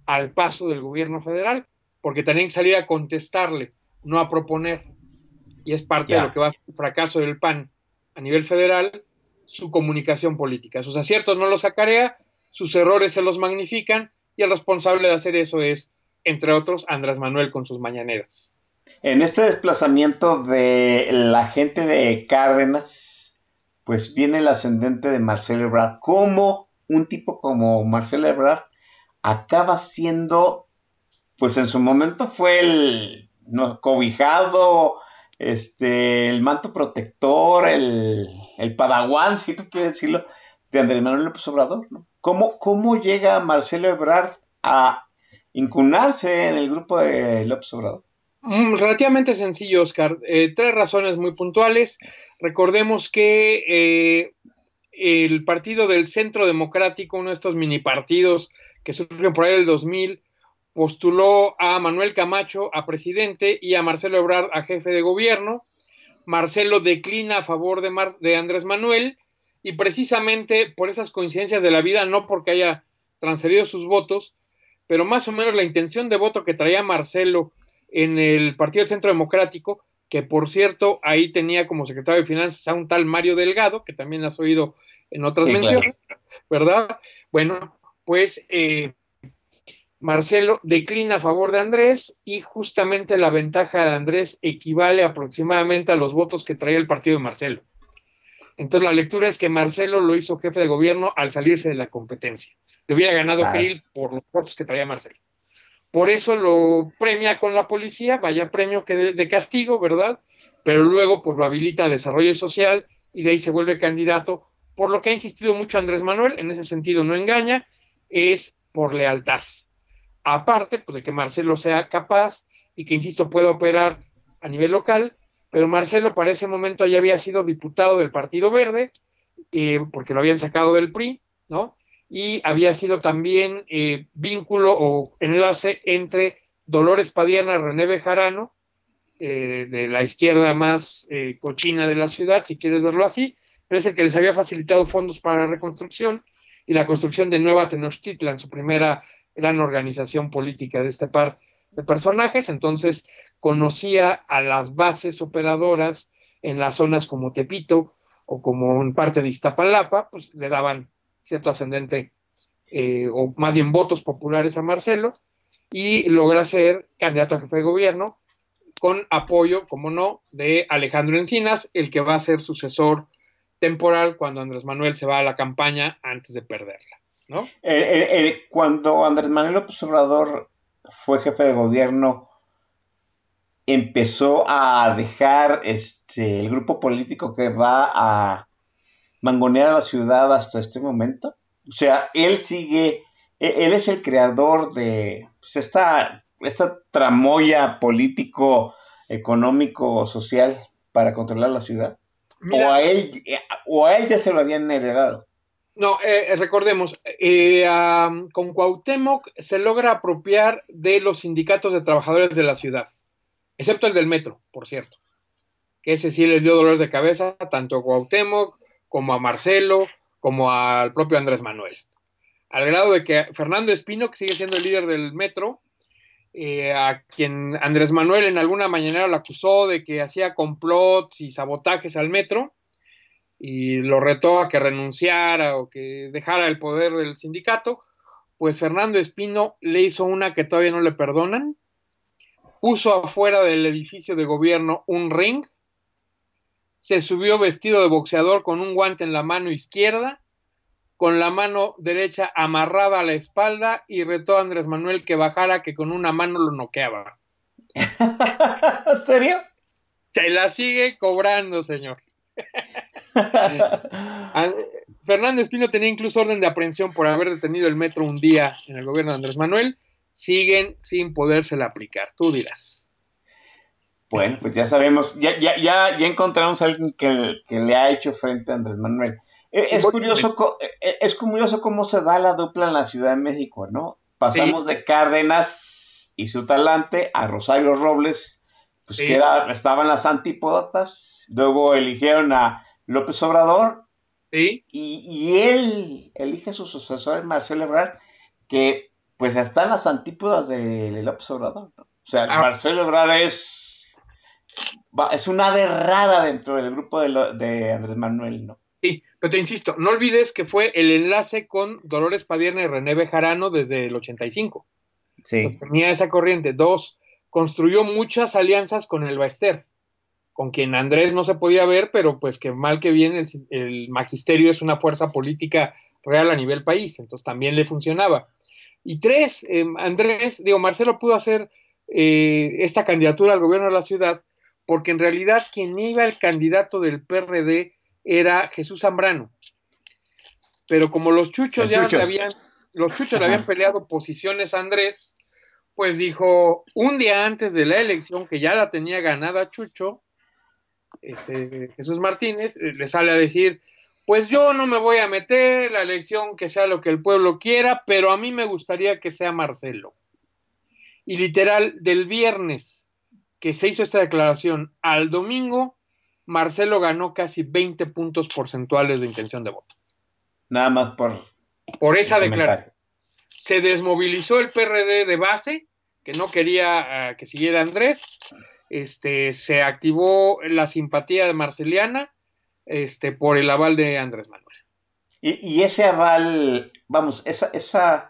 al paso del gobierno federal, porque tenían que salir a contestarle, no a proponer. Y es parte de lo que va a ser el fracaso del PAN a nivel federal, su comunicación política. Sus aciertos no los acarea, sus errores se los magnifican y el responsable de hacer eso es entre otros Andrés Manuel con sus mañaneras. En este desplazamiento de la gente de Cárdenas, pues viene el ascendente de Marcelo Ebrard. ¿Cómo un tipo como Marcelo Ebrard acaba siendo, pues en su momento fue el cobijado, este, el manto protector, el, el padawan, si tú quieres decirlo, de Andrés Manuel López Obrador, ¿no? ¿Cómo, ¿Cómo llega Marcelo Ebrard a incunarse en el grupo de López Obrador? Mm, relativamente sencillo, Oscar. Eh, tres razones muy puntuales. Recordemos que eh, el partido del Centro Democrático, uno de estos mini partidos que surgieron por ahí del 2000, postuló a Manuel Camacho a presidente y a Marcelo Ebrard a jefe de gobierno. Marcelo declina a favor de, de Andrés Manuel y precisamente por esas coincidencias de la vida, no porque haya transferido sus votos, pero más o menos la intención de voto que traía Marcelo en el Partido del Centro Democrático, que por cierto ahí tenía como secretario de Finanzas a un tal Mario Delgado, que también has oído en otras menciones, ¿verdad? Bueno, pues eh, Marcelo declina a favor de Andrés y justamente la ventaja de Andrés equivale aproximadamente a los votos que traía el partido de Marcelo. Entonces la lectura es que Marcelo lo hizo jefe de gobierno al salirse de la competencia. Le hubiera ganado Krill por los votos que traía Marcelo. Por eso lo premia con la policía, vaya premio que de, castigo, ¿verdad? Pero luego pues lo habilita a desarrollo social y de ahí se vuelve candidato. Por lo que ha insistido mucho Andrés Manuel, en ese sentido no engaña, es por lealtad. Aparte, pues de que Marcelo sea capaz y que, insisto, pueda operar a nivel local, pero Marcelo para ese momento ya había sido diputado del Partido Verde, eh, porque lo habían sacado del PRI, ¿no? Y había sido también eh, vínculo o enlace entre Dolores Padierna René Bejarano, eh, de la izquierda más cochina de la ciudad, si quieres verlo así, pero es el que les había facilitado fondos para la reconstrucción y la construcción de Nueva Tenochtitlan, su primera gran organización política de este par de personajes. Entonces, conocía a las bases operadoras en las zonas como Tepito o como en parte de Iztapalapa, pues le daban cierto ascendente eh, o más bien votos populares a Marcelo y logra ser candidato a jefe de gobierno con apoyo, como no, de Alejandro Encinas, el que va a ser sucesor temporal cuando Andrés Manuel se va a la campaña antes de perderla, ¿no? Eh, eh, cuando Andrés Manuel López Obrador fue jefe de gobierno, empezó a dejar este, el grupo político que va a mangonear a la ciudad hasta este momento. O sea, él sigue, e-, él es el creador de pues, esta, esta tramoya político, económico, social para controlar la ciudad. o, a él, o a él ya se lo habían heredado. No, eh, recordemos, eh, con Cuauhtémoc se logra apropiar de los sindicatos de trabajadores de la ciudad excepto el del metro, por cierto, que ese sí les dio dolores de cabeza tanto a Cuauhtémoc como a Marcelo, como al propio Andrés Manuel. Al grado de que Fernando Espino, que sigue siendo el líder del metro, eh, a quien Andrés Manuel en alguna mañanera lo acusó de que hacía complots y sabotajes al metro, y lo retó a que renunciara o que dejara el poder del sindicato, pues Fernando Espino le hizo una que todavía no le perdonan, puso afuera del edificio de gobierno un ring, se subió vestido de boxeador con un guante en la mano izquierda, con la mano derecha amarrada a la espalda y retó a Andrés Manuel que bajara que con una mano lo noqueaba. ¿En serio? Se la sigue cobrando, señor. Fernández Espino tenía incluso orden de aprehensión por haber detenido el metro un día en el gobierno de Andrés Manuel siguen sin podérsela aplicar. Tú dirás. Bueno, pues ya sabemos, ya, ya, ya, ya encontramos a alguien que, le ha hecho frente a Andrés Manuel. Eh, es, curioso, eh, es curioso cómo se da la dupla en la Ciudad de México, ¿no? Pasamos de Cárdenas y su talante a Rosario Robles, pues que era, estaban las antípodas, luego eligieron a López Obrador, y, y, él elige a su sucesor, Marcelo Ebrard, que pues están las antípodas de López Obrador. O sea, ah. Marcelo Ebrard es, es una ave rara dentro del grupo de, Andrés Manuel, ¿no? Sí, pero te insisto, no olvides que fue el enlace con Dolores Padierna y René Bejarano desde el 85. Sí. tenía esa corriente. Dos, construyó muchas alianzas con el Baester, con quien Andrés no se podía ver, pero pues que mal que bien el, el magisterio es una fuerza política real a nivel país, entonces también le funcionaba Y tres, eh, Andrés, digo, Marcelo pudo hacer eh, esta candidatura al gobierno de la ciudad porque en realidad quien iba el candidato del PRD era Jesús Zambrano. Pero como los chuchos ya Le habían, los chuchos le habían peleado posiciones a Andrés, pues dijo, un día antes de la elección, que ya la tenía ganada Chucho, este, Jesús Martínez, eh, le sale a decir, pues yo no me voy a meter, la elección que sea lo que el pueblo quiera, pero a mí me gustaría que sea Marcelo. Y literal, del viernes que se hizo esta declaración al domingo, Marcelo ganó casi 20 puntos porcentuales de intención de voto. Nada más por... Por esa declaración. Se desmovilizó el PRD de base, que no quería ah, que siguiera Andrés. Este, se activó la simpatía de Marceliana este, por el aval de Andrés Manuel. Y, ese aval, vamos, esa, esa,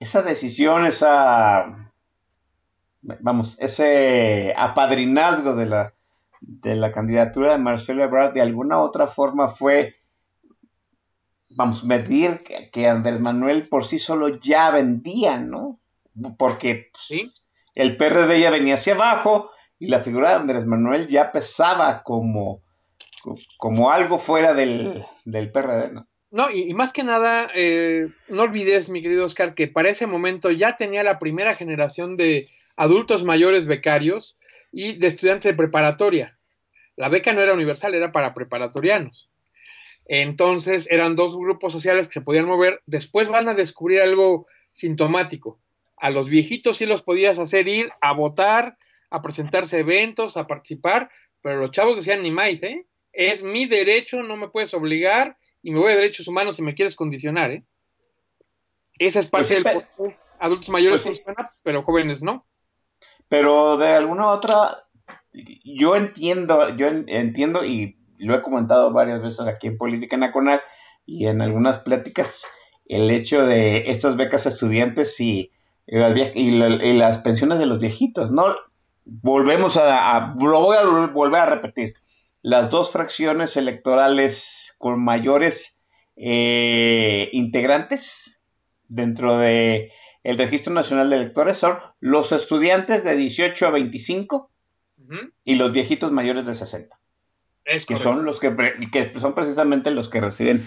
esa decisión, esa, vamos, ese apadrinazgo de la, de la candidatura de Marcelo Ebrard de alguna otra forma fue, vamos, medir que, Andrés Manuel por sí solo ya vendía, ¿no? Porque pues, el PRD ya venía hacia abajo y la figura de Andrés Manuel ya pesaba como, como algo fuera del, del PRD, ¿no? No, y, más que nada, eh, no olvides, mi querido Oscar, que para ese momento ya tenía la primera generación de adultos mayores becarios y de estudiantes de preparatoria. La beca no era universal, era para preparatorianos. Entonces eran dos grupos sociales que se podían mover. Después van a descubrir algo sintomático. A los viejitos sí los podías hacer ir a votar, a presentarse eventos, a participar, pero los chavos decían ni más, ¿eh? Es mi derecho, no me puedes obligar y me voy a derechos humanos si me quieres condicionar, ¿eh? Esa es parte pues del adultos mayores pues funciona, pero jóvenes no. Pero de alguna otra, yo entiendo, yo entiendo y lo he comentado varias veces aquí en Política Nacional y en algunas pláticas, el hecho de estas becas a estudiantes y, y, las pensiones de los viejitos, ¿no? Volvemos a, lo voy a volver a repetir, las dos fracciones electorales con mayores eh, integrantes dentro de el Registro Nacional de Electores son los estudiantes de 18 a 25 y los viejitos mayores de 60. que son los que, que, son precisamente los que reciben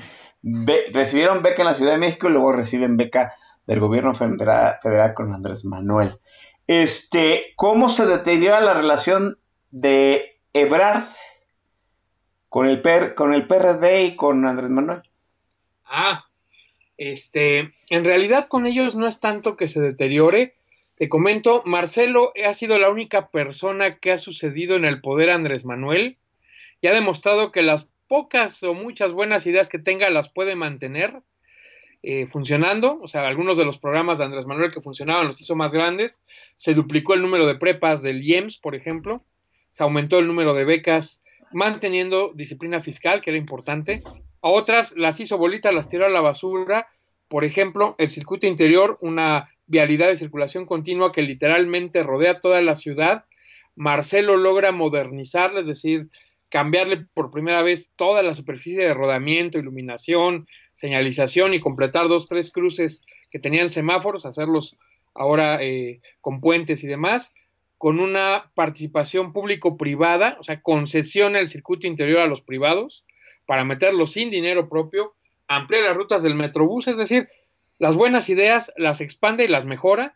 recibieron beca en la Ciudad de México y luego reciben beca del gobierno federal, con Andrés Manuel. Este, ¿cómo se deteriora la relación de Ebrard con el, per, con el PRD y con Andrés Manuel? Ah, este, en realidad con ellos no es tanto que se deteriore. Te comento, Marcelo ha sido la única persona que ha sucedido en el poder Andrés Manuel y ha demostrado que las pocas o muchas buenas ideas que tenga las puede mantener eh, funcionando. O sea, algunos de los programas de Andrés Manuel que funcionaban los hizo más grandes. Se duplicó el número de prepas del IEMS, por ejemplo. Se aumentó el número de becas manteniendo disciplina fiscal, que era importante. A otras las hizo bolitas, las tiró a la basura. Por ejemplo, el circuito interior, una vialidad de circulación continua que literalmente rodea toda la ciudad. Marcelo logra modernizarla, es decir, cambiarle por primera vez toda la superficie de rodamiento, iluminación, señalización y completar dos, tres cruces que tenían semáforos, hacerlos ahora eh, con puentes y demás, con una participación público-privada, o sea, concesiona el circuito interior a los privados, para meterlo sin dinero propio, amplía las rutas del Metrobús, es decir, las buenas ideas las expande y las mejora.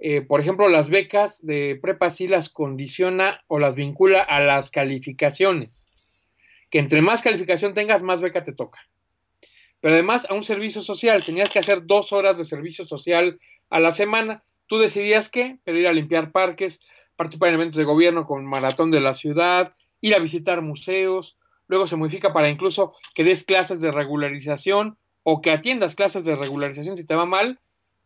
Eh, por ejemplo, las becas de prepa sí las condiciona o las vincula a las calificaciones. Que entre más calificación tengas, más beca te toca. Pero además, a un servicio social, tenías que hacer dos horas de servicio social a la semana. Tú decidías qué, pedir a limpiar parques, participar en eventos de gobierno con maratón de la ciudad, ir a visitar museos, luego se modifica para incluso que des clases de regularización o que atiendas clases de regularización si te va mal.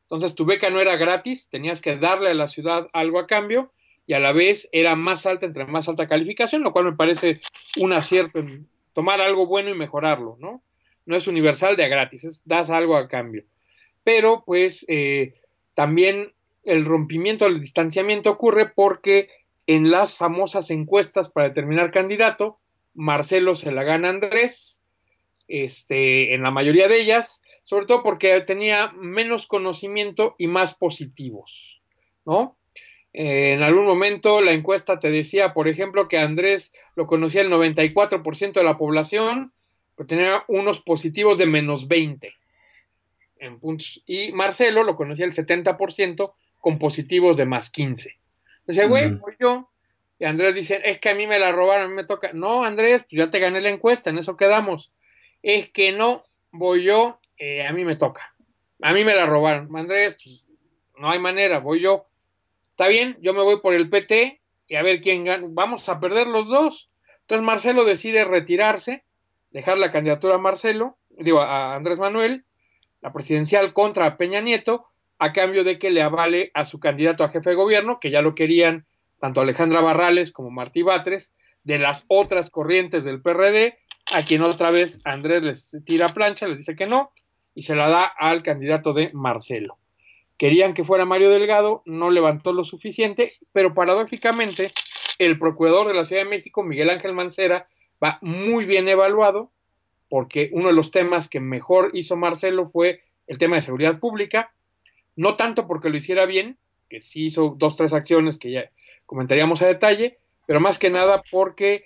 Entonces tu beca no era gratis, tenías que darle a la ciudad algo a cambio y a la vez era más alta entre más alta calificación, lo cual me parece un acierto en tomar algo bueno y mejorarlo, ¿no? No es universal de a gratis, es das algo a cambio. Pero pues eh, también el rompimiento del distanciamiento ocurre porque en las famosas encuestas para determinar candidato, Marcelo se la gana Andrés, este, en la mayoría de ellas, sobre todo porque tenía menos conocimiento y más positivos, ¿no? Eh, en algún momento la encuesta te decía, por ejemplo, que Andrés lo conocía el 94% de la población, pero tenía unos positivos de menos 20 en puntos. Y Marcelo lo conocía el 70% con positivos de más 15. Dice, güey, pues yo. Y Andrés dice, es que a mí me la robaron, a mí me toca. No, Andrés, pues ya te gané la encuesta, en eso quedamos. Es que no, voy yo, eh, a mí me toca. A mí me la robaron. Andrés, pues no hay manera, voy yo. Está bien, yo me voy por el PT y a ver quién gana. Vamos a perder los dos. Entonces Marcelo decide retirarse, dejar la candidatura a Marcelo, digo, a Andrés Manuel, la presidencial contra Peña Nieto, a cambio de que le avale a su candidato a jefe de gobierno, que ya lo querían tanto Alejandra Barrales como Martí Batres, de las otras corrientes del PRD, a quien otra vez Andrés les tira plancha, les dice que no, y se la da al candidato de Marcelo. Querían que fuera Mario Delgado, no levantó lo suficiente, pero paradójicamente el procurador de la Ciudad de México, Miguel Ángel Mancera, va muy bien evaluado, porque uno de los temas que mejor hizo Marcelo fue el tema de seguridad pública, no tanto porque lo hiciera bien, que sí hizo dos, tres acciones que ya comentaríamos a detalle, pero más que nada porque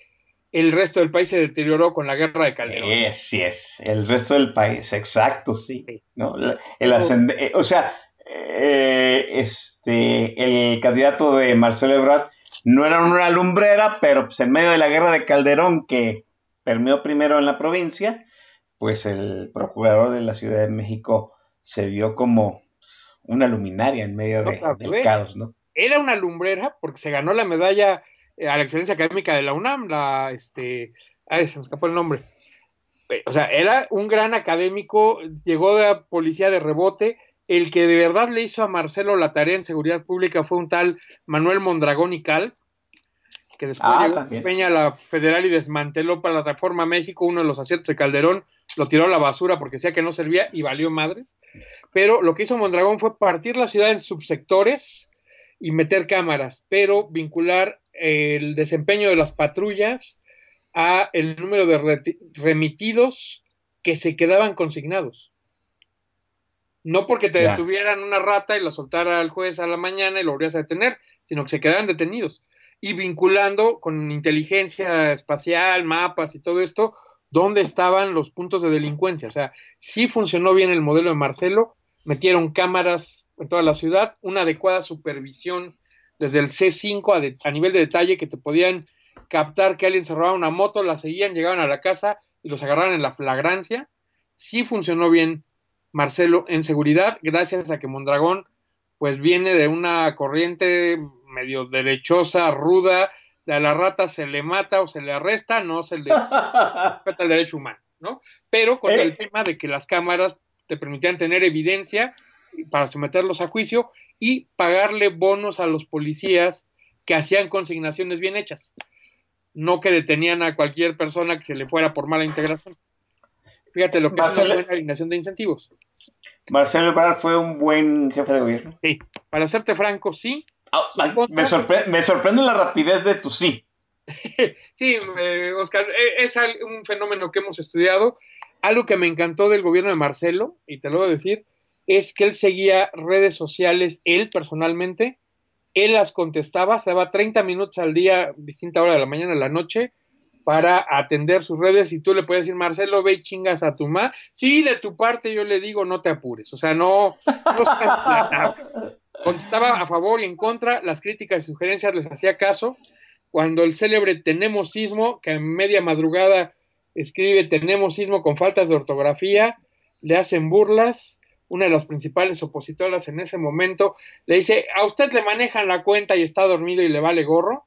el resto del país se deterioró con la guerra de Calderón. sí es, el resto del país, exacto, sí. ¿no? El eh, o sea, eh, este, el candidato de Marcelo Ebrard no era una lumbrera, pero pues en medio de la guerra de Calderón que permeó primero en la provincia, pues el procurador de la Ciudad de México se vio como una luminaria en medio del caos, ¿no? Era una lumbrera porque se ganó la medalla eh, a la excelencia académica de la UNAM, la, este, ay, se me escapó el nombre. Eh, o sea, era un gran académico, llegó de la policía de rebote, el que de verdad le hizo a Marcelo la tarea en seguridad pública fue un tal Manuel Mondragón y Cal, que después ah, llegó Peña la federal y desmanteló Plataforma México, uno de los aciertos de Calderón, lo tiró a la basura porque decía que no servía y valió madres. Pero lo que hizo Mondragón fue partir la ciudad en subsectores y meter cámaras, pero vincular el desempeño de las patrullas a el número de remitidos que se quedaban consignados. No porque te detuvieran una rata y la soltara al juez a la mañana y lo volvías a detener, sino que se quedaban detenidos. Y vinculando con inteligencia espacial, mapas y todo esto, dónde estaban los puntos de delincuencia. O sea, sí funcionó bien el modelo de Marcelo, metieron cámaras en toda la ciudad, una adecuada supervisión desde el C5 a, a nivel de detalle que te podían captar que alguien se robaba una moto, la seguían, llegaban a la casa y los agarraban en la flagrancia. Sí funcionó bien Marcelo en seguridad, gracias a que Mondragón pues viene de una corriente medio derechosa, ruda, de a la rata se le mata o se le arresta, no se le respeta el derecho humano, ¿no? Pero con el eh. tema de que las cámaras te permitían tener evidencia para someterlos a juicio y pagarle bonos a los policías que hacían consignaciones bien hechas, no que detenían a cualquier persona que se le fuera por mala integración. Fíjate lo que es una buena alineación de incentivos. Marcelo Ebrard fue un buen jefe de gobierno. Sí, para serte franco, sí. Ah, me, sorprende la rapidez de tu sí. sí, Oscar, e, es un fenómeno que hemos estudiado. Algo que me encantó del gobierno de Marcelo, y te lo voy a decir, es que él seguía redes sociales, él personalmente, él las contestaba, se daba 30 minutos al día, distinta hora de la mañana a la noche, para atender sus redes y tú le puedes decir, Marcelo, ve y chingas a tu ma. Sí, de tu parte yo le digo, no te apures. O sea, no, contestaba a favor y en contra, las críticas y sugerencias les hacía caso. Cuando el célebre Tenemos Sismo, que en media madrugada escribe Tenemos Sismo con faltas de ortografía, le hacen burlas. Una de las principales opositoras en ese momento le dice, a usted le manejan la cuenta y está dormido y le vale gorro.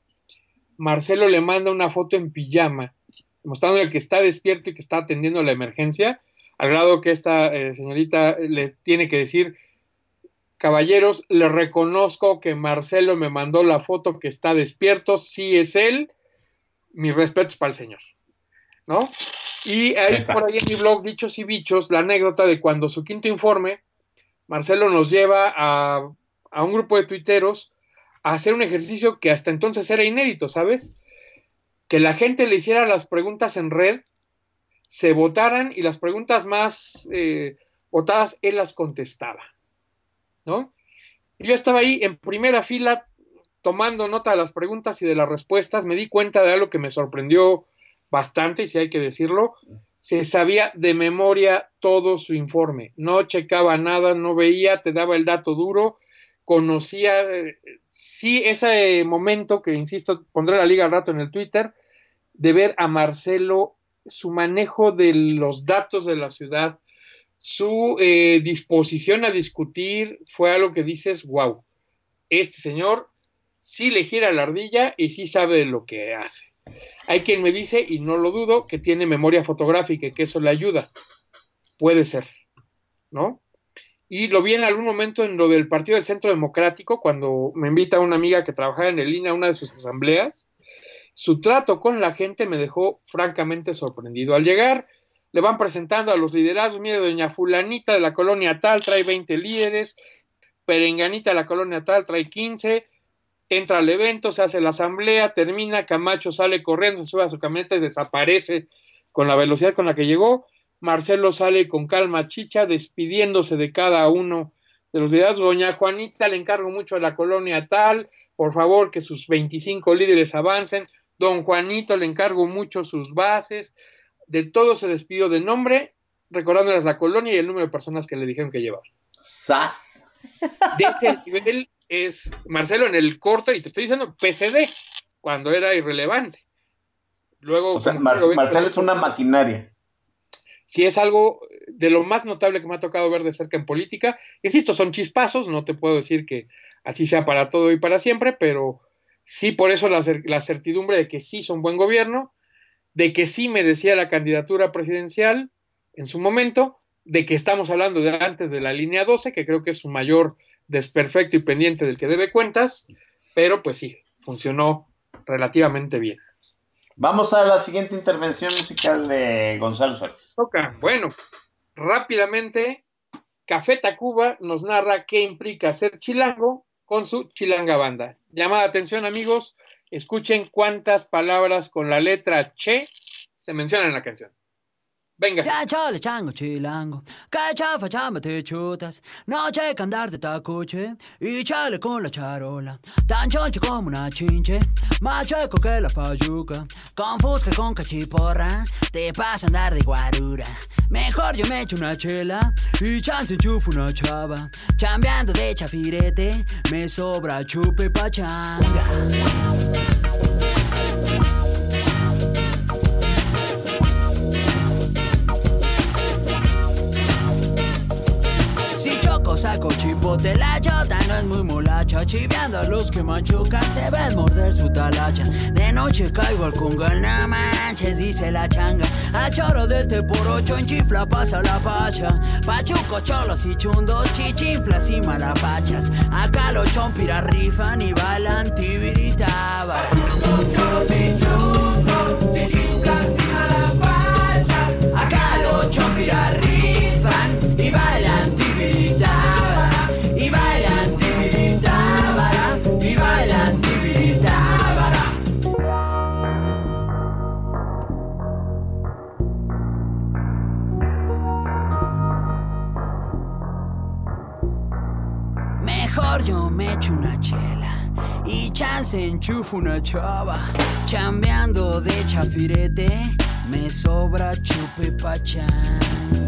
Marcelo le manda una foto en pijama, mostrándole que está despierto y que está atendiendo la emergencia, al grado que esta eh, señorita le tiene que decir, caballeros, le reconozco que Marcelo me mandó la foto que está despierto, sí es él, mis respetos para el señor, ¿no? Y ahí por ahí en mi blog, Dichos y Bichos, la anécdota de cuando su quinto informe, Marcelo nos lleva a, a un grupo de tuiteros a hacer un ejercicio que hasta entonces era inédito, ¿sabes? Que la gente le hiciera las preguntas en red, se votaran y las preguntas más, eh, votadas, él las contestaba, ¿no? Y yo estaba ahí en primera fila tomando nota de las preguntas y de las respuestas, me di cuenta de algo que me sorprendió bastante, si hay que decirlo, se sabía de memoria todo su informe, no checaba nada, no veía, te daba el dato duro, conocía, eh, sí, ese momento que, insisto, pondré la liga al rato en el Twitter, de ver a Marcelo, su manejo de los datos de la ciudad, su eh, disposición a discutir, fue algo que dices, wow, este señor sí le gira la ardilla y sí sabe lo que hace. Hay quien me dice, y no lo dudo, que tiene memoria fotográfica y que eso le ayuda. Puede ser, ¿no? Y lo vi en algún momento en lo del Partido del Centro Democrático, cuando me invita una amiga que trabajaba en el INE a una de sus asambleas. Su trato con la gente me dejó francamente sorprendido. Al llegar, le van presentando a los liderazgos, mire, doña fulanita de la colonia tal trae 20 líderes, perenganita de la colonia tal trae 15, entra al evento, se hace la asamblea, termina, Camacho sale corriendo, se sube a su camioneta y desaparece con la velocidad con la que llegó. Marcelo sale con calma chicha, despidiéndose de cada uno de los líderes. Doña Juanita le encargo mucho a la colonia tal, por favor que sus 25 líderes avancen. Don Juanito le encargo mucho sus bases. De todo se despidió de nombre, recordándoles la colonia y el número de personas que le dijeron que llevar. ¡Sas! De ese nivel es Marcelo en el corte, y te estoy diciendo PCD, cuando era irrelevante. Luego, o sea, Mar Marcelo es una maquinaria. Si es algo de lo más notable que me ha tocado ver de cerca en política, insisto, son chispazos, no te puedo decir que así sea para todo y para siempre, pero sí por eso la, la certidumbre de que sí son buen gobierno, de que sí merecía la candidatura presidencial en su momento, de que estamos hablando de antes de la línea 12, que creo que es su mayor desperfecto y pendiente del que debe cuentas, pero pues sí, funcionó relativamente bien. Vamos a la siguiente intervención musical de Gonzalo Suárez. Ok, bueno, rápidamente, Café Tacuba nos narra qué implica ser chilango con su chilanga banda. Llamada atención amigos, escuchen cuántas palabras con la letra Che se mencionan en la canción. Venga. Ya chale chango chilango, que chamba te chutas, no che andar de tacuche. Y chale con la charola, tan choncho como una chinche, más chueco que la fayuca, con fusca con cachiporra, te pasa andar de guarura. Mejor yo me echo una chela. Y chance enchufo una chava, chambeando de chafirete, me sobra chupe pachanga. Saco chipote La chota no es muy molacha. Chiveando a los que machucan Se ven morder su talacha. De noche caigo al conga No manches, dice la changa. A choro de este por ocho En chifla pasa la pacha Pachuco, cholos y chundos Chichinflas y malapachas. Acá los chompiras rifan Y bailan tibiritabas. Pachucos, cholos y chundos Chichinflas y malapachas. Acá los chompiras y chance enchufo una chava. Chambeando de chafirete, me sobra chupe pachán. Miñero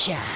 Gotcha!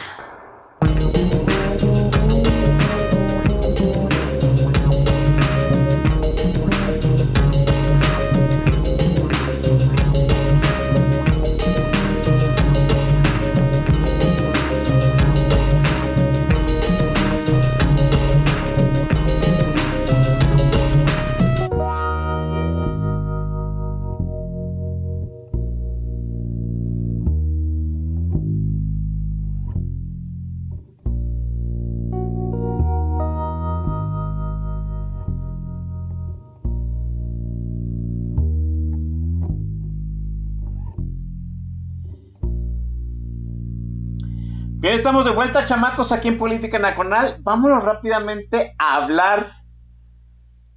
Estamos de vuelta, chamacos, aquí en Política Nacional. Vámonos rápidamente a hablar,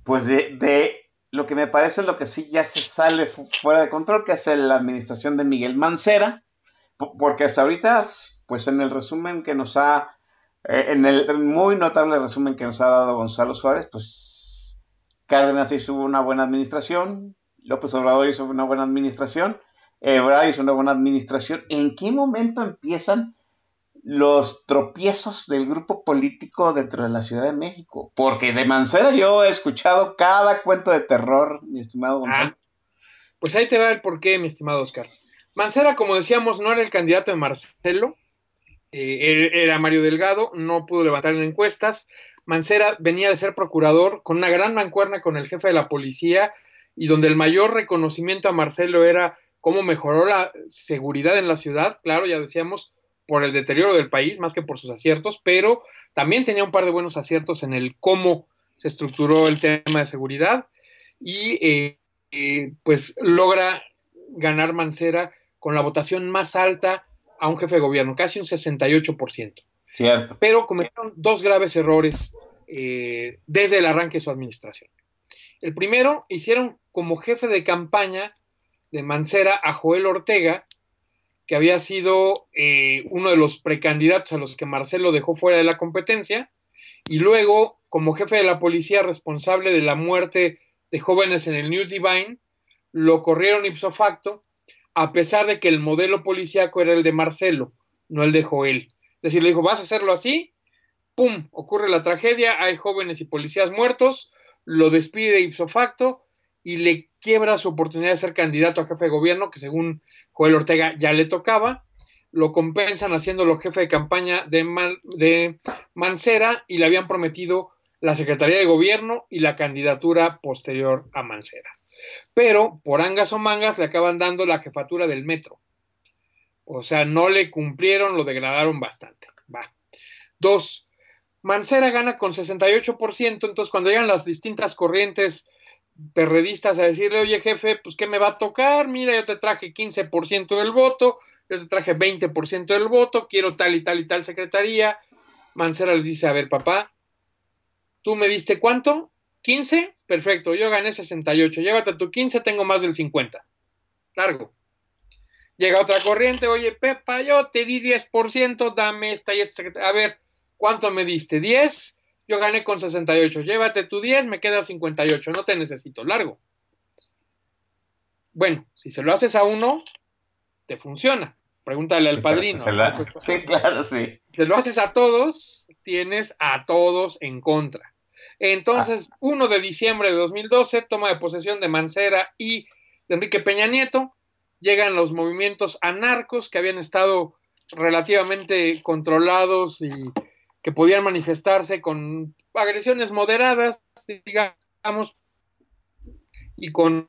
pues, de, lo que me parece lo que sí ya se sale fu- fuera de control, que es la administración de Miguel Mancera, po- porque hasta ahorita, pues, en el resumen que nos ha, eh, en el muy notable resumen que nos ha dado Gonzalo Suárez, pues, Cárdenas hizo una buena administración, López Obrador hizo una buena administración, Ebrard hizo una buena administración. ¿En qué momento empiezan los tropiezos del grupo político dentro de la Ciudad de México. Porque de Mancera yo he escuchado cada cuento de terror, mi estimado Gonzalo. Ah, pues ahí te va el porqué, mi estimado Oscar. Mancera, como decíamos, no era el candidato de Marcelo, eh, era Mario Delgado, no pudo levantar en encuestas. Mancera venía de ser procurador con una gran mancuerna con el jefe de la policía y donde el mayor reconocimiento a Marcelo era cómo mejoró la seguridad en la ciudad, claro, ya decíamos, por el deterioro del país, más que por sus aciertos, pero también tenía un par de buenos aciertos en el cómo se estructuró el tema de seguridad y eh, eh, pues logra ganar Mancera con la votación más alta a un jefe de gobierno, casi un 68%. Cierto. Pero cometieron dos graves errores eh, desde el arranque de su administración. El primero, hicieron como jefe de campaña de Mancera a Joel Ortega, que había sido eh, uno de los precandidatos a los que Marcelo dejó fuera de la competencia, y luego como jefe de la policía responsable de la muerte de jóvenes en el News Divine, lo corrieron ipso facto, a pesar de que el modelo policíaco era el de Marcelo, no el de Joel. Es decir, le dijo, vas a hacerlo así, ¡pum! Ocurre la tragedia, hay jóvenes y policías muertos, lo despide ipso facto y le quiebra su oportunidad de ser candidato a jefe de gobierno, que según Joel Ortega ya le tocaba, lo compensan haciéndolo jefe de campaña de, Man, de Mancera y le habían prometido la Secretaría de Gobierno y la candidatura posterior a Mancera. Pero por angas o mangas le acaban dando la jefatura del metro. O sea, no le cumplieron, lo degradaron bastante. Dos, Mancera gana con 68%, entonces cuando llegan las distintas corrientes perredistas a decirle, oye jefe, pues ¿qué me va a tocar? Mira, yo te traje 15% del voto, yo te traje 20% del voto, quiero tal y tal y tal secretaría. Mancera le dice, a ver papá, tú me diste cuánto? 15, perfecto, yo gané 68, llévate tu 15, tengo más del 50. Largo. Llega otra corriente, oye Pepa, yo te di 10%, dame esta y esta. A ver, ¿cuánto me diste? 10, yo gané con 68. Llévate tu 10, me queda 58. No te necesito. Largo. Bueno, si se lo haces a uno, te funciona. Pregúntale al Sí, padrino. se la- sí, claro, sí. Si se lo haces a todos, tienes a todos en contra. Entonces, 1 de diciembre de 2012, toma de posesión de Mancera y de Enrique Peña Nieto. Llegan los movimientos anarcos que habían estado relativamente controlados y que podían manifestarse con agresiones moderadas, digamos, y con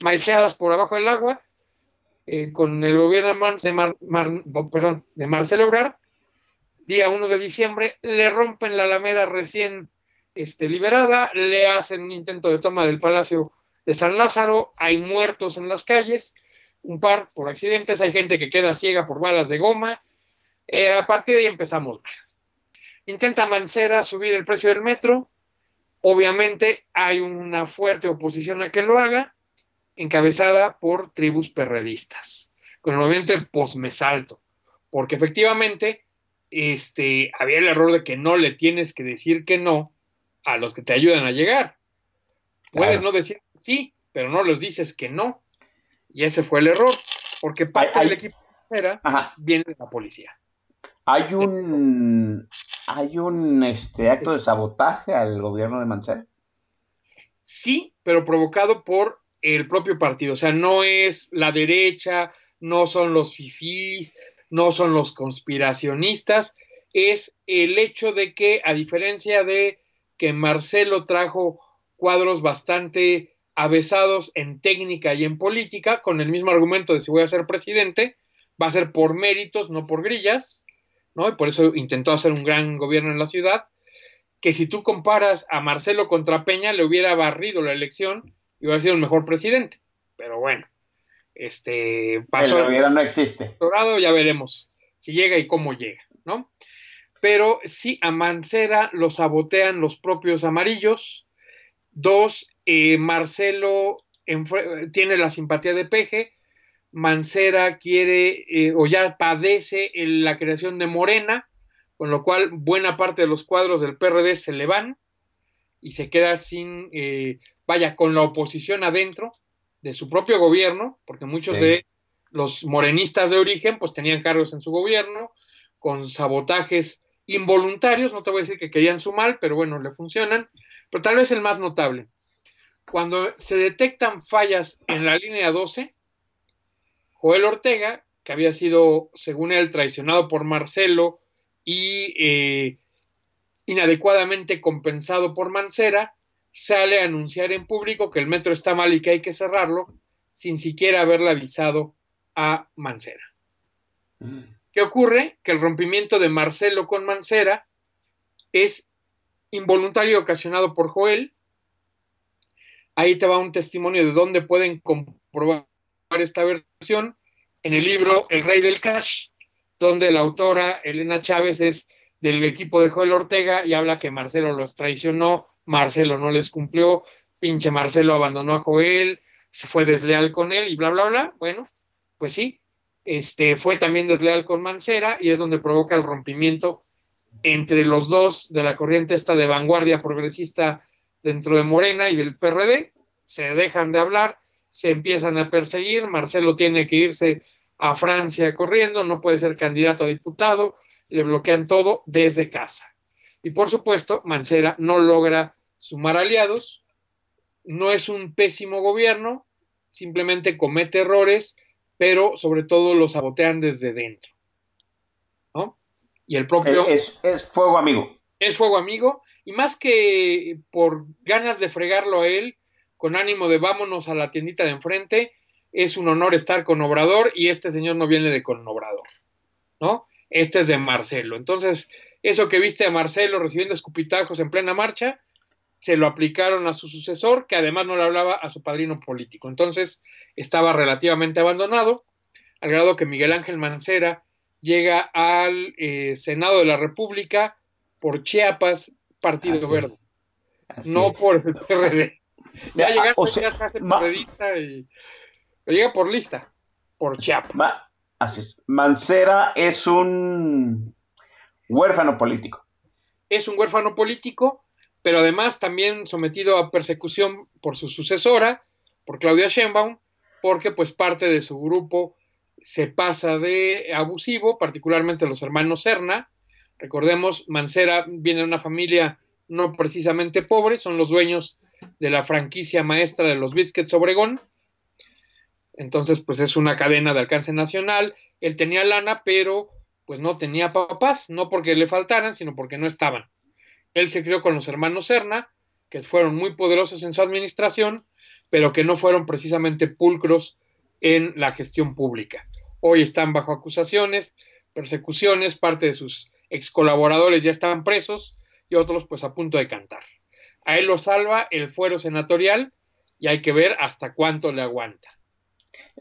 maiceadas por abajo del agua, eh, con el gobierno de, Mar- Mar- Marcelo Ebrard, día 1 de diciembre, le rompen la Alameda recién este, liberada, le hacen un intento de toma del Palacio de San Lázaro, hay muertos en las calles, un par por accidentes, hay gente que queda ciega por balas de goma, eh, a partir de ahí empezamos. Intenta Mancera subir el precio del metro. Obviamente hay una fuerte oposición a que lo haga, encabezada por tribus perredistas, con el movimiento de posmesalto, porque efectivamente este, había el error de que no le tienes que decir que no a los que te ayudan a llegar. Puedes Claro. no decir sí, pero no les dices que no. Y ese fue el error. porque parte del equipo Ajá. viene de la policía. Hay un hay un este acto de sabotaje al gobierno de Mancera. Sí, pero provocado por el propio partido. O sea, no es la derecha, no son los fifís, no son los conspiracionistas, es el hecho de que, a diferencia de que Marcelo trajo cuadros bastante avesados en técnica y en política, con el mismo argumento de si voy a ser presidente, va a ser por méritos, no por grillas, ¿no? Y por eso intentó hacer un gran gobierno en la ciudad que si tú comparas a Marcelo contra Peña, le hubiera barrido la elección y hubiera sido el mejor presidente. Pero bueno, este pasó El gobierno no existe. doctorado, ya veremos si llega y cómo llega, ¿no? Pero sí, a Mancera lo sabotean los propios amarillos. Dos, eh, Marcelo tiene la simpatía de Peje. Mancera quiere eh, o ya padece en la creación de Morena, con lo cual buena parte de los cuadros del PRD se le van y se queda sin, eh, vaya, con la oposición adentro de su propio gobierno, porque muchos Sí. de los morenistas de origen pues tenían cargos en su gobierno, con sabotajes involuntarios, no te voy a decir que querían su mal, pero bueno, le funcionan, pero tal vez el más notable. Cuando se detectan fallas en la línea 12, Joel Ortega, que había sido, según él, traicionado por Marcelo y eh, inadecuadamente compensado por Mancera, sale a anunciar en público que el metro está mal y que hay que cerrarlo, sin siquiera haberle avisado a Mancera. ¿Qué ocurre? Que el rompimiento de Marcelo con Mancera es involuntario ocasionado por Joel. Ahí te va un testimonio de dónde pueden comprobar esta versión en el libro El Rey del Cash, donde la autora Elena Chávez es del equipo de Joel Ortega y habla que Marcelo los traicionó, Marcelo no les cumplió, pinche Marcelo abandonó a Joel, se fue desleal con él y bla, bla, bla. Bueno, pues sí, este, fue también desleal con Mancera y es donde provoca el rompimiento entre los dos de la corriente esta de vanguardia progresista dentro de Morena y del PRD, se dejan de hablar, se empiezan a perseguir, Marcelo tiene que irse a Francia corriendo, no puede ser candidato a diputado, le bloquean todo desde casa. Y por supuesto, Mancera no logra sumar aliados, no es un pésimo gobierno, simplemente comete errores, pero sobre todo los sabotean desde dentro. ¿no? Y el propio... Es, es fuego amigo. Es fuego amigo, y más que por ganas de fregarlo a él, con ánimo de vámonos a la tiendita de enfrente, es un honor estar con Obrador y este señor no viene de con Obrador, ¿no? Este es de Marcelo. Entonces, eso que viste a Marcelo recibiendo escupitajos en plena marcha, se lo aplicaron a su sucesor, que además no le hablaba a su padrino político. Entonces, estaba relativamente abandonado, al grado que Miguel Ángel Mancera llega al eh, Senado de la República por Chiapas, Partido Así Verde, no es. por el PRD. Ya Ah, llegaste, o sea, ya se hace ma- periodista y pero llega por lista, por Chiapas. Ma- así es. Mancera es un huérfano político. Es un huérfano político, pero además también sometido a persecución por su sucesora, por Claudia Sheinbaum, porque pues parte de su grupo se pasa de abusivo, particularmente los hermanos Serna. Recordemos, Mancera viene de una familia no precisamente pobre, son los dueños de la franquicia maestra de los Biscuits Obregón. Entonces, pues es una cadena de alcance nacional. Él tenía lana, pero pues no tenía papás, no porque le faltaran, sino porque no estaban. Él se crió con los hermanos Serna, que fueron muy poderosos en su administración, pero que no fueron precisamente pulcros en la gestión pública. Hoy están bajo acusaciones, persecuciones, parte de sus ex colaboradores ya están presos y otros pues a punto de cantar. A él lo salva el fuero senatorial y hay que ver hasta cuánto le aguanta.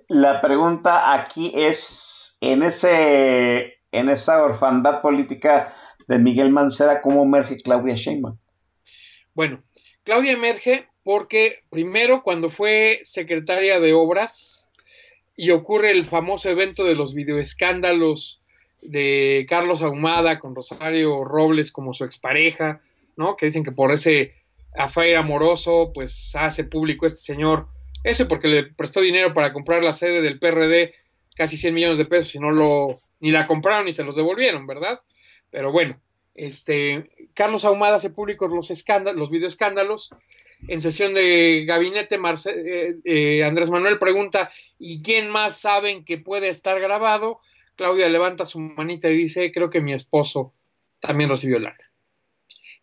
La pregunta aquí es, en, ese, en esa orfandad política de Miguel Mancera, ¿cómo emerge Claudia Sheinbaum? Bueno, Claudia emerge porque primero cuando fue secretaria de Obras y ocurre el famoso evento de los videoescándalos de Carlos Ahumada con Rosario Robles como su expareja, ¿no? Que dicen que por ese affair amoroso, pues hace público este señor eso porque le prestó dinero para comprar la sede del PRD casi 100 millones de pesos y no lo, ni la compraron ni se los devolvieron, ¿verdad? Pero bueno, este, Carlos Ahumada hace públicos los escándalos, los videoescándalos. En sesión de gabinete, eh, eh, Andrés Manuel pregunta, ¿y quién más saben que puede estar grabado? Claudia levanta su manita y dice, creo que mi esposo también recibió lana.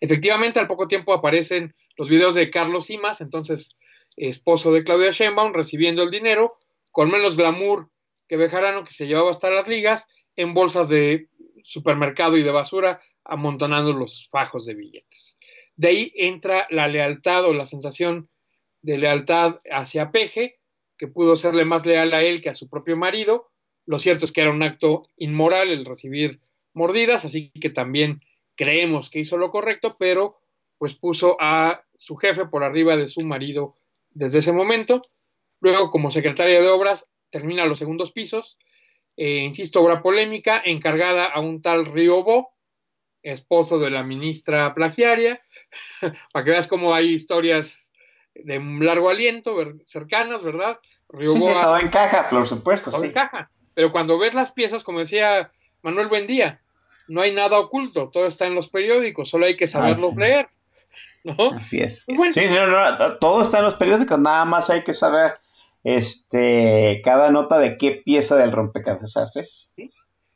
Efectivamente, al poco tiempo aparecen los videos de Carlos Simas, entonces esposo de Claudia Sheinbaum, recibiendo el dinero con menos glamour que Bejarano, que se llevaba hasta las ligas, en bolsas de supermercado y de basura, amontonando los fajos de billetes. De ahí entra la lealtad o la sensación de lealtad hacia Peje, que pudo serle más leal a él que a su propio marido. Lo cierto es que era un acto inmoral el recibir mordidas, así que también creemos que hizo lo correcto, pero pues puso a su jefe por arriba de su marido desde ese momento. Luego, como secretaria de Obras, termina los segundos pisos. Eh, insisto, obra polémica, encargada a un tal Bo, esposo de la ministra plagiaria, para que veas cómo hay historias de largo aliento, cercanas, ¿verdad? sí, sí, todo encaja, por supuesto, todo encaja. Pero cuando ves las piezas, como decía Manuel Buendía, no hay nada oculto, todo está en los periódicos, solo hay que saberlo leer. Así es. Pues sí, todo está en los periódicos, nada más hay que saber este cada nota de qué pieza del rompecabezas haces.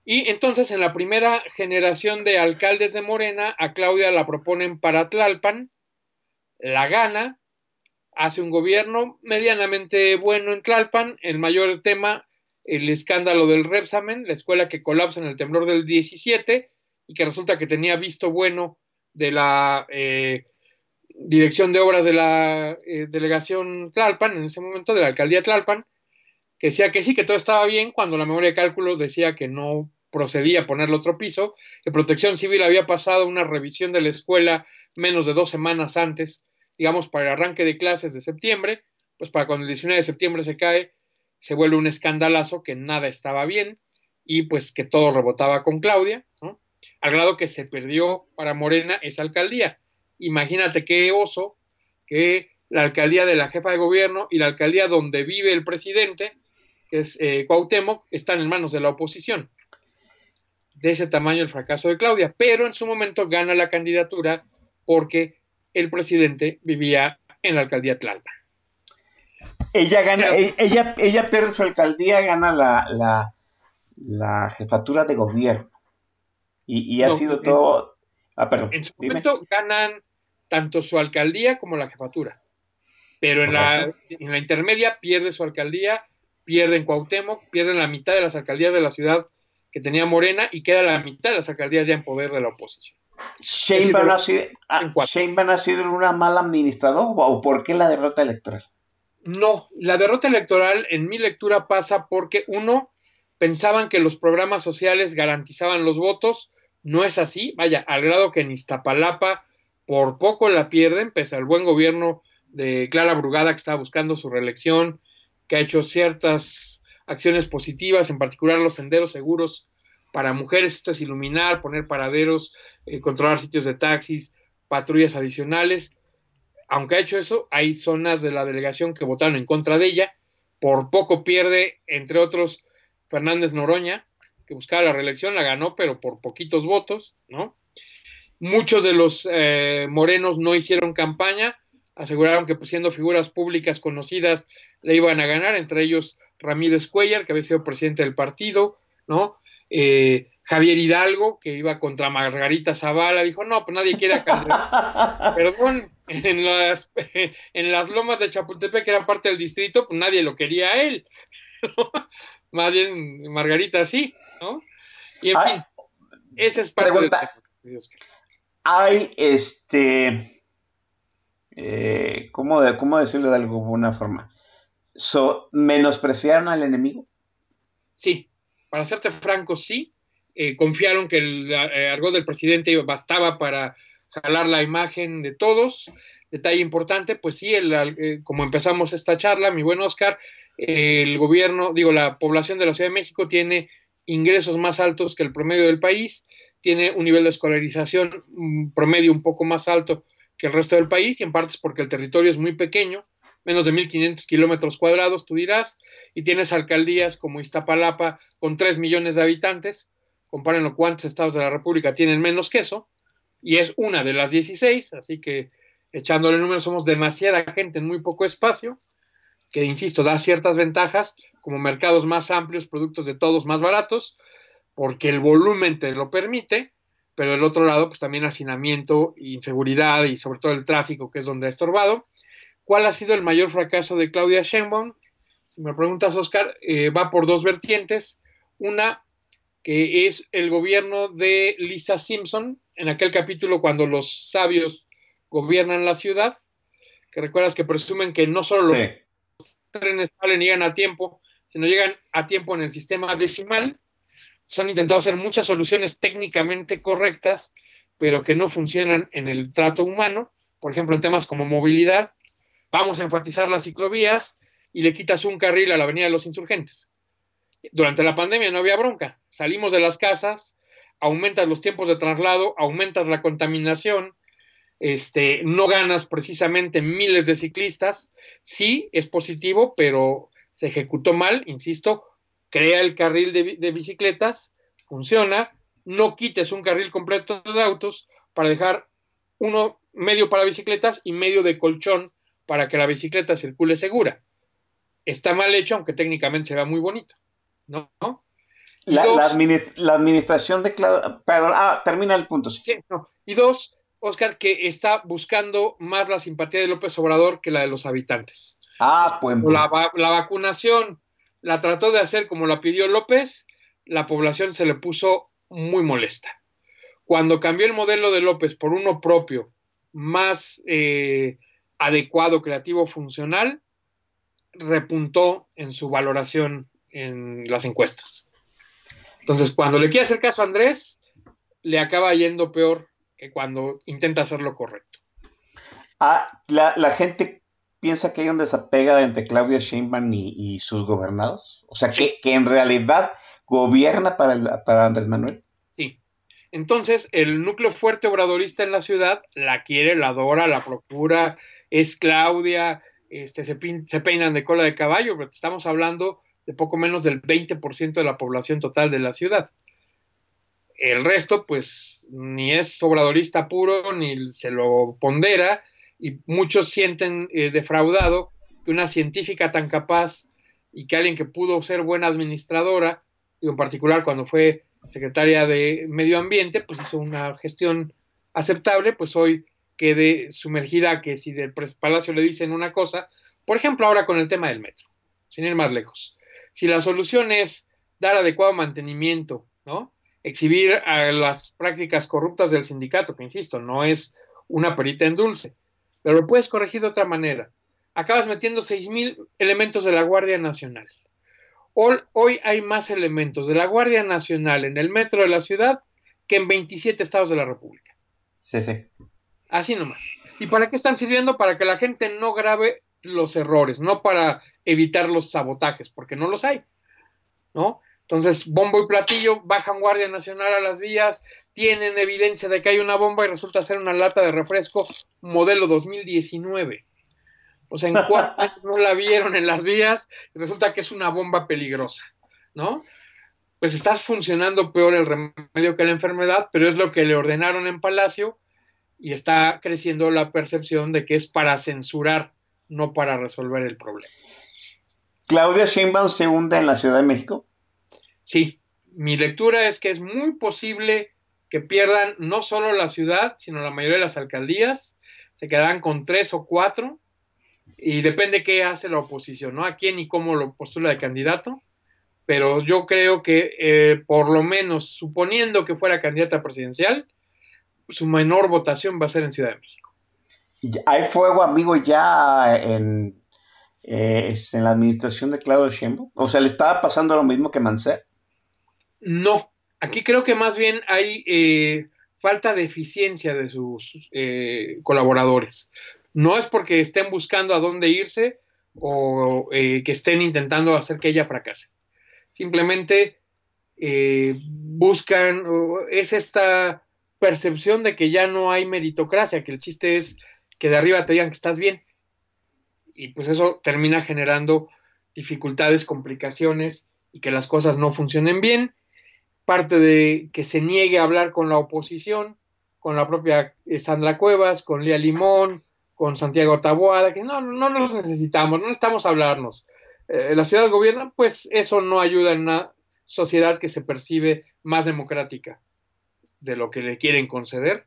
Y entonces en la primera generación de alcaldes de Morena, a Claudia la proponen para Tlalpan, la gana, hace un gobierno medianamente bueno en Tlalpan, el mayor tema, el escándalo del Repsamen, la escuela que colapsa en el temblor del 17 y que resulta que tenía visto bueno de la eh, dirección de obras de la eh, delegación Tlalpan, en ese momento, de la alcaldía Tlalpan, que decía que sí, que todo estaba bien, cuando la memoria de cálculo decía que no procedía a ponerle otro piso, que Protección Civil había pasado una revisión de la escuela menos de dos semanas antes, digamos, para el arranque de clases de septiembre, pues para cuando el 19 de septiembre se cae, se vuelve un escandalazo que nada estaba bien y pues que todo rebotaba con Claudia, ¿no? al grado que se perdió para Morena esa alcaldía imagínate qué oso que la alcaldía de la jefa de gobierno y la alcaldía donde vive el presidente, que es eh, Cuauhtémoc, están en manos de la oposición. De ese tamaño el fracaso de Claudia, pero en su momento gana la candidatura porque el presidente vivía en la alcaldía Tlalpan. Ella gana, e, ella, ella pierde su alcaldía, gana la, la, jefatura de gobierno. Y, ha sido todo. Ah, perdón. En su momento ganan tanto su alcaldía como la jefatura. Pero en la, en la, intermedia pierde su alcaldía, pierde en Cuauhtémoc, pierde la mitad de las alcaldías de la ciudad que tenía Morena y queda la mitad de las alcaldías ya en poder de la oposición. ¿Sheinbaum ha, sido, ah, ha sido una mala administradora o por qué la derrota electoral? No, la derrota electoral en mi lectura pasa porque uno, pensaban que los programas sociales garantizaban los votos, no es así, vaya, al grado que en Iztapalapa por poco la pierden, pese al buen gobierno de Clara Brugada, que está buscando su reelección, que ha hecho ciertas acciones positivas, en particular los senderos seguros para mujeres, esto es iluminar, poner paraderos, eh, controlar sitios de taxis, patrullas adicionales. Aunque ha hecho eso, hay zonas de la delegación que votaron en contra de ella. Por poco pierde, entre otros, Fernández Noroña, que buscaba la reelección, la ganó, pero por poquitos votos, ¿no? Muchos de los eh, morenos no hicieron campaña, aseguraron que pues, siendo figuras públicas conocidas le iban a ganar, entre ellos Ramírez Cuellar, que había sido presidente del partido, ¿no? Eh, Javier Hidalgo, que iba contra Margarita Zavala, dijo, no, pues nadie quiere a Perdón, en las, en las lomas de Chapultepec, que eran parte del distrito, pues nadie lo quería a él. Más bien Margarita sí, ¿no? Y en fin, esa es parte de hay este. Eh, ¿cómo, de, ¿Cómo decirlo de alguna forma? So, ¿Menospreciaron al enemigo? Sí, para serte franco, sí. Eh, confiaron que el eh, argot del presidente bastaba para jalar la imagen de todos. Detalle importante, pues sí, el, eh, como empezamos esta charla, mi buen Oscar, el gobierno, digo, la población de la Ciudad de México tiene ingresos más altos que el promedio del país tiene un nivel de escolarización promedio un poco más alto que el resto del país, y en parte es porque el territorio es muy pequeño, menos de 1.500 kilómetros cuadrados, tú dirás, y tienes alcaldías como Iztapalapa con 3 millones de habitantes, compárenlo cuántos estados de la República tienen menos que eso, y es una de las 16, así que echándole números somos demasiada gente en muy poco espacio, que insisto, da ciertas ventajas, como mercados más amplios, productos de todos más baratos, porque el volumen te lo permite, pero del otro lado, pues también hacinamiento, inseguridad y sobre todo el tráfico, que es donde ha estorbado. ¿Cuál ha sido el mayor fracaso de Claudia Sheinbaum? Si me preguntas, Oscar, eh, va por dos vertientes. Una, que es el gobierno de Lisa Simpson, en aquel capítulo cuando los sabios gobiernan la ciudad, que recuerdas que presumen que no solo los trenes salen y llegan a tiempo, sino llegan a tiempo en el sistema decimal. Se han intentado hacer muchas soluciones técnicamente correctas, pero que no funcionan en el trato humano, por ejemplo, en temas como movilidad, vamos a enfatizar las ciclovías y le quitas un carril a la Avenida de los Insurgentes. Durante la pandemia no había bronca. Salimos de las casas, aumentas los tiempos de traslado, aumentas la contaminación, este, no ganas precisamente miles de ciclistas. Sí, es positivo, pero se ejecutó mal, insisto, crea el carril de, de bicicletas, funciona, no quites un carril completo de autos para dejar uno medio para bicicletas y medio de colchón para que la bicicleta circule segura. Está mal hecho, aunque técnicamente se vea muy bonito, ¿no? La, la, administración de Perdón, ah, termina el punto. Sí. no. Y dos, Oscar, que está buscando más la simpatía de López Obrador que la de los habitantes. Ah, pues. La, la vacunación la trató de hacer como la pidió López, la población se le puso muy molesta. Cuando cambió el modelo de López por uno propio, más eh, adecuado, creativo, funcional, repuntó en su valoración en las encuestas. Entonces, cuando le quiere hacer caso a Andrés, le acaba yendo peor que cuando intenta hacer lo correcto. Ah, la, la gente piensa que hay un desapega entre Claudia Sheinbaum y, y sus gobernados. O sea, que, que en realidad gobierna para, el, para Andrés Manuel. Sí. Entonces, el núcleo fuerte obradorista en la ciudad la quiere, la adora, la procura, es Claudia, este, se, se peinan de cola de caballo, pero estamos hablando de poco menos del 20% de la población total de la ciudad. El resto, pues, ni es obradorista puro, ni se lo pondera, y muchos sienten eh, defraudado que una científica tan capaz y que alguien que pudo ser buena administradora, y en particular cuando fue secretaria de Medio Ambiente, pues hizo una gestión aceptable, pues hoy quede sumergida que si del Palacio le dicen una cosa, por ejemplo ahora con el tema del metro, sin ir más lejos, si la solución es dar adecuado mantenimiento, ¿no? Exhibir a las prácticas corruptas del sindicato, que insisto, no es una perita en dulce, pero lo puedes corregir de otra manera. Acabas metiendo mil elementos de la Guardia Nacional. Hoy, hoy hay más elementos de la Guardia Nacional en el metro de la ciudad que en 27 estados de la República. Sí, sí. Así nomás. ¿Y para qué están sirviendo? Para que la gente no grabe los errores, no para evitar los sabotajes, porque no los hay, ¿no? Entonces, bombo y platillo, bajan Guardia Nacional a las vías, tienen evidencia de que hay una bomba y resulta ser una lata de refresco modelo 2019. O sea, en cuatro no la vieron en las vías y resulta que es una bomba peligrosa, ¿no? Pues estás funcionando peor el remedio que la enfermedad, pero es lo que le ordenaron en Palacio y está creciendo la percepción de que es para censurar, no para resolver el problema. ¿Claudia Sheinbaum se hunde en la Ciudad de México? Sí, mi lectura es que es muy posible que pierdan no solo la ciudad, sino la mayoría de las alcaldías, se quedarán con tres o cuatro, y depende qué hace la oposición, ¿no? A quién y cómo lo postula de candidato, pero yo creo que eh, por lo menos, suponiendo que fuera candidata presidencial, su menor votación va a ser en Ciudad de México. ¿Hay fuego, amigo, ya en, eh, en la administración de Claudio Sheinbaum? O sea, ¿le estaba pasando lo mismo que Mancer? No, aquí creo que más bien hay eh, falta de eficiencia de sus eh, colaboradores. No es porque estén buscando a dónde irse o que estén intentando hacer que ella fracase. Simplemente buscan, es esta percepción de que ya no hay meritocracia, que el chiste es que de arriba te digan que estás bien. y pues eso termina generando dificultades, complicaciones y que las cosas no funcionen bien. Parte de que se niegue a hablar con la oposición, con la propia eh, Sandra Cuevas, con Lía Limón, con Santiago Taboada, que no, no nos necesitamos, no necesitamos hablarnos. Eh, la ciudad gobierna, pues eso no ayuda en una sociedad que se percibe más democrática de lo que le quieren conceder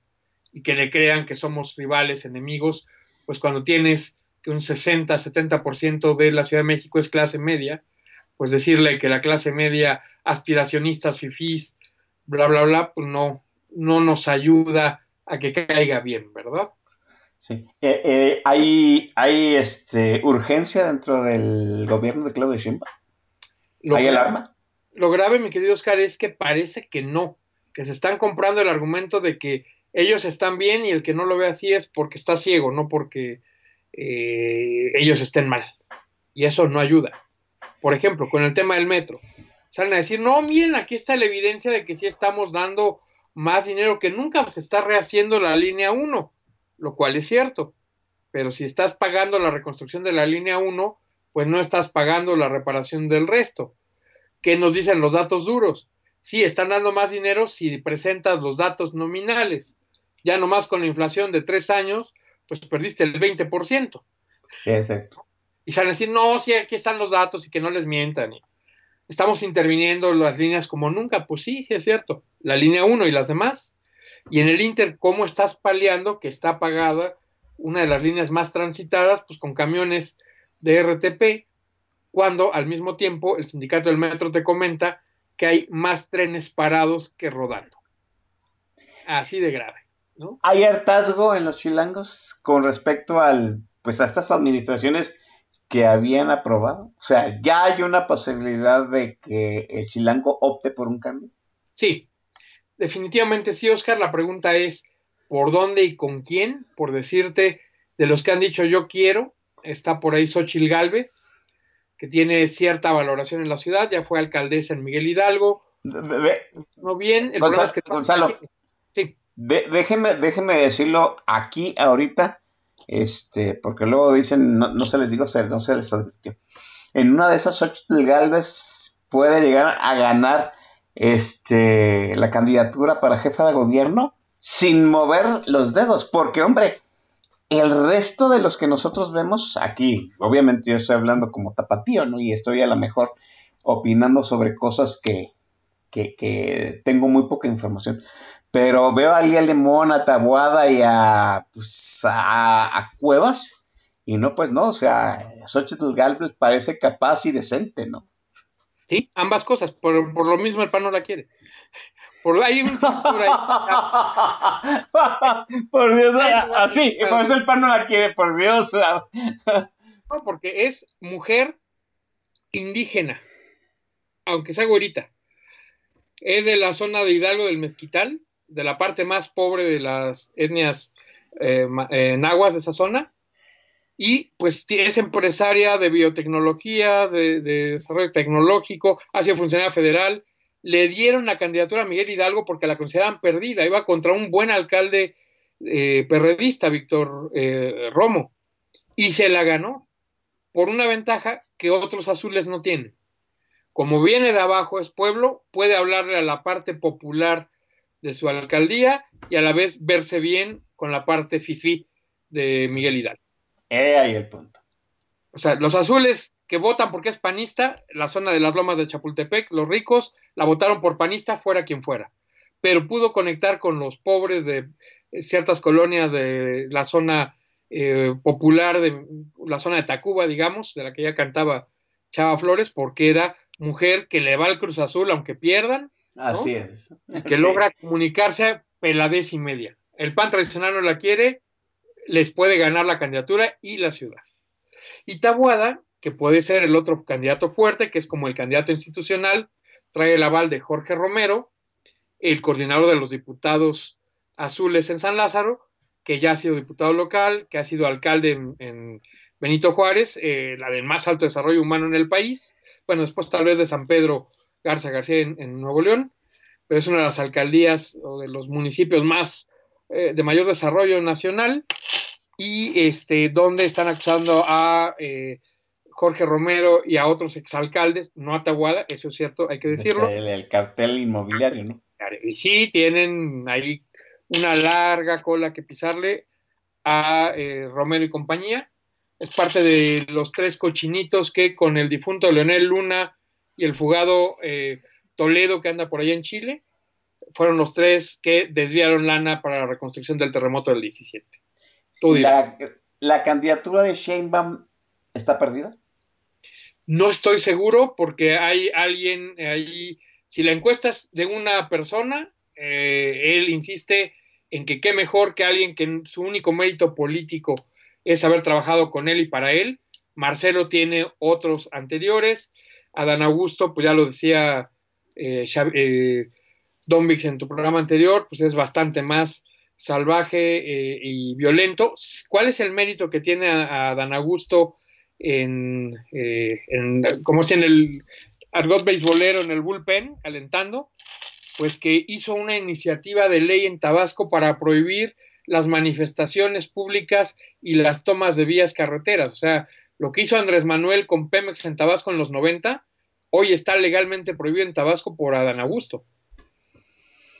y que le crean que somos rivales, enemigos, pues cuando tienes que un 60, 70% de la Ciudad de México es clase media, pues decirle que la clase media, aspiracionistas, fifís, bla, bla, bla, pues no, no nos ayuda a que caiga bien, ¿verdad? Sí. Eh, eh, ¿Hay, hay este, urgencia dentro del gobierno de Claudio Sheinbaum? ¿Hay alarma? Lo grave, mi querido Oscar, es que parece que no, que se están comprando el argumento de que ellos están bien y el que no lo ve así es porque está ciego, no porque eh, ellos estén mal. Y eso no ayuda. Por ejemplo, con el tema del metro. Salen a decir, no, miren, aquí está la evidencia de que sí estamos dando más dinero que nunca, se está rehaciendo la línea 1, lo cual es cierto. Pero si estás pagando la reconstrucción de la línea 1, pues no estás pagando la reparación del resto. ¿Qué nos dicen los datos duros? Sí, están dando más dinero si presentas los datos nominales. Ya nomás con la inflación de tres años, pues perdiste el 20%. Sí, exacto. Y salen a decir, no, sí, aquí están los datos y que no les mientan. estamos interviniendo las líneas como nunca. Pues sí, sí es cierto. La línea 1 y las demás. Y en el Inter, ¿cómo estás paliando que está pagada una de las líneas más transitadas, pues con camiones de RTP, cuando al mismo tiempo el sindicato del metro te comenta que hay más trenes parados que rodando. Así de grave. ¿no? ¿Hay hartazgo en los chilangos con respecto al, pues a estas administraciones que habían aprobado? O sea, ¿ya hay una posibilidad de que el chilango opte por un cambio? Sí, definitivamente sí, Oscar. La pregunta es, ¿por dónde y con quién? Por decirte, de los que han dicho yo quiero, está por ahí Xochil Gálvez, que tiene cierta valoración en la ciudad, ya fue alcaldesa en Miguel Hidalgo. no bien, el Gonzalo, que Gonzalo sí. déjeme, déjeme decirlo aquí ahorita, este, porque luego dicen, no, se les digo, no se les advirtió. En una de esas ocho Galvez puede llegar a ganar este, la candidatura para jefa de gobierno sin mover los dedos, porque hombre, el resto de los que nosotros vemos aquí, obviamente yo estoy hablando como tapatío, ¿no? Y estoy a lo mejor opinando sobre cosas que, que, tengo muy poca información. Pero veo a Lía Lemón, a Tabuada y a, pues, a, Cuevas. Y no, pues no, o sea, Xochitl Galvez parece capaz y decente, ¿no? Sí, ambas cosas. Por, por lo mismo el pan no la quiere. Por, hay un por, por Dios, así, por eso el pan no la quiere, por Dios. no, porque es mujer indígena, aunque sea güerita. Es de la zona de Hidalgo del Mezquital, de la parte más pobre de las etnias eh, eh, nahuas de esa zona. Y pues es empresaria de biotecnología, de, de desarrollo tecnológico, ha sido funcionaria federal, le dieron la candidatura a Miguel Hidalgo porque la consideraban perdida, iba contra un buen alcalde eh, perredista, Víctor eh, Romo, y se la ganó por una ventaja que otros azules no tienen. Como viene de abajo, es pueblo, puede hablarle a la parte popular de su alcaldía y a la vez verse bien con la parte fifí de Miguel Hidalgo. Eh, ahí el punto. O sea, los azules que votan porque es panista, la zona de las lomas de Chapultepec, los ricos, la votaron por panista, fuera quien fuera. Pero pudo conectar con los pobres de eh, ciertas colonias de la zona eh, popular, de la zona de Tacuba, digamos, de la que ya cantaba Chava Flores, porque era mujer que le va al Cruz Azul aunque pierdan. Así es. Y que logra comunicarse peladez y media. El PAN tradicional no la quiere, les puede ganar la candidatura y la ciudad. Y Tabuada que puede ser el otro candidato fuerte, que es como el candidato institucional, trae el aval de Jorge Romero, el coordinador de los diputados azules en San Lázaro, que ya ha sido diputado local, que ha sido alcalde en, Benito Juárez, eh, la del más alto desarrollo humano en el país, bueno, después tal vez de San Pedro Garza García en, Nuevo León, pero es una de las alcaldías o de los municipios más eh, de mayor desarrollo nacional, y este, donde están acusando a eh, Jorge Romero y a otros exalcaldes, no a Tahuada, eso es cierto, hay que decirlo. El, el cartel inmobiliario, ¿no? Y sí, tienen ahí una larga cola que pisarle a eh, Romero y compañía. Es parte de los tres cochinitos que con el difunto Leonel Luna y el fugado eh, Toledo que anda por allá en Chile, fueron los tres que desviaron lana para la reconstrucción del terremoto del 17. La, ¿La, candidatura de Sheinbaum está perdida? No estoy seguro porque hay alguien ahí, si la encuesta es de una persona, eh, él insiste en que qué mejor que alguien que su único mérito político es haber trabajado con él y para él. Marcelo tiene otros anteriores. Adán Augusto, pues ya lo decía eh, eh, Don Vix en tu programa anterior, pues es bastante más salvaje eh, y violento. ¿Cuál es el mérito que tiene a, Dan Augusto en, eh, como si en el argot beisbolero, en el bullpen, alentando? Pues que hizo una iniciativa de ley en Tabasco para prohibir las manifestaciones públicas y las tomas de vías carreteras. O sea, lo que hizo Andrés Manuel con Pemex en Tabasco en los 90, hoy está legalmente prohibido en Tabasco por Adán Augusto.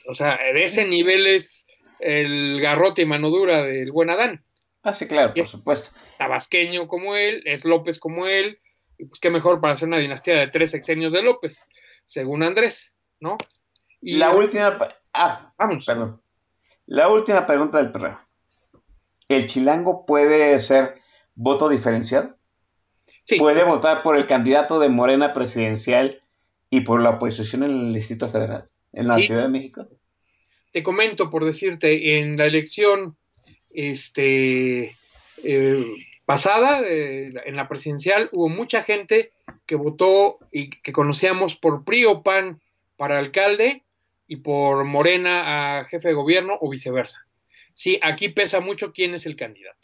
O sea, de ese nivel es el garrote y mano dura del buen Adán. Ah, sí, claro, por supuesto. Tabasqueño como él, es López como él, y pues qué mejor para hacer una dinastía de tres sexenios de López, según Andrés, ¿no? Y la última. Ah, vamos. Perdón. La última pregunta del perreo. ¿El chilango puede ser voto diferenciado? Sí. ¿Puede votar por el candidato de Morena presidencial y por la oposición en el Distrito Federal, en la Ciudad de México? te comento por decirte, en la elección este, eh, pasada, eh, en la presidencial, hubo mucha gente que votó y que conocíamos por PRI o PAN para alcalde y por Morena a jefe de gobierno o viceversa. Sí, aquí pesa mucho quién es el candidato.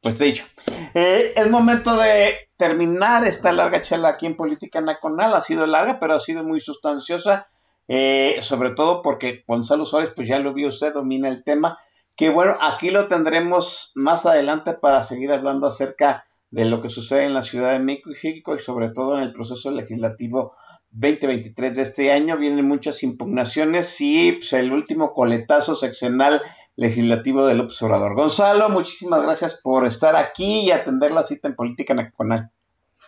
Pues dicho, eh, es momento de terminar esta larga charla aquí en Política Nacional. Ha sido larga, pero ha sido muy sustanciosa. Eh, sobre todo porque Gonzalo Suárez, pues ya lo vio usted, domina el tema, que bueno, aquí lo tendremos más adelante para seguir hablando acerca de lo que sucede en la Ciudad de México y sobre todo en el proceso legislativo 2023 de este año. Vienen muchas impugnaciones y pues, el último coletazo seccional legislativo del observador. Gonzalo, muchísimas gracias por estar aquí y atender la cita en Política Nacional.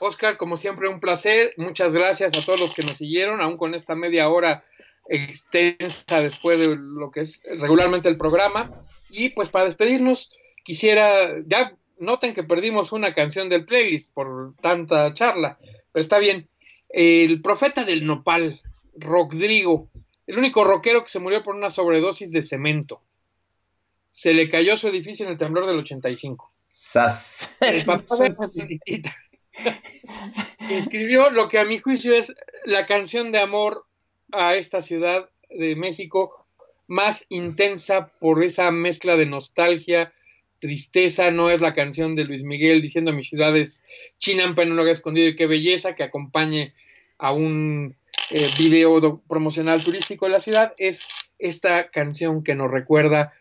Oscar, como siempre, un placer. Muchas gracias a todos los que nos siguieron, aún con esta media hora extensa después de lo que es regularmente el programa. Y pues para despedirnos, quisiera, ya noten que perdimos una canción del playlist por tanta charla, pero está bien. El profeta del nopal, Rodrigo, el único rockero que se murió por una sobredosis de cemento. Se le cayó su edificio en el temblor del 85. ¡Sas! El papá de escribió lo que a mi juicio es la canción de amor a esta ciudad de México más intensa por esa mezcla de nostalgia, tristeza, no es la canción de Luis Miguel diciendo mi ciudad es chinampa en un lugar escondido y qué belleza que acompañe a un eh, video promocional turístico de la ciudad, es esta canción que nos recuerda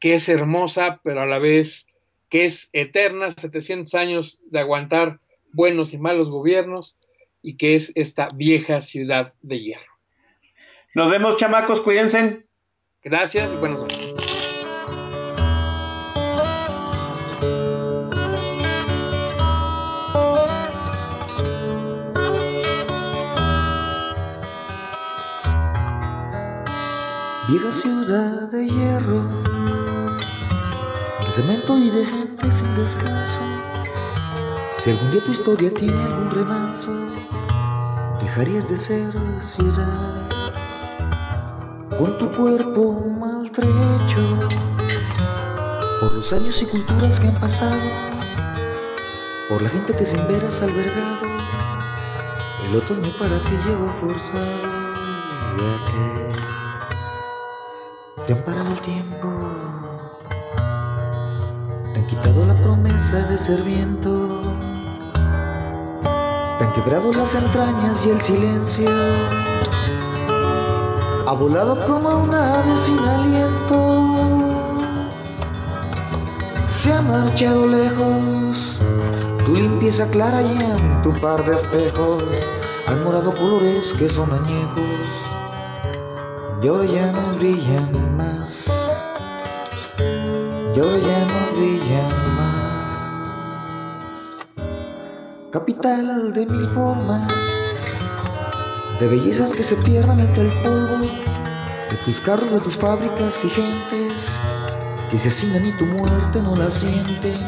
que es hermosa, pero a la vez que es eterna, 700 años de aguantar buenos y malos gobiernos y que es esta vieja ciudad de hierro. Nos vemos, chamacos, cuídense. Gracias y buenas noches. Vieja ciudad de hierro, de cemento y de gente sin descanso si algún día tu historia tiene algún remanso, dejarías de ser ciudad. Con tu cuerpo maltrecho por los años y culturas que han pasado, por la gente que sin veras albergado, el otoño para ti llegó forzado, ya que te han parado el tiempo, te han quitado la promesa de ser viento te han quebrado las entrañas y el silencio ha volado como una ave sin aliento. se ha marchado lejos. Tu limpieza clara y en tu par de espejos han morado colores que son añejos y ahora ya no brillan más. Y ahora ya no brillan Capital de mil formas, de bellezas que se pierdan entre el polvo, de tus carros, de tus fábricas y gentes que se asignan y tu muerte no la sienten.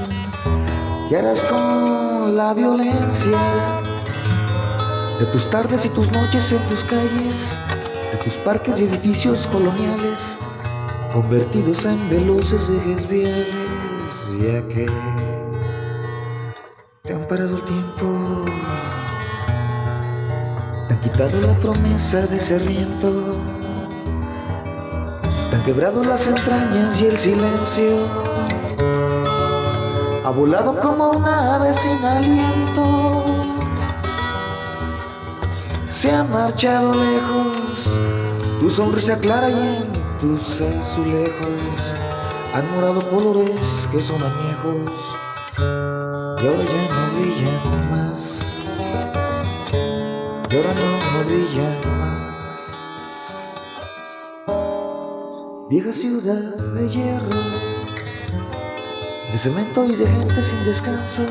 Y harás con la violencia de tus tardes y tus noches en tus calles, de tus parques y edificios coloniales, convertidos en veloces ejes viales, ya que te han parado el tiempo, te han quitado la promesa de ser viento. Te han quebrado las entrañas y el silencio. Ha volado como una ave sin aliento. Se ha marchado lejos, tu sonrisa clara y en tus azulejos. Han morado colores que son añejos y ahora ya no brillan más. Y ahora no, no brillan más. Vieja ciudad de hierro, de cemento y de gente sin descanso.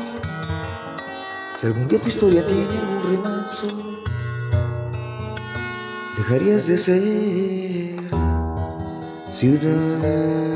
Si algún día tu historia tiene algún remanso, dejarías de ser ciudad.